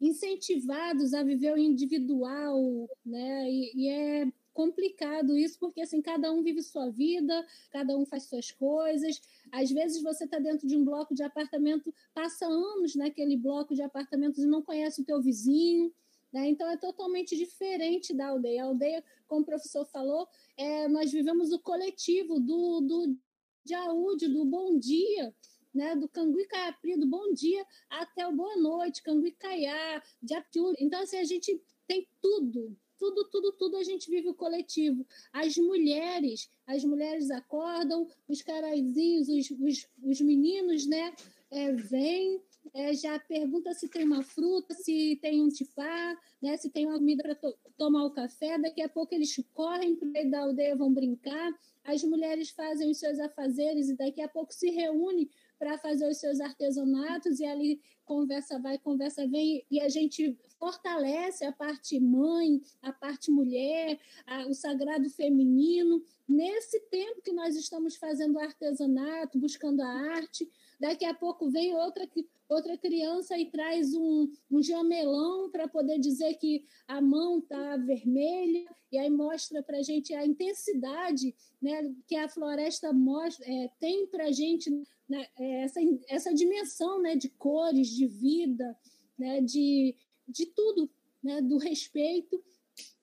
incentivados a viver o individual, né? E, e é complicado isso, porque assim, cada um vive sua vida, cada um faz suas coisas. Às vezes você está dentro de um bloco de apartamento, passa anos naquele bloco de apartamentos e não conhece o teu vizinho. Né? Então é totalmente diferente da aldeia. A aldeia, como o professor falou, é, nós vivemos o coletivo do, do de saúde, do bom dia, né, do Cangui Caiapri, do bom dia até o boa noite, Cangui Caiá, de Aptiú. Então, assim, a gente tem tudo, tudo, tudo, tudo a gente vive o coletivo. As mulheres, as mulheres acordam, os caraizinhos, os, os, os meninos, né, é, vêm, é, já pergunta se tem uma fruta, se tem um tipá, né, se tem uma comida para to tomar o café. Daqui a pouco eles correm para o meio da aldeia, vão brincar. As mulheres fazem os seus afazeres e daqui a pouco se reúnem para fazer os seus artesanatos e ali conversa vai, conversa vem, e a gente fortalece a parte mãe, a parte mulher, a, o sagrado feminino. Nesse tempo que nós estamos fazendo artesanato, buscando a arte, daqui a pouco vem outra, outra criança e traz um, um jamelão para poder dizer que a mão está vermelha, e aí mostra para a gente a intensidade né, que a floresta mostra, é, tem para a gente né, é, essa, essa dimensão né, de cores, de vida, né, de, de tudo, né, do respeito.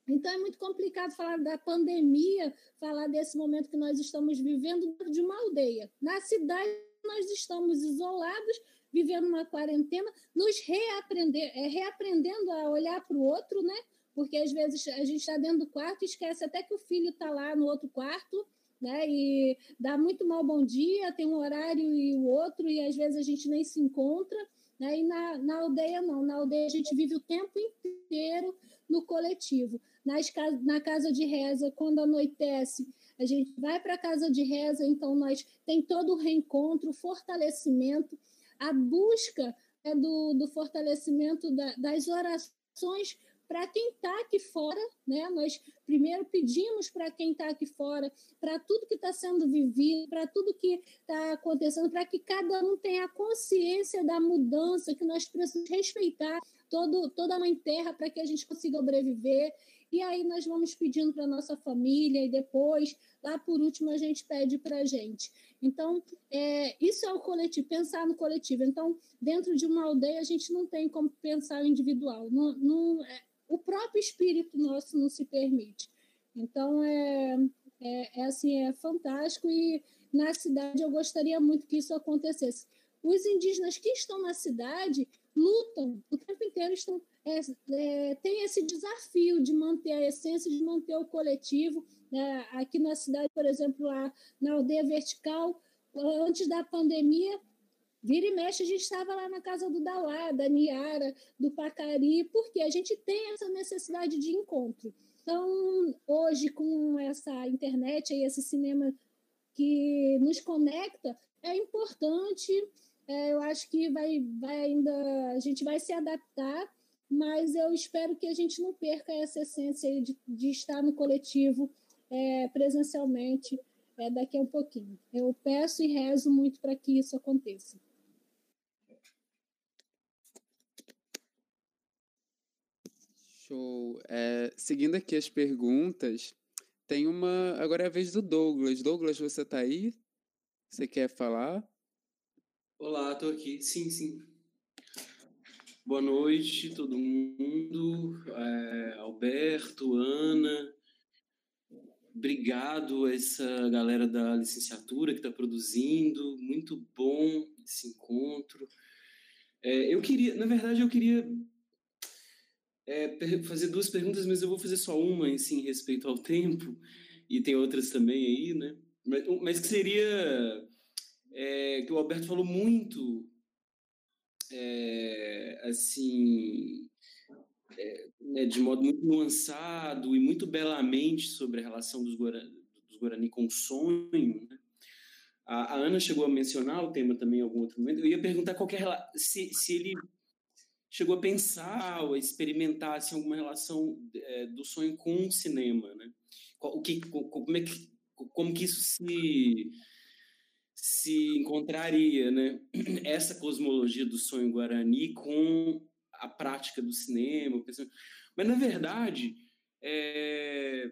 Então é muito complicado falar da pandemia, falar desse momento que nós estamos vivendo de uma aldeia. Na cidade nós estamos isolados, vivendo uma quarentena, nos reaprender, é, reaprendendo a olhar para o outro, né? Porque às vezes a gente está dentro do quarto e esquece até que o filho está lá no outro quarto, né? E dá muito mal bom dia, tem um horário e o outro, e às vezes a gente nem se encontra. Né? E na, na aldeia, não. Na aldeia, a gente vive o tempo inteiro no coletivo. Nas, na casa de reza, quando anoitece, a gente vai para a casa de reza, então nós tem todo o reencontro, o fortalecimento, a busca é do, do fortalecimento da, das orações para quem está aqui fora, né? Nós primeiro pedimos para quem está aqui fora, para tudo que está sendo vivido, para tudo que está acontecendo, para que cada um tenha consciência da mudança, que nós precisamos respeitar todo, toda a mãe terra para que a gente consiga sobreviver. e aí nós vamos pedindo para nossa família e depois, lá por último, a gente pede para a gente. Então, é, isso é o coletivo, pensar no coletivo. Então, dentro de uma aldeia, a gente não tem como pensar individual. Não, não, é, o próprio espírito nosso não se permite. Então, é, é, é, assim, é fantástico e na cidade eu gostaria muito que isso acontecesse. Os indígenas que estão na cidade lutam o tempo inteiro, estão, é, é, tem esse desafio de manter a essência, de manter o coletivo. Né? Aqui na cidade, por exemplo, lá na aldeia vertical, antes da pandemia, Vira e mexe, a gente estava lá na casa do Dalá, da Niara, do Pacari, porque a gente tem essa necessidade de encontro. Então, hoje, com essa internet e esse cinema que nos conecta, é importante. É, eu acho que vai, vai ainda, a gente vai se adaptar, mas eu espero que a gente não perca essa essência de, de estar no coletivo é, presencialmente é, daqui a um pouquinho. Eu peço e rezo muito para que isso aconteça. Show. É, seguindo aqui as perguntas, tem uma. Agora é a vez do Douglas. Douglas, você está aí? Você quer falar? Olá, estou aqui. Sim, sim. Boa noite, todo mundo. É, Alberto, Ana. Obrigado a essa galera da licenciatura que está produzindo. Muito bom esse encontro. É, eu queria, na verdade, eu queria é, fazer duas perguntas, mas eu vou fazer só uma, assim, respeito ao (laughs) tempo, e tem outras também aí, né? Mas, mas que seria é, que o Alberto falou muito, é, assim, é, de modo muito nuançado e muito belamente sobre a relação dos Guarani, dos Guarani com o sonho, né? A, a, Ana chegou a mencionar o tema também em algum outro momento. Eu ia perguntar qualquer se, se ele chegou a pensar ou a experimentar assim, alguma relação é, do sonho com o cinema, né? O que, como é que, como que isso se se encontraria, né? (clears throat) Essa cosmologia do sonho guarani com a prática do cinema, mas na verdade é,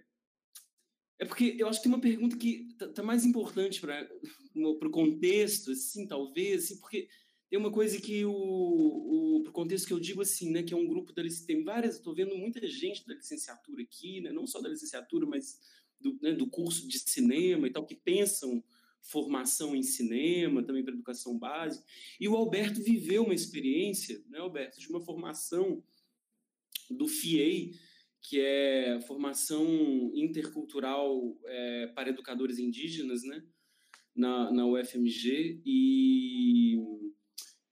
é porque eu acho que tem uma pergunta que tá, tá mais importante para o contexto, assim, talvez, assim, porque tem uma coisa que o, o contexto que eu digo assim, né, que é um grupo da tem várias, estou vendo muita gente da licenciatura aqui, né, não só da licenciatura, mas do, né, do curso de cinema e tal, que pensam formação em cinema, também para educação básica. E o Alberto viveu uma experiência, né, Alberto, de uma formação do FIEI, que é formação intercultural é, para educadores indígenas, né, na, na UFMG, e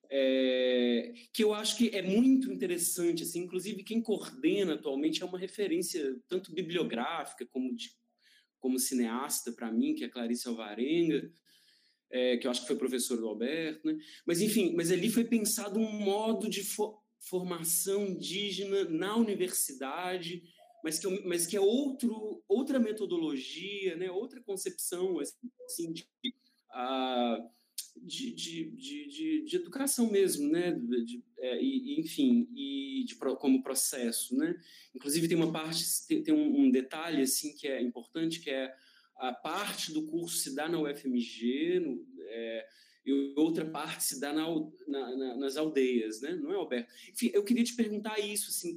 é, que eu acho que é muito interessante, assim, inclusive quem coordena atualmente é uma referência tanto bibliográfica como de, como cineasta para mim, que é Clarice Alvarenga, é, que eu acho que foi professor do Alberto, né? Mas enfim, mas ali foi pensado um modo de fo formação indígena na universidade, mas que, é mas que é outro, outra metodologia, né? Outra concepção assim de, uh, de, de, de, de, educação mesmo, né? De, é, e, enfim, e de, como processo, né? Inclusive tem uma parte, tem, tem um, um, detalhe assim que é importante, que é a parte do curso se dá na UFMG, no, é, e outra parte se dá na, na, na, nas aldeias, né? Não é, Alberto? Enfim, eu queria te perguntar isso, assim,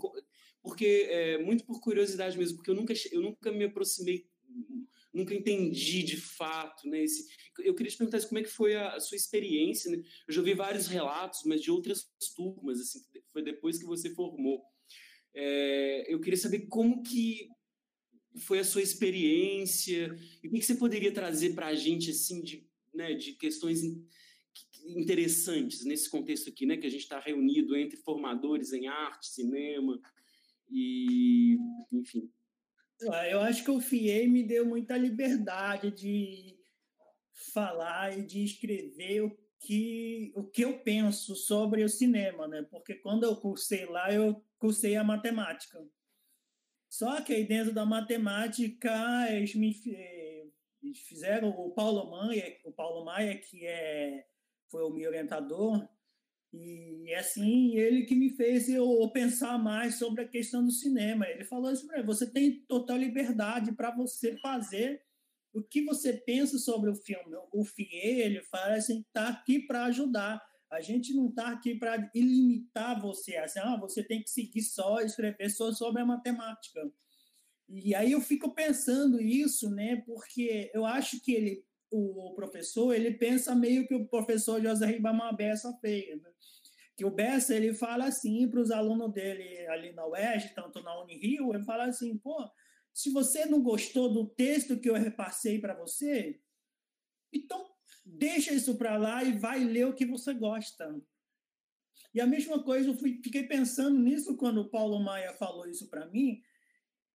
porque é, muito por curiosidade mesmo, porque eu nunca, eu nunca me aproximei nunca entendi de fato, né? Esse, eu queria te perguntar como é que foi a, a sua experiência, né? Eu já ouvi vários relatos, mas de outras turmas, assim, foi depois que você formou. É, eu queria saber como que foi a sua experiência e o que, que você poderia trazer para a gente, assim, de, né, de questões interessantes nesse contexto aqui, né? Que a gente está reunido entre formadores em arte, cinema e, enfim. Eu acho que o FIE me deu muita liberdade de falar e de escrever o que, o que eu penso sobre o cinema, né? Porque quando eu cursei lá, eu cursei a matemática. Só que aí dentro da matemática, eles me eles fizeram o Paulo Maia, o Paulo Maia que é foi o meu orientador, E assim, ele que me fez eu pensar mais sobre a questão do cinema. Ele falou assim: você tem total liberdade para você fazer o que você pensa sobre o filme. O FIE, ele fala assim, está aqui para ajudar. A gente não está aqui para limitar você, assim, ah, você tem que seguir só, escrever só sobre a matemática. E aí eu fico pensando isso, né? Porque eu acho que ele, o professor, ele pensa meio que o professor José Ribamar Bessa fez, né? que o Bessa ele fala assim para os alunos dele ali na UERJ, tanto na Unirio, ele fala assim, pô, se você não gostou do texto que eu repassei para você, então deixa isso para lá e vai ler o que você gosta. E a mesma coisa, eu fui, fiquei pensando nisso quando o Paulo Maia falou isso para mim,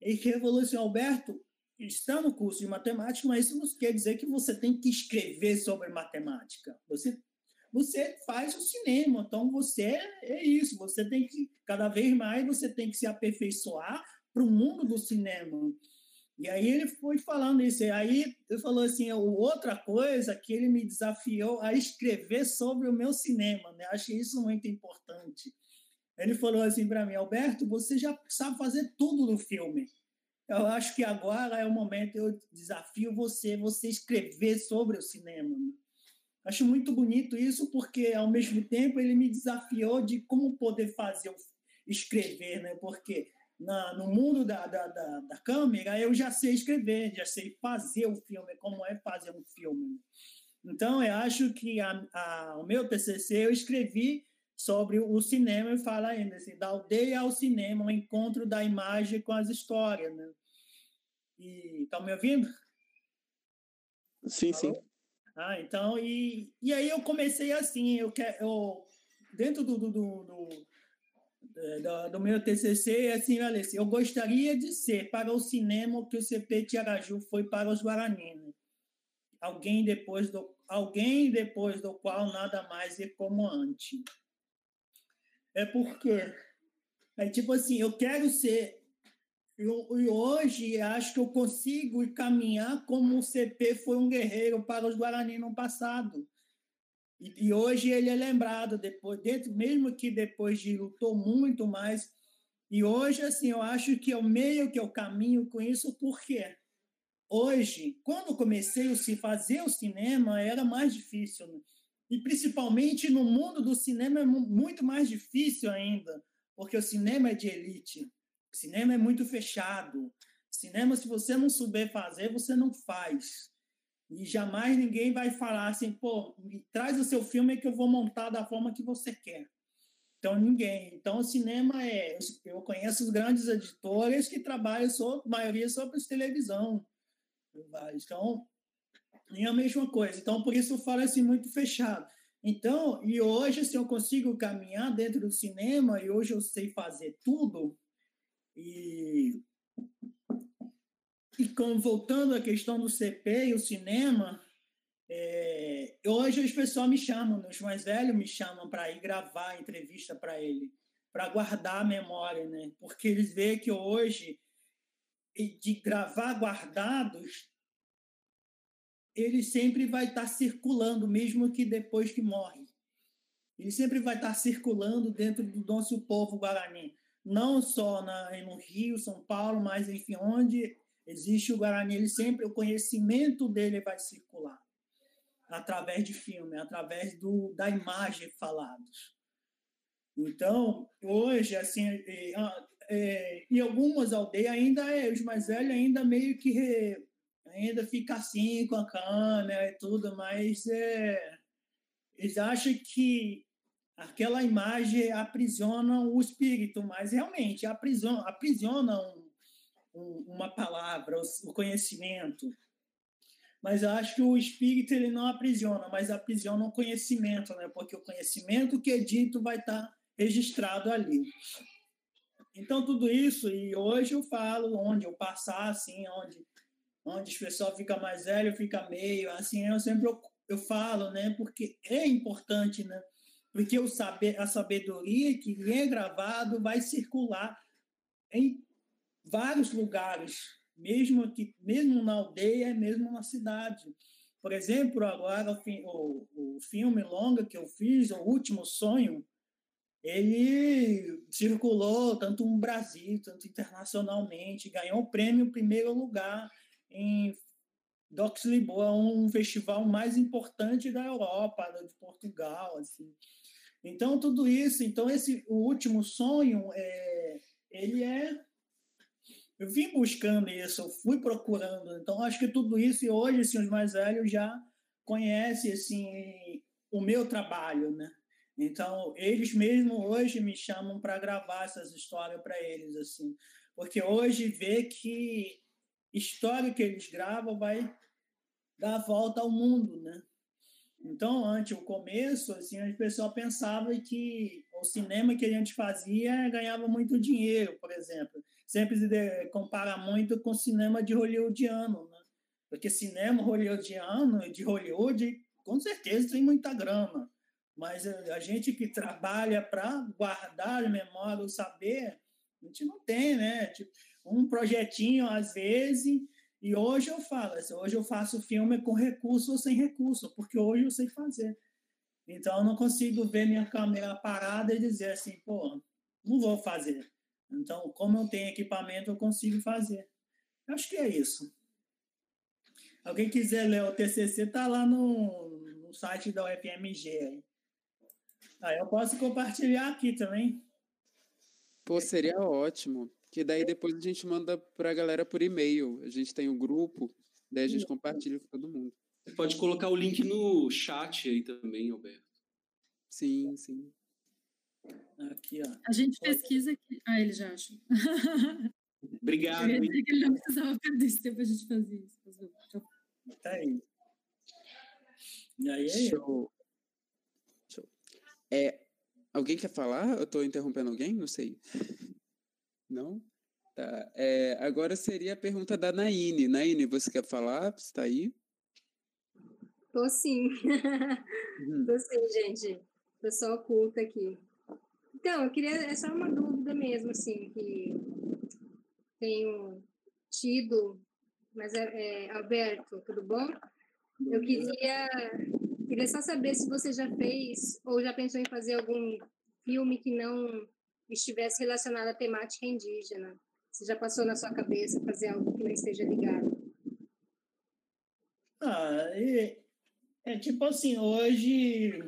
e que ele falou assim, Alberto, está no curso de matemática, mas isso não quer dizer que você tem que escrever sobre matemática. Você você faz o cinema. Então, você é isso. Você tem que, cada vez mais, você tem que se aperfeiçoar para o mundo do cinema. E aí ele foi falando isso. E aí ele falou assim, outra coisa que ele me desafiou a escrever sobre o meu cinema. Né? Achei isso muito importante. Ele falou assim para mim, Alberto, você já sabe fazer tudo no filme. Eu acho que agora é o momento eu desafio você, você escrever sobre o cinema. Acho muito bonito isso, porque ao mesmo tempo ele me desafiou de como poder fazer, escrever, né? Porque na, no mundo da, da, da, da, câmera eu já sei escrever, já sei fazer o filme, como é fazer um filme. Então eu acho que a, a, o meu TCC eu escrevi sobre o cinema e fala ainda assim, da aldeia ao cinema, o encontro da imagem com as histórias, né? E estão tá me ouvindo? Sim, sim. Ah, então, e, e aí eu comecei assim, eu, eu dentro do, do, do, do, é, do, meu TCC, assim, olha, assim, eu gostaria de ser para o cinema que o CP Tiaraju foi para os Guarani. Né? Alguém depois do alguém depois do qual nada mais é como antes. É porque é tipo assim, eu quero ser e hoje acho que eu consigo caminhar como o CP foi um guerreiro para os Guarani no passado. E, e, hoje ele é lembrado depois, dentro, mesmo que depois de lutou muito mais. E hoje assim eu acho que é o meio que eu caminho com isso porque hoje, quando comecei a se fazer o cinema, era mais difícil. Né? E principalmente no mundo do cinema é muito mais difícil ainda, porque o cinema é de elite. Cinema é muito fechado. Cinema, se você não souber fazer, você não faz. E jamais ninguém vai falar assim, pô, me traz o seu filme que eu vou montar da forma que você quer. Então, ninguém. Então, o cinema é. Eu conheço os grandes editores que trabalham, só, a maioria, para televisão. Então, é a mesma coisa. Então, por isso eu falo assim, muito fechado. Então, e hoje, se eu consigo caminhar dentro do cinema, e hoje eu sei fazer tudo, e, e voltando à questão do CP e o cinema, é, hoje os pessoal me chamam, os mais velhos me chamam para ir gravar entrevista para ele, para guardar a memória, né? Porque eles veem que hoje, de gravar guardados, ele sempre vai estar tá circulando, mesmo que depois que morre. Ele sempre vai estar tá circulando dentro do nosso povo guarani não só na, no Rio, São Paulo, mas enfim, onde existe o Guarani, ele sempre, o conhecimento dele vai circular através de filme, através do, da imagem falados. Então, hoje, assim, é, é, em algumas aldeias ainda é, os mais velhos ainda meio que ainda fica assim com a câmera e tudo, mas é, eles acham que aquela imagem aprisiona o espírito, mas realmente aprisiona, aprisiona um, um, uma palavra, o, conhecimento. Mas eu acho que o espírito ele não aprisiona, mas aprisiona o conhecimento, né? porque o conhecimento que é dito vai estar registrado ali. Então, tudo isso, e hoje eu falo onde eu passar, assim, onde, onde o pessoal fica mais velho, fica meio, assim, eu sempre eu, eu falo, né? Porque é importante, né? Porque o saber, a sabedoria que é gravado vai circular em vários lugares, mesmo que mesmo na aldeia, mesmo na cidade. Por exemplo, agora o, o filme longa que eu fiz, O Último Sonho, ele circulou tanto no Brasil, tanto internacionalmente, ganhou o prêmio primeiro lugar em Docs Lisboa, um festival mais importante da Europa, de Portugal, assim. Então tudo isso, então esse o último sonho, é, ele é eu vim buscando isso, eu fui procurando. Então acho que tudo isso e hoje assim, os mais velhos já conhecem assim o meu trabalho, né? Então, eles mesmo hoje me chamam para gravar essas histórias para eles, assim. Porque hoje vê que história que eles gravam vai dar volta ao mundo, né? Então, antes, o começo, assim, o pessoal pensava que o cinema que a gente fazia ganhava muito dinheiro, por exemplo. Sempre se compara muito com cinema de hollywoodiano, né? Porque cinema hollywoodiano, de Hollywood, com certeza tem muita grana mas a gente que trabalha para guardar a memória, o saber, a gente não tem, né? Tipo, um projetinho às vezes, e hoje eu falo, assim, hoje eu faço filme com recurso ou sem recurso, porque hoje eu sei fazer. Então eu não consigo ver minha câmera parada e dizer assim, pô, não vou fazer. Então, como eu tenho equipamento, eu consigo fazer. Eu acho que é isso. Alguém quiser ler o TCC, tá lá no, no site da UFMG. Ah, eu posso compartilhar aqui também. Pô, seria ótimo. Que daí depois a gente manda para a galera por e-mail. A gente tem um grupo, daí a gente compartilha com todo mundo. Você pode colocar o link no chat aí também, Alberto. Sim, sim. Aqui, ó. A gente pesquisa aqui. Ah, ele já acha. (laughs) Obrigado. Eu ia que ele não precisava perder esse tempo a gente fazer isso. Tá aí. E aí, Show. É, alguém quer falar? Eu estou interrompendo alguém? Não sei. Não? Tá. É, agora seria a pergunta da Naine. Naine, você quer falar? Você está aí? Tô sim. Uhum. Tô sim, gente. Pessoal oculta aqui. Então, eu queria. É só uma dúvida mesmo, assim, que tenho tido. Mas, é, é Alberto, tudo bom? Eu queria Queria só saber se você já fez ou já pensou em fazer algum filme que não estivesse relacionado à temática indígena. Se já passou na sua cabeça fazer algo que não esteja ligado? Ah, é, é tipo assim, hoje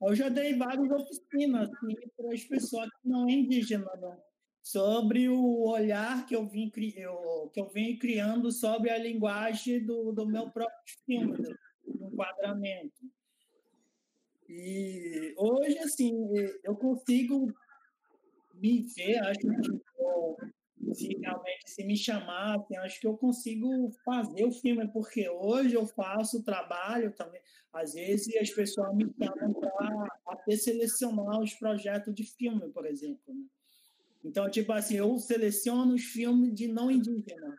eu já dei várias oficinas assim, para as pessoas que não é indígena, né? sobre o olhar que eu vim eu, que eu vim criando sobre a linguagem do, do meu próprio filme. Né? enquadramento. E hoje, assim, eu consigo me ver, acho que se realmente se me chamassem, acho que eu consigo fazer o filme, porque hoje eu faço trabalho também. Às vezes as pessoas me chamam para até selecionar os projetos de filme, por exemplo. Né? Então, tipo assim, eu seleciono os filmes de não indígena.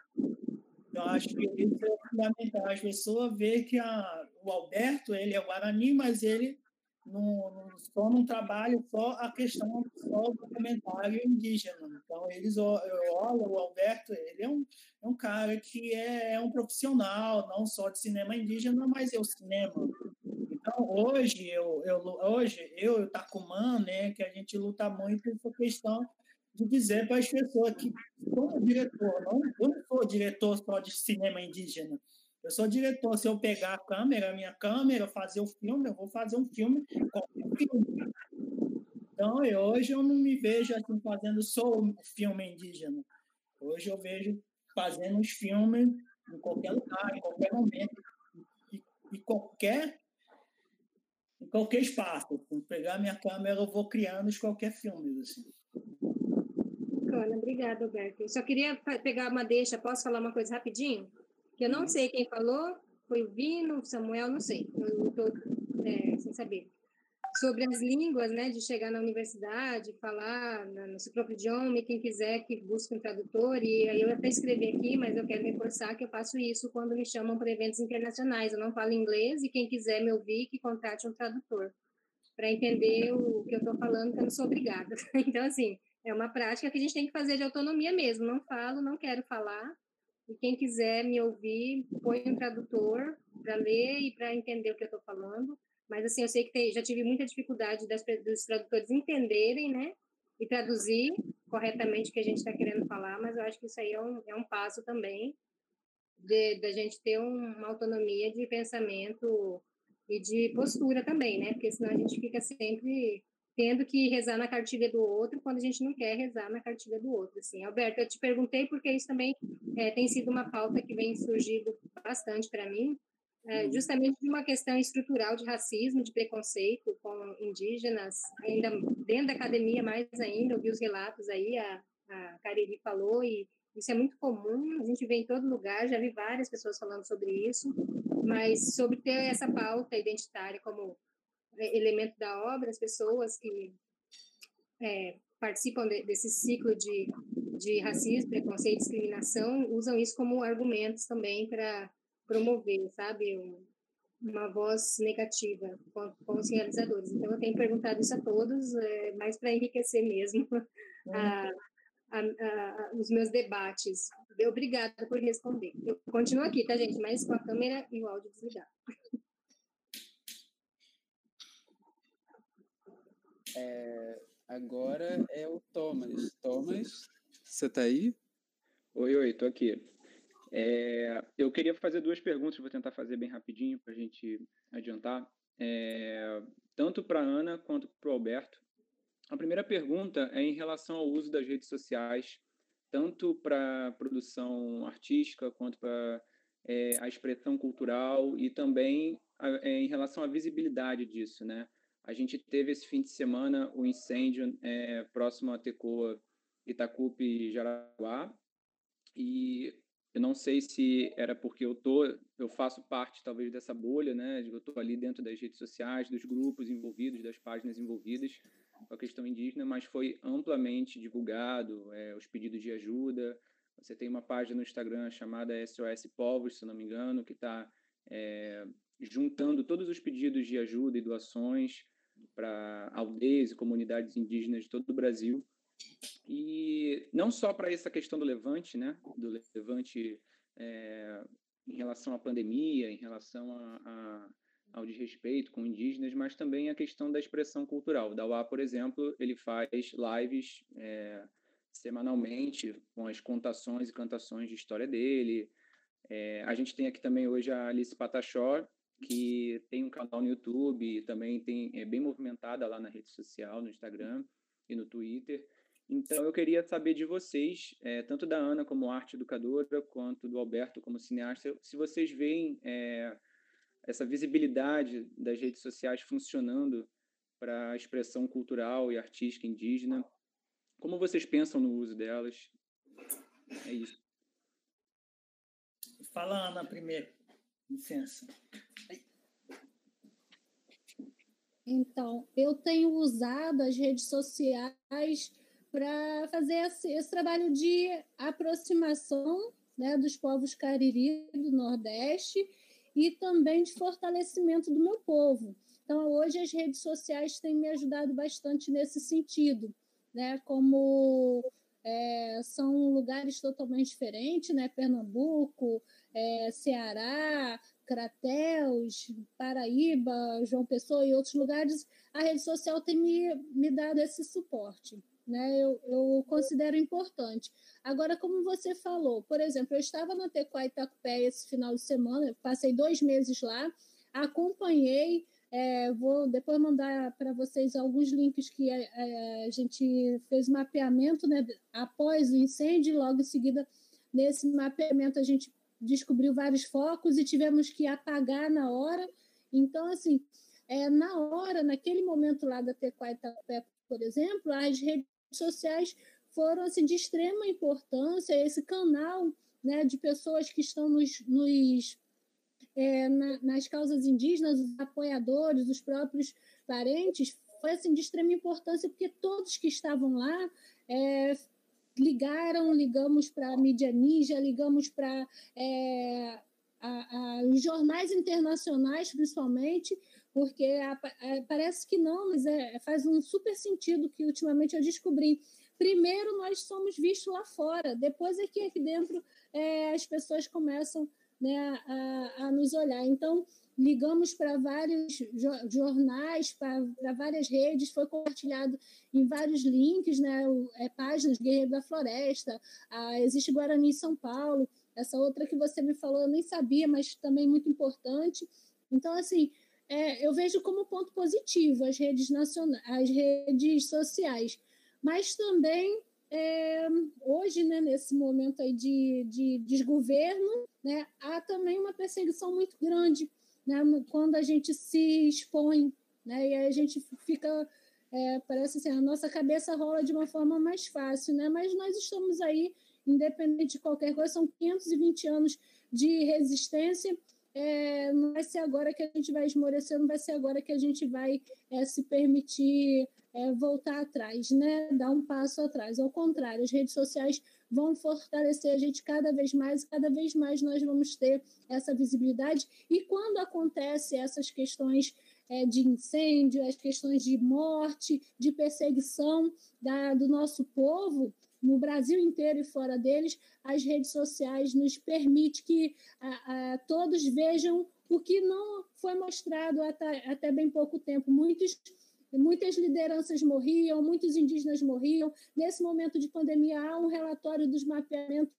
Então, acho que isso é fundamental. As pessoas veem que a, o Alberto, ele é Guarani, mas ele não, só não trabalha só a questão só do documentário indígena. Então, eles olham o Alberto, ele é um, é um cara que é, é um profissional, não só de cinema indígena, mas é o cinema. Então, hoje, eu, eu, hoje, eu e o Tacuman, né, que a gente luta muito essa questão de dizer para as pessoas que como diretor, não, eu não sou diretor só de cinema indígena. Eu sou diretor. Se eu pegar a câmera, a minha câmera, fazer o filme, eu vou fazer um filme qualquer filme. Então, eu, hoje eu não me vejo assim fazendo só o filme indígena. Hoje eu vejo fazendo os filmes em qualquer lugar, em qualquer momento, e, e qualquer em qualquer espaço. Se pegar minha câmera, eu vou criando qualquer filme. Assim obrigada, Alberto. Eu só queria pegar uma deixa, posso falar uma coisa rapidinho? Eu não sei quem falou, foi o Vino, o Samuel, não sei, eu estou é, sem saber. Sobre as línguas, né, de chegar na universidade, falar no seu próprio idioma, e quem quiser que busque um tradutor, e aí eu até escrevi aqui, mas eu quero reforçar que eu faço isso quando me chamam para eventos internacionais. Eu não falo inglês, e quem quiser me ouvir, que contate um tradutor, para entender o que eu estou falando, que eu não sou obrigada. (laughs) Então, assim, é uma prática que a gente tem que fazer de autonomia mesmo. Não falo, não quero falar, e quem quiser me ouvir, põe um tradutor para ler e para entender o que eu estou falando. Mas, assim, eu sei que tem, já tive muita dificuldade das, dos tradutores entenderem, né? E traduzir corretamente o que a gente está querendo falar, mas eu acho que isso aí é um, é um passo também da gente ter um, uma autonomia de pensamento e de postura também, né? Porque senão a gente fica sempre tendo que rezar na cartilha do outro quando a gente não quer rezar na cartilha do outro. Assim, Alberto, eu te perguntei porque isso também é, tem sido uma pauta que vem surgindo bastante para mim, é, uhum. justamente de uma questão estrutural de racismo, de preconceito com indígenas, ainda dentro da academia mais ainda, eu vi os relatos aí, a, a Cariri falou, e isso é muito comum, a gente vê em todo lugar, já vi várias pessoas falando sobre isso, mas sobre ter essa pauta identitária como elemento da obra, as pessoas que é, participam de, desse ciclo de, de racismo, preconceito e discriminação usam isso como argumentos também para promover, sabe, um, uma voz negativa com, com, os realizadores. Então, eu tenho perguntado isso a todos, é, mais para enriquecer mesmo (laughs) a, a, a, os meus debates. Obrigada por responder. Eu continuo aqui, tá, gente? Mas com a câmera e o áudio desligado. (laughs) É, agora é o Thomas. Thomas, você está aí? Oi, oi, estou aqui. É, eu queria fazer duas perguntas, vou tentar fazer bem rapidinho para a gente adiantar, é, tanto para Ana quanto para o Alberto. A primeira pergunta é em relação ao uso das redes sociais, tanto para produção artística quanto para é, a expressão cultural e também a, é, em relação à visibilidade disso, né? A gente teve esse fim de semana o incêndio é, próximo a Tecoa, Itacupe, Jaraguá, e eu não sei se era porque eu tô, eu faço parte talvez dessa bolha, né? Eu estou ali dentro das redes sociais, dos grupos envolvidos, das páginas envolvidas com a questão indígena, mas foi amplamente divulgado é, os pedidos de ajuda. Você tem uma página no Instagram chamada SOS Povos, se não me engano, que está é, juntando todos os pedidos de ajuda e doações para aldeias e comunidades indígenas de todo o Brasil. E não só para essa questão do levante, né, do levante é, em relação à pandemia, em relação a, a, ao desrespeito com indígenas, mas também a questão da expressão cultural. O Dauá, por exemplo, ele faz lives é, semanalmente com as contações e cantações de história dele. É, a gente tem aqui também hoje a Alice Patachó, que tem um canal no YouTube, também tem é bem movimentada lá na rede social, no Instagram e no Twitter. Então eu queria saber de vocês, é, tanto da Ana como arte educadora, quanto do Alberto como cineasta, se vocês veem é, essa visibilidade das redes sociais funcionando para a expressão cultural e artística indígena. Como vocês pensam no uso delas? É isso. Fala, Ana, primeiro. Licença. Então, eu tenho usado as redes sociais para fazer esse, esse, trabalho de aproximação né, dos povos cariri do Nordeste e também de fortalecimento do meu povo. Então, hoje as redes sociais têm me ajudado bastante nesse sentido, né? Como é, são lugares totalmente diferentes, né? Pernambuco, é, Ceará, Crateus, Paraíba, João Pessoa e outros lugares, a rede social tem me, me dado esse suporte. Né? Eu, eu considero importante. Agora, como você falou, por exemplo, eu estava na Tequá Itacupé esse final de semana, passei dois meses lá, acompanhei, é, vou depois mandar para vocês alguns links que a, a, a gente fez mapeamento né, após o incêndio, logo em seguida, nesse mapeamento, a gente descobriu vários focos e tivemos que apagar na hora. Então, assim, é, na hora, naquele momento lá da Tequá por exemplo, as redes sociais foram assim, de extrema importância, esse canal né, de pessoas que estão nos, nos é, na, nas causas indígenas, os apoiadores, os próprios parentes, foi assim, de extrema importância, porque todos que estavam lá é, ligaram, ligamos para a mídia ninja, ligamos para é, os jornais internacionais, principalmente, porque a, a, parece que não, mas é, faz um super sentido que ultimamente eu descobri. primeiro nós somos vistos lá fora, depois é que aqui dentro é, as pessoas começam né, a, a nos olhar. Então, ligamos para vários jornais, para várias redes, foi compartilhado em vários links, né, é, páginas Guerreiro da Floresta, a, existe Guarani em São Paulo, essa outra que você me falou eu nem sabia, mas também muito importante. Então, assim, é, eu vejo como ponto positivo as redes nacionais, as redes sociais, mas também é, hoje, né, nesse momento aí de, de desgoverno, né, há também uma perseguição muito grande né, quando a gente se expõe, né, e a gente fica, é, parece assim, a nossa cabeça rola de uma forma mais fácil, né, mas nós estamos aí, independente de qualquer coisa, são 520 anos de resistência, é, não vai ser agora que a gente vai esmorecer, não vai ser agora que a gente vai é, se permitir é, voltar atrás, né? dar um passo atrás. Ao contrário, as redes sociais vão fortalecer a gente cada vez mais, e cada vez mais nós vamos ter essa visibilidade. E quando acontece essas questões é, de incêndio, as questões de morte, de perseguição da, do nosso povo, no Brasil inteiro e fora deles, as redes sociais nos permitem que a, a, todos vejam o que não foi mostrado até, até bem pouco tempo. Muitos muitas lideranças morriam, muitos indígenas morriam. Nesse momento de pandemia, há um relatório dos mapeamentos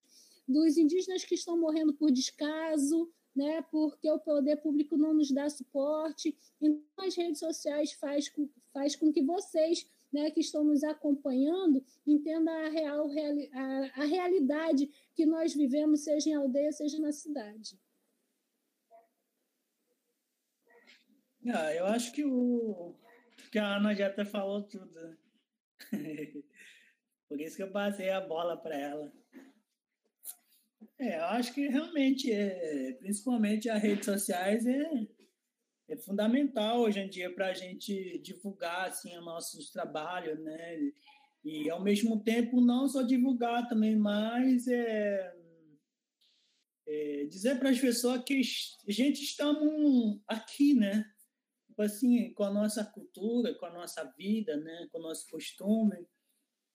dos indígenas que estão morrendo por descaso, né, porque o poder público não nos dá suporte. Então, as redes sociais faz faz com que vocês né, que estão nos acompanhando entenda a, real, a, a realidade que nós vivemos, seja em aldeia, seja na cidade. Ah, eu acho que o que a Ana já até falou tudo. (laughs) Por isso que eu passei a bola para ela. É, eu acho que realmente, é, principalmente as redes sociais, é, é fundamental hoje em dia para a gente divulgar assim, os nossos trabalhos, né? E, ao mesmo tempo, não só divulgar também, mas é, é dizer para as pessoas que a gente estamos aqui, né? Tipo assim, com a nossa cultura, com a nossa vida, né? Com o nosso costume.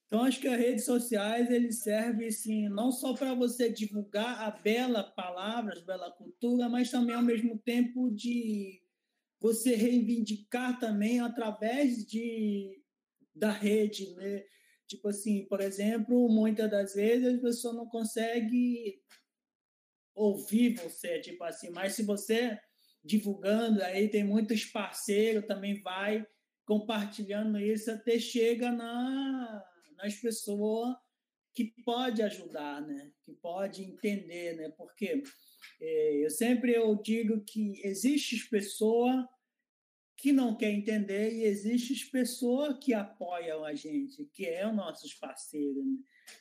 Então, acho que as redes sociais ele serve assim, não só para você divulgar a bela palavras, bela cultura, mas também ao mesmo tempo de você reivindicar também através de, da rede, né? Tipo assim, por exemplo, muitas das vezes a pessoa não consegue ouvir você, tipo assim, mas se você divulgando, aí tem muitos parceiros, também vai compartilhando isso até chega na, nas pessoas que pode ajudar, né? Que pode entender, né? Porque é, eu sempre eu digo que existe pessoa que não quer entender e existe pessoa que apoiam a gente, que é os nossos parceiros. Né?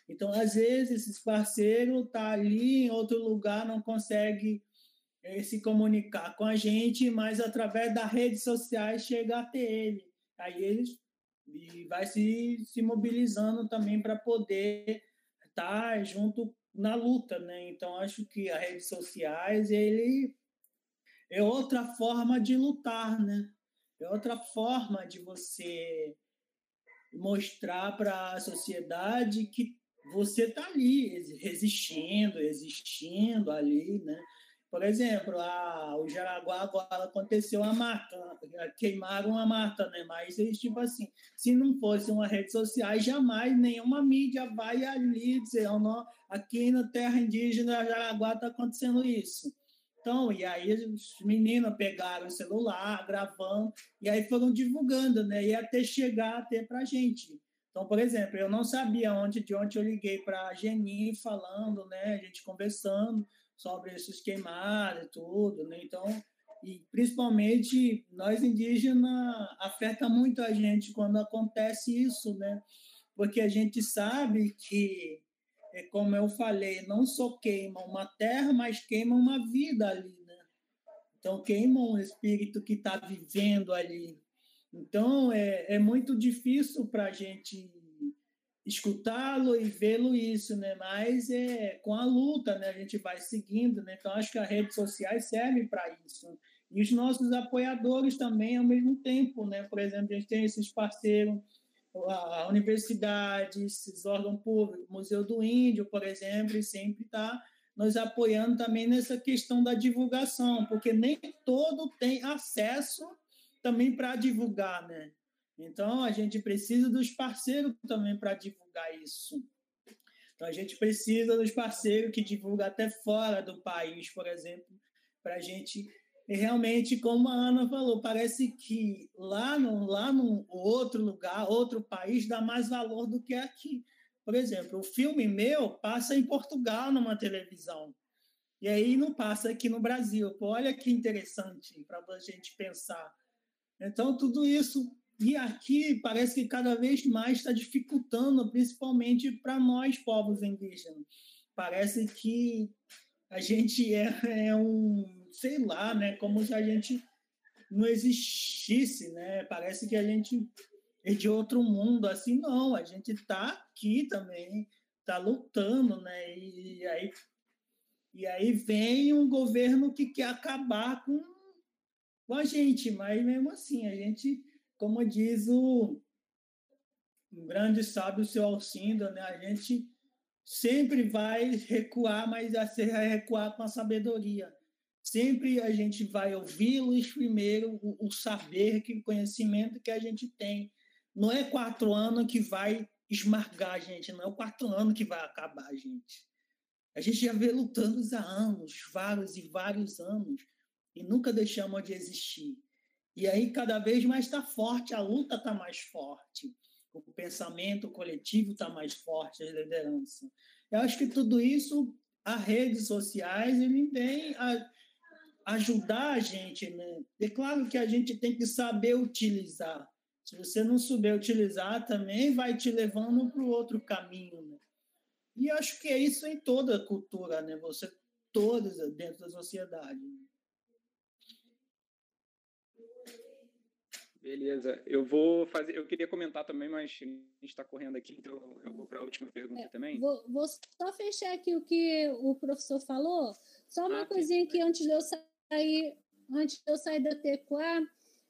Então, às vezes, esses parceiros tá ali em outro lugar, não consegue se comunicar com a gente, mas através das redes sociais chega até ele. Aí eles vai se, se mobilizando também para poder estar tá junto na luta, né? Então acho que as redes sociais ele é outra forma de lutar, né? É outra forma de você mostrar para a sociedade que você está ali resistindo, existindo ali, né? Por exemplo, a, o Jaraguá agora aconteceu a mata, queimaram a mata, né? Mas tipo assim, se não fosse uma rede social, jamais nenhuma mídia vai ali dizer, oh, não, aqui na terra indígena Jaraguá está acontecendo isso. Então, e aí os meninos pegaram o celular, gravando, e aí foram divulgando, né? E até chegar até para a gente. Então, por exemplo, eu não sabia onde, de onde eu liguei para a Geni falando, né? A gente conversando sobre esses queimados e tudo, né? Então, e principalmente nós indígenas afeta muito a gente quando acontece isso, né? Porque a gente sabe que, é como eu falei, não só queima uma terra, mas queima uma vida ali, né? Então queima um espírito que está vivendo ali. Então é, é muito difícil para a gente escutá-lo e vê-lo isso, né? Mas é com a luta, né? A gente vai seguindo, né? Então acho que as redes sociais servem para isso. E os nossos apoiadores também ao mesmo tempo, né? Por exemplo, a gente tem esses parceiros, a universidade, esses órgãos públicos, Museu do Índio, por exemplo, sempre está nos apoiando também nessa questão da divulgação, porque nem todo tem acesso também para divulgar, né? Então, a gente precisa dos parceiros também para divulgar isso. Então, a gente precisa dos parceiros que divulgam até fora do país, por exemplo, para a gente. E realmente, como a Ana falou, parece que lá no, lá no outro lugar, outro país, dá mais valor do que aqui. Por exemplo, o filme meu passa em Portugal numa televisão. E aí não passa aqui no Brasil. Pô, olha que interessante para a gente pensar. Então, tudo isso e aqui parece que cada vez mais está dificultando, principalmente para nós, povos indígenas. Parece que a gente é, é, um, sei lá, né, como se a gente não existisse, né? Parece que a gente é de outro mundo, assim não. A gente está aqui também, está lutando, né? E, e aí e aí vem um governo que quer acabar com, com a gente, mas mesmo assim a gente como diz o um grande sábio, seu Alcindo, né? a gente sempre vai recuar, mas você vai recuar com a sabedoria. Sempre a gente vai ouvi-los primeiro, o, o saber, que o conhecimento que a gente tem. Não é quatro anos que vai esmagar a gente, não é o quatro anos que vai acabar a gente. A gente já vê lutando há anos, vários e vários anos, e nunca deixamos de existir. E aí, cada vez mais está forte, a luta está mais forte, o pensamento coletivo está mais forte, a liderança. Eu acho que tudo isso, as redes sociais, ele vem a ajudar a gente. Né? É claro que a gente tem que saber utilizar. Se você não souber utilizar, também vai te levando para o outro caminho. Né? E acho que é isso em toda a cultura, né? Você todas dentro da sociedade. Né? Beleza, eu vou fazer. Eu queria comentar também, mas a gente está correndo aqui, então eu vou para a última pergunta é, também. Vou, vou, só fechar aqui o que o professor falou. Só uma ah, coisinha que antes de eu sair, antes de eu sair da Tequá,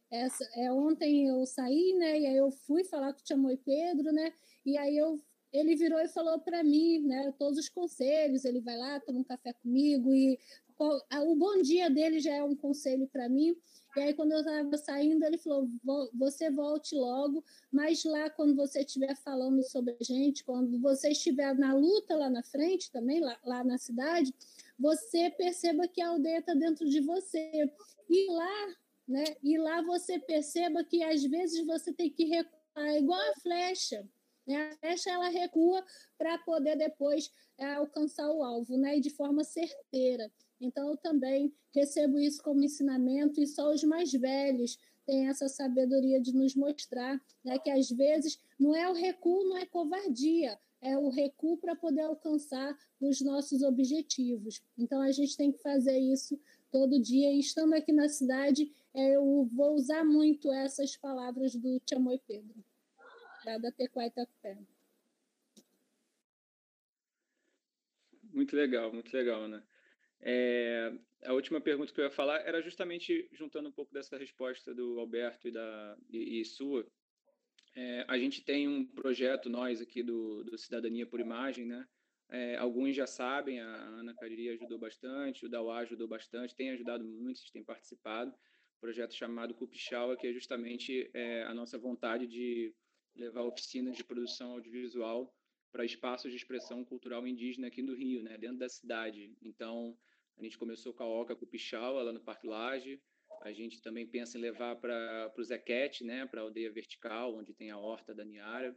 essa, é, ontem eu saí, né? E aí eu fui falar com o Chamoi Pedro, né? E aí eu ele virou e falou para mim, né, todos os conselhos, ele vai lá, toma um café comigo e o bom dia dele já é um conselho para mim. E aí, quando eu estava saindo, ele falou: você volte logo, mas lá, quando você estiver falando sobre a gente, quando você estiver na luta lá na frente também, lá, lá na cidade, você perceba que a aldeia está dentro de você. E lá, né? E lá você perceba que às vezes você tem que recuar, igual a flecha. Né? A flecha ela recua para poder depois é, alcançar o alvo, né? E de forma certeira. Então, eu também recebo isso como ensinamento, e só os mais velhos têm essa sabedoria de nos mostrar né, que, às vezes, não é o recuo, não é covardia, é o recuo para poder alcançar os nossos objetivos. Então, a gente tem que fazer isso todo dia. E estando aqui na cidade, é, eu vou usar muito essas palavras do Tiamoi Pedro, da Tequai Itapé. Muito legal, muito legal, né? É, a última pergunta que eu ia falar era justamente juntando um pouco dessa resposta do Alberto e, da, e, e sua. É, a gente tem um projeto, nós aqui do, do Cidadania por Imagem, né? É, alguns já sabem, a Ana Cariri ajudou bastante, o Dauá ajudou bastante, tem ajudado muito, vocês têm participado. projeto chamado Cupichaua, que é justamente é, a nossa vontade de levar oficinas de produção audiovisual para espaços de expressão cultural indígena aqui no Rio, né, dentro da cidade. Então, a gente começou com a Oca Cupichau, lá no Parque Laje. A gente também pensa em levar para o Zequete, né, para a aldeia vertical, onde tem a horta da Niara.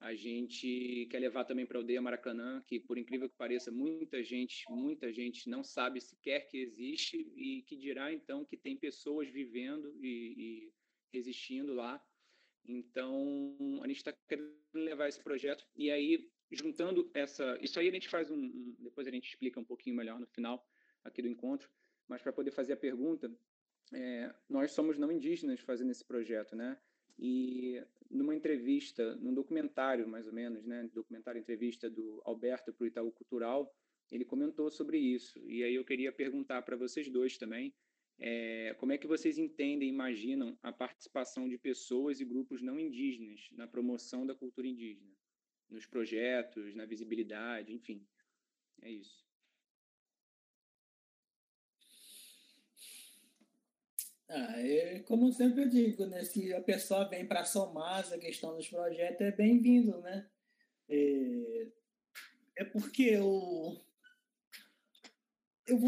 A gente quer levar também para a aldeia Maracanã, que por incrível que pareça, muita gente, muita gente não sabe sequer que existe e que dirá então que tem pessoas vivendo e, e resistindo lá. Então, a gente está querendo levar esse projeto. E aí, juntando essa. Isso aí a gente faz um. depois a gente explica um pouquinho melhor no final aqui do encontro. Mas para poder fazer a pergunta, é, nós somos não indígenas fazendo esse projeto, né? E numa entrevista, num documentário mais ou menos, né? Documentário entrevista do Alberto para o Itaú Cultural, ele comentou sobre isso. E aí eu queria perguntar para vocês dois também É, como é que vocês entendem, imaginam a participação de pessoas e grupos não indígenas na promoção da cultura indígena, nos projetos, na visibilidade, enfim? É isso. Ah, é, como sempre eu digo, né, se a pessoa vem para somar essa questão dos projetos, é bem-vindo, né? É, é porque eu, eu,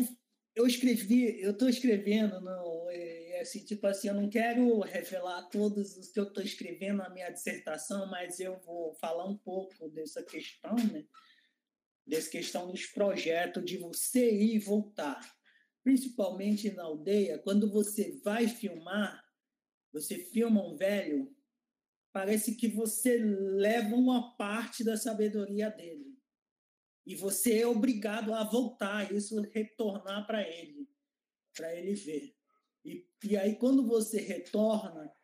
eu escrevi, eu estou escrevendo, não, é, assim, tipo assim, eu não quero revelar todos os que eu estou escrevendo na minha dissertação, mas eu vou falar um pouco dessa questão, né? Dessa questão dos projetos, de você ir e voltar principalmente na aldeia, quando você vai filmar, você filma um velho, parece que você leva uma parte da sabedoria dele. E você é obrigado a voltar, isso retornar para ele, para ele ver. E, e aí, quando você retorna,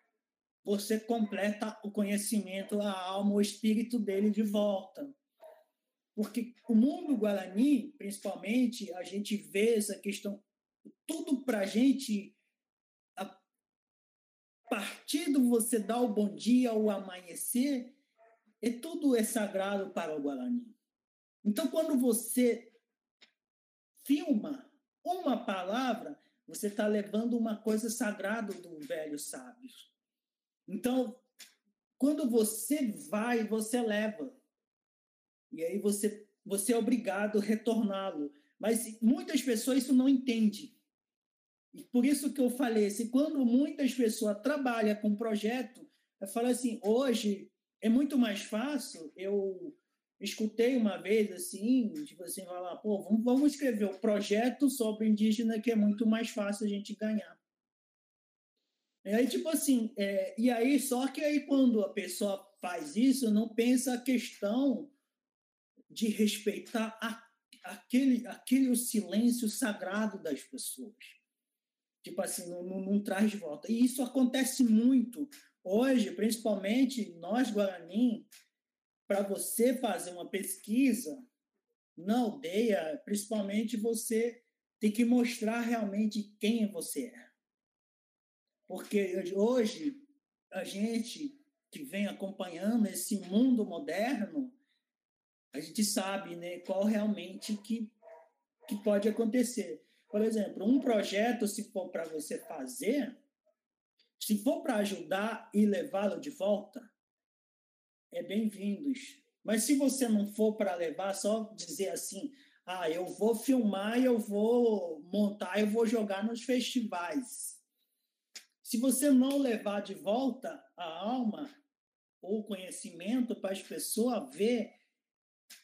você completa o conhecimento, a alma, o espírito dele de volta. Porque o mundo guarani, principalmente, a gente vê essa questão tudo para a gente, a partir do você dar o bom dia, o amanhecer, é tudo é sagrado para o Guarani. Então, quando você filma uma palavra, você está levando uma coisa sagrada do velho sábio. Então, quando você vai, você leva. E aí você, você é obrigado a retorná-lo. Mas muitas pessoas isso não entendem. E por isso que eu falei, se quando muitas pessoas trabalham com projeto, eu falo assim, hoje é muito mais fácil, eu escutei uma vez assim, tipo assim, falar, pô, vamos, vamos escrever um projeto sobre indígena que é muito mais fácil a gente ganhar. E aí, tipo assim, é, e aí, só que aí quando a pessoa faz isso, não pensa a questão de respeitar a aquele, aquele silêncio sagrado das pessoas. Tipo assim, não, não, não traz volta. E isso acontece muito. Hoje, principalmente nós, Guarani, para você fazer uma pesquisa na aldeia, principalmente você tem que mostrar realmente quem você é. Porque hoje, a gente que vem acompanhando esse mundo moderno, a gente sabe né, qual realmente que, que pode acontecer. Por exemplo, um projeto, se for para você fazer, se for para ajudar e levá-lo de volta, é bem-vindos. Mas se você não for para levar, só dizer assim, ah, eu vou filmar, eu vou montar, eu vou jogar nos festivais. Se você não levar de volta a alma ou conhecimento para as pessoas ver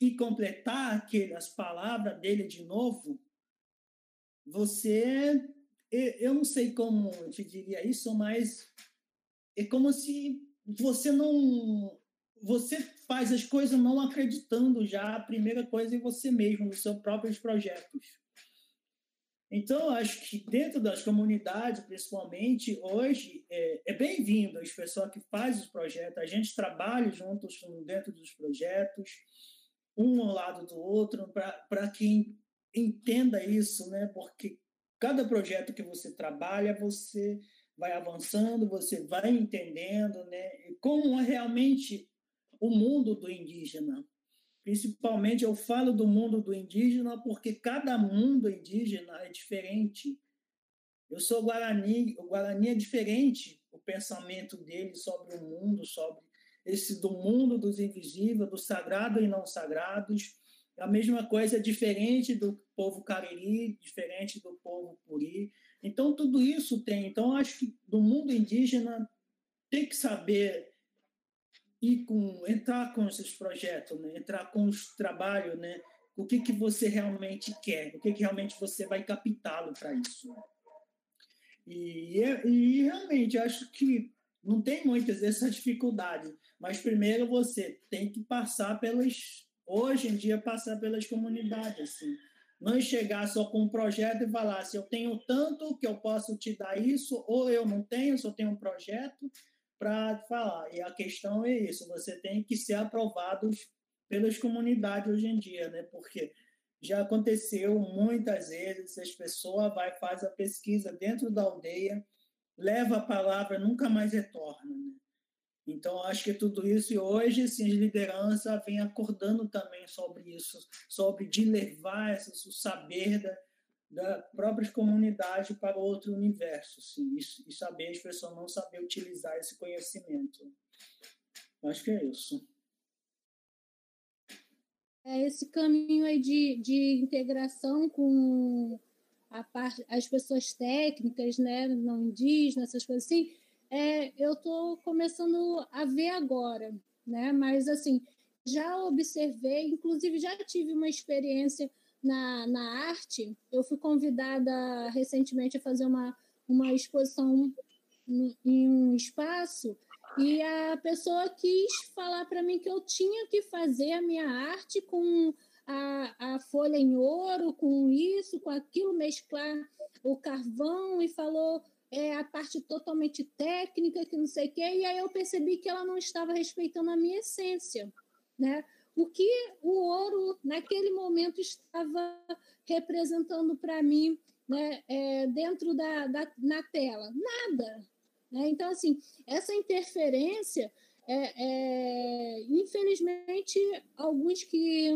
e completar aquelas palavras dele de novo, você, eu não sei como te diria isso, mas é como se você não, você faz as coisas não acreditando já a primeira coisa em você mesmo, nos seus próprios projetos. Então, acho que dentro das comunidades, principalmente, hoje, é, é bem-vindo as pessoas que fazem os projetos, a gente trabalha juntos dentro dos projetos, um ao lado do outro, para que entenda isso, né? Porque cada projeto que você trabalha, você vai avançando, você vai entendendo, né? Como é realmente o mundo do indígena. Principalmente eu falo do mundo do indígena porque cada mundo indígena é diferente. Eu sou Guarani, o Guarani é diferente, o pensamento dele sobre o mundo, sobre esse do mundo dos invisíveis, do sagrado e não sagrados. A mesma coisa é diferente do povo cariri, diferente do povo puri. Então, tudo isso tem. Então, acho que do mundo indígena tem que saber ir com, entrar com esses projetos, né? entrar com os trabalhos, né? o que, que você realmente quer, o que, que realmente você vai captá-lo para isso. E, e realmente acho que não tem muitas dessas dificuldades, mas primeiro você tem que passar pelas, hoje em dia, passar pelas comunidades, assim. Não chegar só com um projeto e falar assim, eu tenho tanto que eu posso te dar isso, ou eu não tenho, só tenho um projeto para falar. E a questão é isso, você tem que ser aprovado pelas comunidades hoje em dia, né? Porque já aconteceu muitas vezes, as pessoas vai faz a pesquisa dentro da aldeia, leva a palavra, nunca mais retorna. Né? Então, acho que tudo isso, e hoje, assim, a liderança vem acordando também sobre isso, sobre de levar esse, o saber da, da própria comunidade para outro universo, assim, e saber as pessoas não saber utilizar esse conhecimento. Acho que é isso é esse caminho aí de, de integração com a parte, as pessoas técnicas, né, não indígenas, essas coisas assim, é, eu estou começando a ver agora, né? Mas assim, já observei, inclusive já tive uma experiência na, na arte. Eu fui convidada recentemente a fazer uma, uma exposição em um espaço e a pessoa quis falar para mim que eu tinha que fazer a minha arte com a, a folha em ouro, com isso, com aquilo, mesclar o carvão e falou é, a parte totalmente técnica, que não sei o. E aí eu percebi que ela não estava respeitando a minha essência, né? O que o ouro, naquele momento, estava representando para mim né, é, dentro da, da, na tela? Nada, né? Então, assim, essa interferência, é, é, infelizmente, alguns que,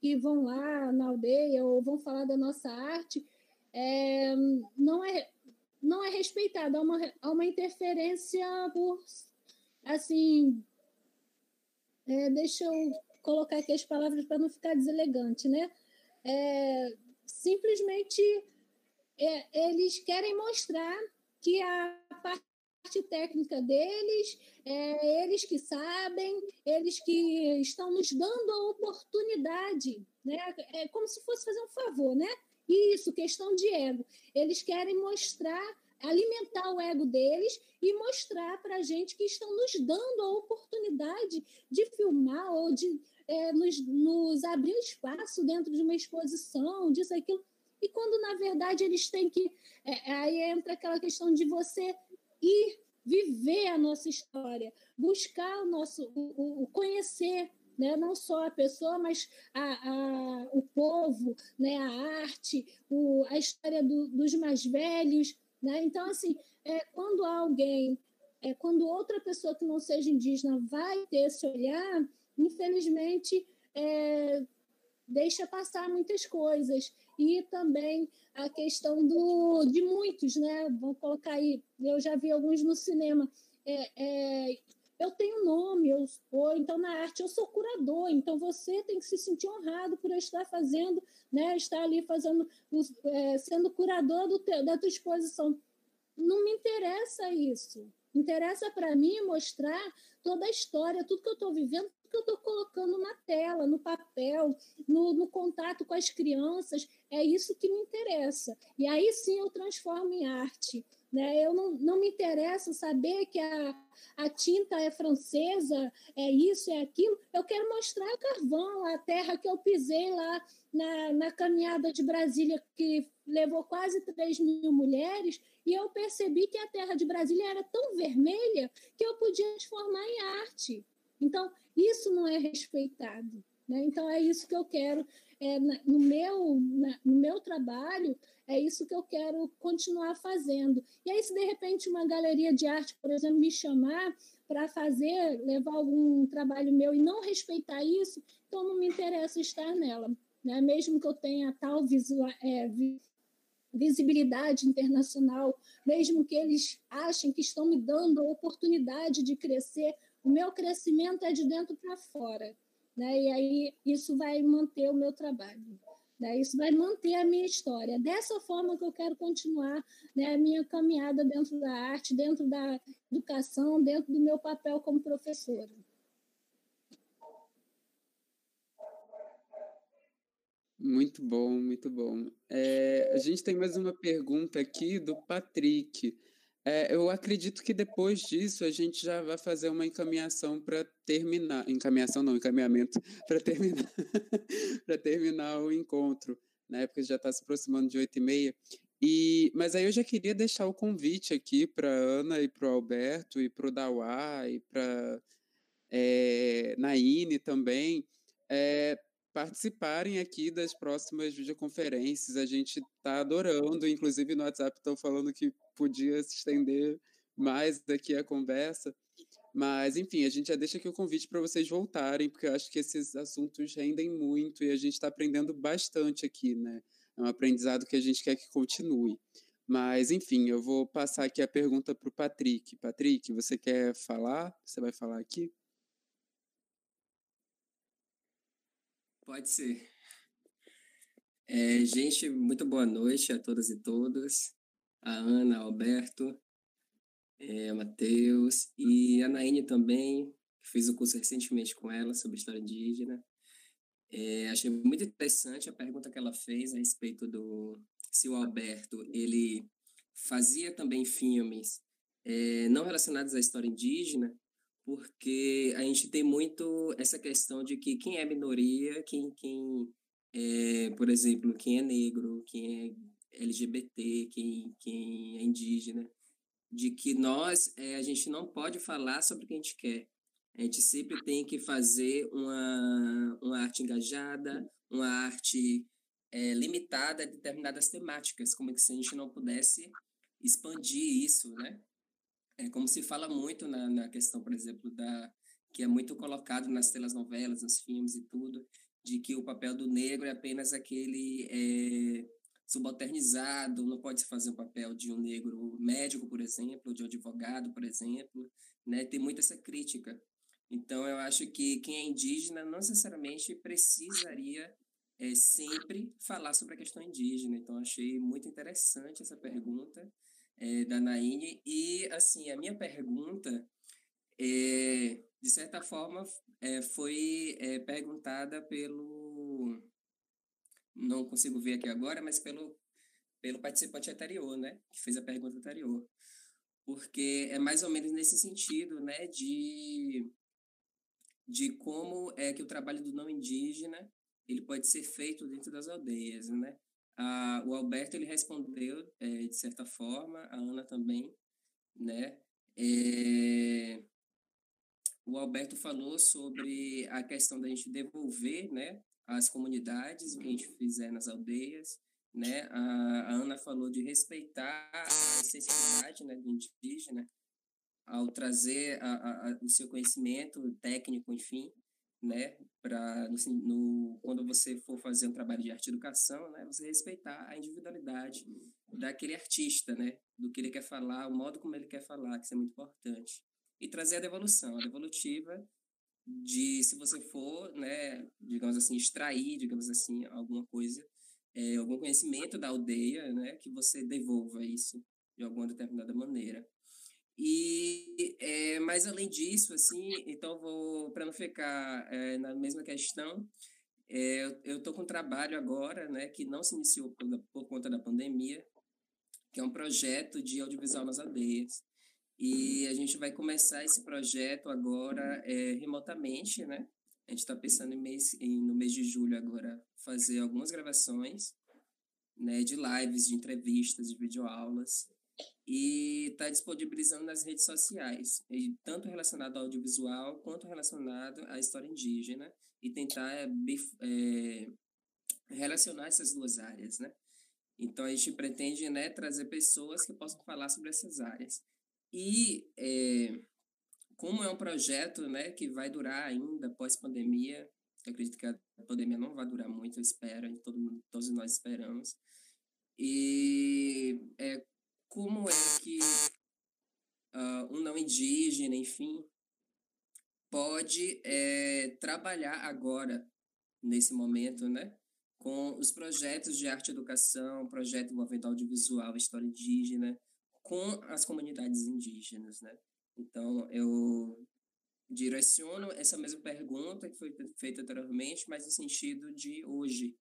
que vão lá na aldeia ou vão falar da nossa arte, é, não, é, não é respeitada, há uma, há uma interferência por, assim, é, deixa eu colocar aqui as palavras para não ficar deselegante, né? É, simplesmente é, eles querem mostrar que a parte técnica deles, é, eles que sabem, eles que estão nos dando a oportunidade, né? É como se fosse fazer um favor, né? Isso, questão de ego. Eles querem mostrar, alimentar o ego deles e mostrar para a gente que estão nos dando a oportunidade de filmar ou de é, nos, nos abrir espaço dentro de uma exposição, disso, aquilo. E quando, na verdade, eles têm que. É, aí entra aquela questão de você ir viver a nossa história, buscar o nosso, o, o conhecer, né? não só a pessoa, mas a, a, o povo, né? a arte, o, a história do, dos mais velhos. Né? Então, assim, é, quando alguém, é, quando outra pessoa que não seja indígena vai ter esse olhar, infelizmente, é, deixa passar muitas coisas. E também a questão do, de muitos, né? Vou colocar aí, eu já vi alguns no cinema. É, é, eu tenho nome, eu, ou então na arte eu sou curador, então você tem que se sentir honrado por estar fazendo, né? Estar ali fazendo, é, sendo curador do teu, da tua exposição. Não me interessa isso. Interessa para mim mostrar toda a história, tudo que eu estou vivendo, que eu estou colocando na tela, no papel, no, no, contato com as crianças, é isso que me interessa. E aí sim eu transformo em arte. Né? Eu não, não me interessa saber que a, a tinta é francesa, é isso, é aquilo. Eu quero mostrar o carvão, a terra que eu pisei lá na, na caminhada de Brasília, que levou quase 3 mil mulheres, e eu percebi que a terra de Brasília era tão vermelha que eu podia transformar em arte. Então, isso não é respeitado. Né? Então, é isso que eu quero é, no, meu, na, no meu trabalho, é isso que eu quero continuar fazendo. E aí, se de repente uma galeria de arte, por exemplo, me chamar para fazer, levar algum trabalho meu e não respeitar isso, então não me interessa estar nela. Né? Mesmo que eu tenha tal visual, é, visibilidade internacional, mesmo que eles achem que estão me dando a oportunidade de crescer, o meu crescimento é de dentro para fora. Né? E aí isso vai manter o meu trabalho. Né? Isso vai manter a minha história. Dessa forma que eu quero continuar né, a minha caminhada dentro da arte, dentro da educação, dentro do meu papel como professora. Muito bom, muito bom. É, a gente tem mais uma pergunta aqui do Patrick. É, eu acredito que depois disso a gente já vai fazer uma encaminhação para terminar. Encaminhação não, encaminhamento (laughs) para terminar para terminar o encontro, né? Porque já está se aproximando de oito e meia. E, mas aí eu já queria deixar o convite aqui para Ana e para o Alberto e para o Dawá e para é, Naine também, é, participarem aqui das próximas videoconferências. A gente está adorando, inclusive no WhatsApp estão falando que podia se estender mais daqui a conversa. Mas, enfim, a gente já deixa aqui o convite para vocês voltarem, porque eu acho que esses assuntos rendem muito e a gente está aprendendo bastante aqui, né? É um aprendizado que a gente quer que continue. Mas, enfim, eu vou passar aqui a pergunta para o Patrick. Patrick, você quer falar? Você vai falar aqui? Pode ser. É, gente, muito boa noite a todas e todos. A Ana, Alberto, é, Matheus e a Naine também, que fiz o curso recentemente com ela sobre história indígena. É, achei muito interessante a pergunta que ela fez a respeito do se o Alberto ele fazia também filmes é, não relacionados à história indígena, porque a gente tem muito essa questão de que quem é minoria, quem, quem é, por exemplo, quem é negro, quem é LGBT, quem, quem é indígena, de que nós, é, a gente não pode falar sobre o que a gente quer. A gente sempre tem que fazer uma, uma arte engajada, uma arte é, limitada a determinadas temáticas, como se a gente não pudesse expandir isso, né? É como se fala muito na, na questão, por exemplo, da que é muito colocado nas telas novelas, nos filmes e tudo, de que o papel do negro é apenas aquele é, subalternizado, não pode se fazer o papel de um negro médico, por exemplo, de um advogado, por exemplo, né? Tem muita essa crítica. Então, eu acho que quem é indígena não necessariamente precisaria é, sempre falar sobre a questão indígena. Então, achei muito interessante essa pergunta é, da Naine. E, assim, a minha pergunta, é, de certa forma, foi perguntada pelo. Não consigo ver aqui agora, mas pelo, pelo participante anterior, né? Que fez a pergunta anterior. Porque é mais ou menos nesse sentido, né? De, de como é que o trabalho do não indígena ele pode ser feito dentro das aldeias, né? Ah, o Alberto ele respondeu é, de certa forma, a Ana também, né? É, o Alberto falou sobre a questão da gente devolver, né, as comunidades, que a gente fizer nas aldeias, né? A, Ana falou de respeitar a essencialidade, né, do indígena ao trazer a, a, o seu conhecimento técnico, enfim, né, para no, no, quando você for fazer um trabalho de arte educação, né, você respeitar a individualidade daquele artista, né, do que ele quer falar, o modo como ele quer falar, que isso é muito importante. E trazer a devolução, a devolutiva de se você for, né, digamos assim, extrair, digamos assim, alguma coisa, é, algum conhecimento da aldeia, né, que você devolva isso de alguma determinada maneira. E, é, mas além disso, assim, então vou, para não ficar é, na mesma questão, é, eu estou com um trabalho agora, né, que não se iniciou por, por, conta da pandemia, que é um projeto de audiovisual nas aldeias. E a gente vai começar esse projeto agora é, remotamente, né? A gente está pensando em mês, em, no mês de julho agora fazer algumas gravações, né, de lives, de entrevistas, de videoaulas, e está disponibilizando nas redes sociais, e tanto relacionado ao audiovisual quanto relacionado à história indígena, e tentar é, é, relacionar essas duas áreas, né? Então, a gente pretende né, trazer pessoas que possam falar sobre essas áreas. E, é, como é um projeto né, que vai durar ainda pós-pandemia, acredito que a pandemia não vai durar muito, eu espero, todo mundo, todos nós esperamos. E é, como é que uh, um não indígena, enfim, pode é, trabalhar agora, nesse momento, né? Com os projetos de arte e educação, projeto envolvendo audiovisual, história indígena, com as comunidades indígenas, né? Então, eu direciono essa mesma pergunta que foi feita anteriormente, mas no sentido de hoje,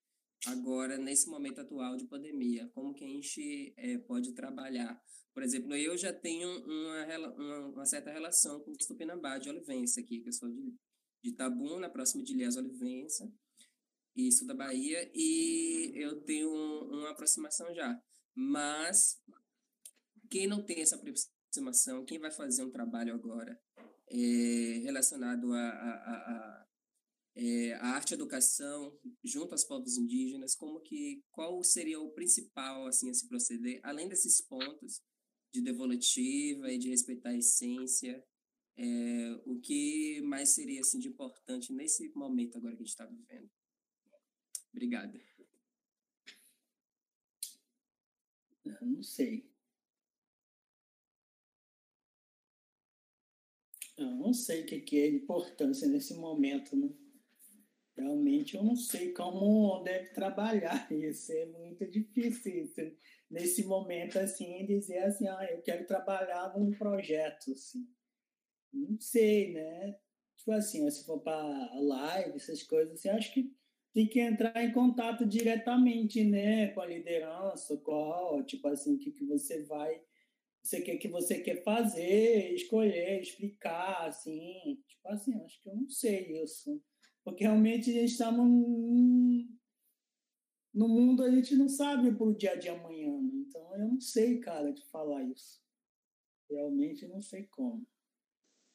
agora, nesse momento atual de pandemia? Como que a gente é, pode trabalhar? Por exemplo, eu já tenho uma, uma, uma certa relação com o Tupinambá de Olivença aqui, que eu sou de, de Tabuna, próximo de Ilhéus Olivença, isso da Bahia, e eu tenho uma aproximação já. Mas quem não tem essa aproximação, quem vai fazer um trabalho agora é, relacionado a, a, a é, a arte educação junto aos povos indígenas, como que qual seria o principal assim a se proceder, além desses pontos de devolutiva e de respeitar a essência, é, o que mais seria assim de importante nesse momento agora que a gente está vivendo? Obrigada. Não sei. Eu não sei o que é importância nesse momento, né? Realmente eu não sei como deve trabalhar (laughs) isso, é muito difícil isso, nesse momento assim, dizer assim, ah, eu quero trabalhar num projeto, assim. Não sei, né? Tipo assim, se for para live, essas coisas, assim, acho que tem que entrar em contato diretamente, né, com a liderança, qual, tipo assim, o que, que você vai, você quer que você quer fazer, escolher, explicar, assim, tipo assim, acho que eu não sei isso porque realmente a gente está num, no mundo, a gente não sabe para o dia de amanhã. Né? Então, eu não sei, cara, de falar isso. Realmente não sei como.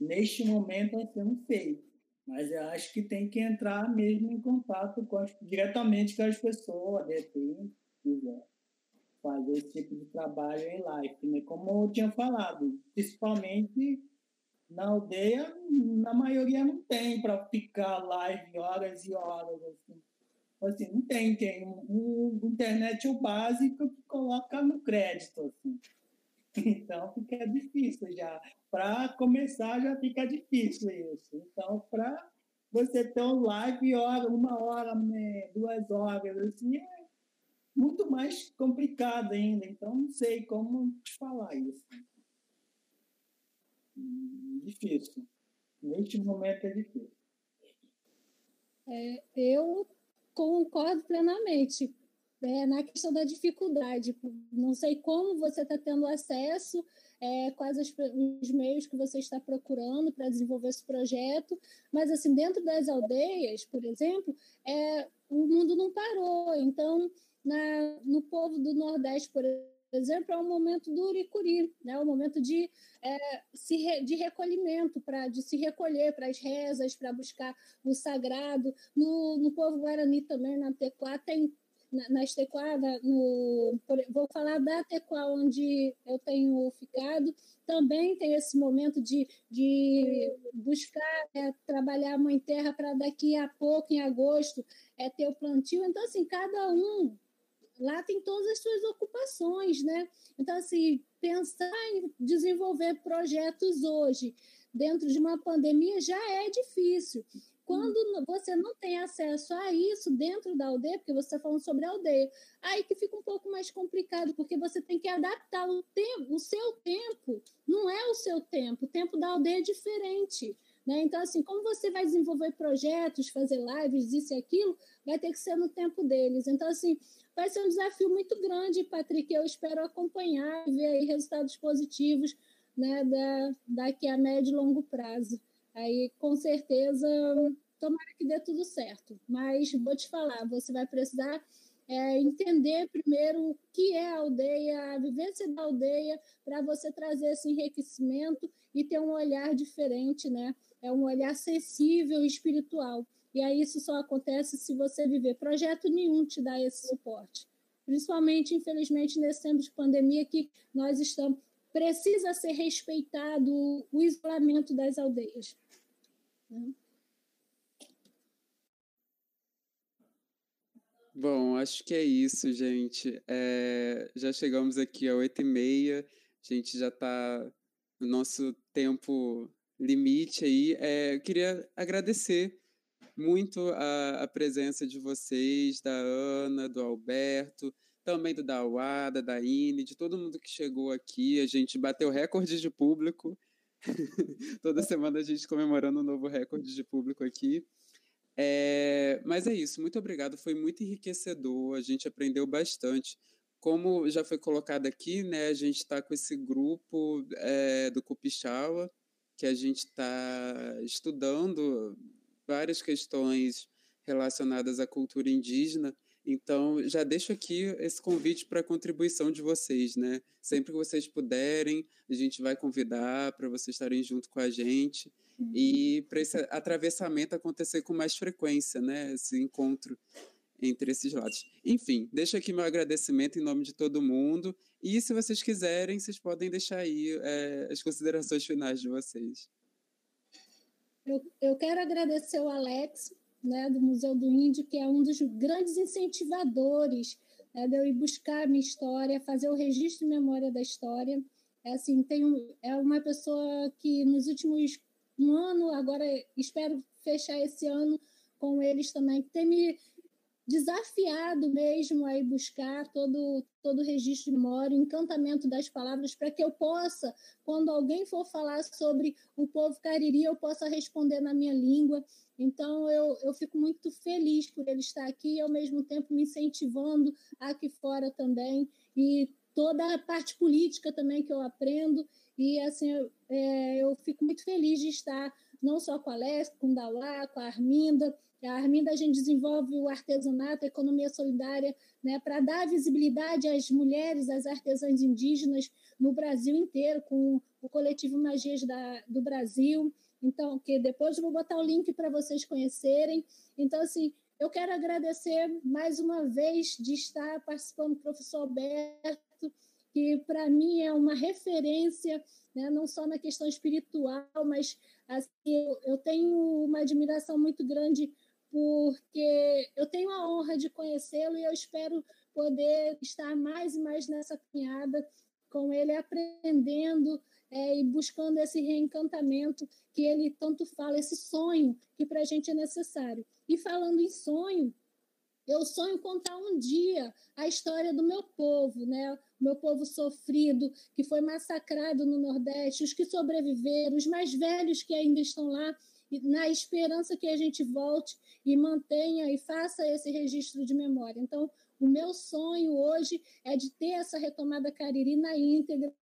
Neste momento, eu não sei. Mas eu acho que tem que entrar mesmo em contato com as, diretamente com as pessoas, de repente, quiser fazer esse tipo de trabalho em live. Né? Como eu tinha falado, principalmente na aldeia, na maioria não tem para ficar live horas e horas. Assim. assim não tem. O, o internet é o básico que coloca no crédito. Assim. (laughs) Então fica difícil já. Para começar já fica difícil isso. Então, para você ter um live hora, uma hora, né, duas horas, assim, é muito mais complicado ainda. Então, não sei como te falar isso difícil. Neste momento é difícil. É, eu concordo plenamente é, na questão da dificuldade. Não sei como você está tendo acesso, é, quais os, meios que você está procurando para desenvolver esse projeto, mas assim dentro das aldeias, por exemplo, é, o mundo não parou. Então, na, no povo do Nordeste, por exemplo, é o momento do uricuri, né? o momento de, é, se re, de recolhimento, pra, de se recolher para as rezas, para buscar o sagrado. No, no povo guarani também, na Tequá, tem na, na Estequada, no, vou falar da Tequá, onde eu tenho ficado, também tem esse momento de, de buscar é, trabalhar a mãe terra para daqui a pouco, em agosto, é ter o plantio. Então, assim, cada um lá tem todas as suas ocupações, né? Então, assim, pensar em desenvolver projetos hoje, dentro de uma pandemia, já é difícil. Quando você não tem acesso a isso dentro da aldeia, porque você está falando sobre a aldeia, aí que fica um pouco mais complicado, porque você tem que adaptar o tempo, o seu tempo não é o seu tempo, o tempo da aldeia é diferente. Né? Então, assim, como você vai desenvolver projetos, fazer lives, isso e aquilo, vai ter que ser no tempo deles. Então, assim, vai ser um desafio muito grande, Patrick. Eu espero acompanhar e ver aí resultados positivos né, da, daqui a médio e longo prazo. Aí, com certeza, tomara que dê tudo certo. Mas vou te falar, você vai precisar é, entender primeiro o que é a aldeia, a vivência da aldeia, para você trazer esse enriquecimento e ter um olhar diferente, né? É um olhar sensível e espiritual. E aí isso só acontece se você viver. Projeto nenhum te dá esse suporte. Principalmente, infelizmente, nesse tempo de pandemia que nós estamos. Precisa ser respeitado o isolamento das aldeias. Né? Bom, acho que é isso, gente. É, já chegamos aqui a oito e meia. A gente já está no nosso tempo limite aí. É, eu queria agradecer muito a, a, presença de vocês, da Ana, do Alberto, também do Dawada, da Ine, de todo mundo que chegou aqui. A gente bateu recorde de público. (laughs) Toda semana a gente comemorando um novo recorde de público aqui. É, mas é isso, muito obrigado, foi muito enriquecedor, a gente aprendeu bastante. Como já foi colocado aqui, né, a gente está com esse grupo é, do Cupichawa, que a gente está estudando várias questões relacionadas à cultura indígena Então, já deixo aqui esse convite para a contribuição de vocês, né? Sempre que vocês puderem, a gente vai convidar para vocês estarem junto com a gente e para esse atravessamento acontecer com mais frequência, né? Esse encontro entre esses lados. Enfim, deixo aqui meu agradecimento em nome de todo mundo e se vocês quiserem, vocês podem deixar aí é, as considerações finais de vocês. Eu, eu quero agradecer o Alex né, do Museu do Índio, que é um dos grandes incentivadores né, de eu ir buscar a minha história, fazer o registro de memória da história. É, assim, tenho, é uma pessoa que nos últimos um ano, agora espero fechar esse ano com eles também, que tem me desafiado mesmo a ir buscar todo, todo o registro de memória, o encantamento das palavras, para que eu possa, quando alguém for falar sobre o povo cariri, eu possa responder na minha língua. Então, eu, eu fico muito feliz por ele estar aqui e, ao mesmo tempo, me incentivando aqui fora também. E toda a parte política também que eu aprendo. E, assim, eu, é, eu fico muito feliz de estar não só com a Leste, com o Dauá, com a Arminda, a Arminda, a gente desenvolve o artesanato, a economia solidária, né, para dar visibilidade às mulheres, às artesãs indígenas no Brasil inteiro, com o coletivo Magias da, do Brasil. Então, que depois eu vou botar o link para vocês conhecerem. Então, assim, eu quero agradecer mais uma vez de estar participando do professor Alberto, que para mim é uma referência, né, não só na questão espiritual, mas assim, eu, eu tenho uma admiração muito grande porque eu tenho a honra de conhecê-lo e eu espero poder estar mais e mais nessa caminhada com ele, aprendendo é, e buscando esse reencantamento que ele tanto fala, esse sonho que para a gente é necessário. E falando em sonho, eu sonho contar um dia a história do meu povo, né? Meu povo sofrido, que foi massacrado no Nordeste, os que sobreviveram, os mais velhos que ainda estão lá na esperança que a gente volte e mantenha e faça esse registro de memória. Então, o meu sonho hoje é de ter essa retomada cariri na íntegra,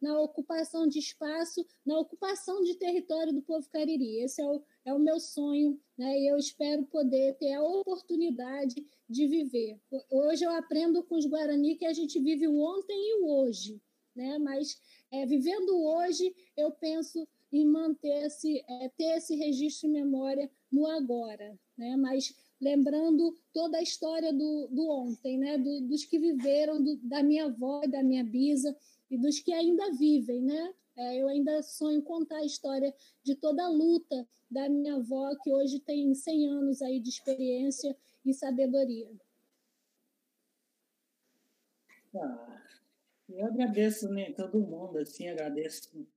na ocupação de espaço, na ocupação de território do povo cariri. Esse é o, é o meu sonho, né? e eu espero poder ter a oportunidade de viver. Hoje eu aprendo com os Guarani que a gente vive o ontem e o hoje, né? mas é, vivendo hoje, eu penso em manter-se, é, ter esse registro de memória no agora, né? Mas lembrando toda a história do, do ontem, né? Do, dos que viveram, do, da minha avó e da minha bisa e dos que ainda vivem, né? É, eu ainda sonho contar a história de toda a luta da minha avó, que hoje tem 100 anos aí de experiência e sabedoria. Ah, eu agradeço né, todo mundo, assim, agradeço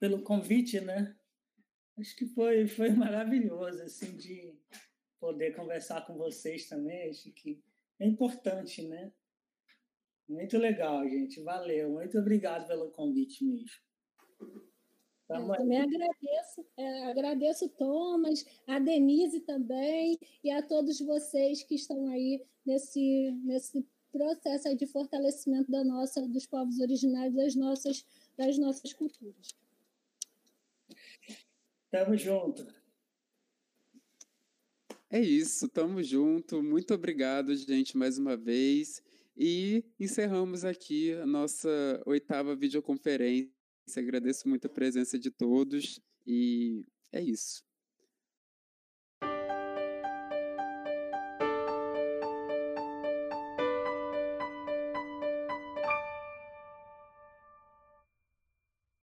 pelo convite, né? Acho que foi, foi maravilhoso, assim, de poder conversar com vocês também. Acho que é importante, né? Muito legal, gente. Valeu. Muito obrigado pelo convite mesmo. Eu também agradeço, é, agradeço Thomas, a Denise também e a todos vocês que estão aí nesse, nesse processo de fortalecimento da nossa, dos povos originários, das nossas, das nossas culturas. Tamo junto. É isso, tamo junto. Muito obrigado, gente, mais uma vez. E encerramos aqui a nossa oitava videoconferência. Agradeço muito a presença de todos e é isso.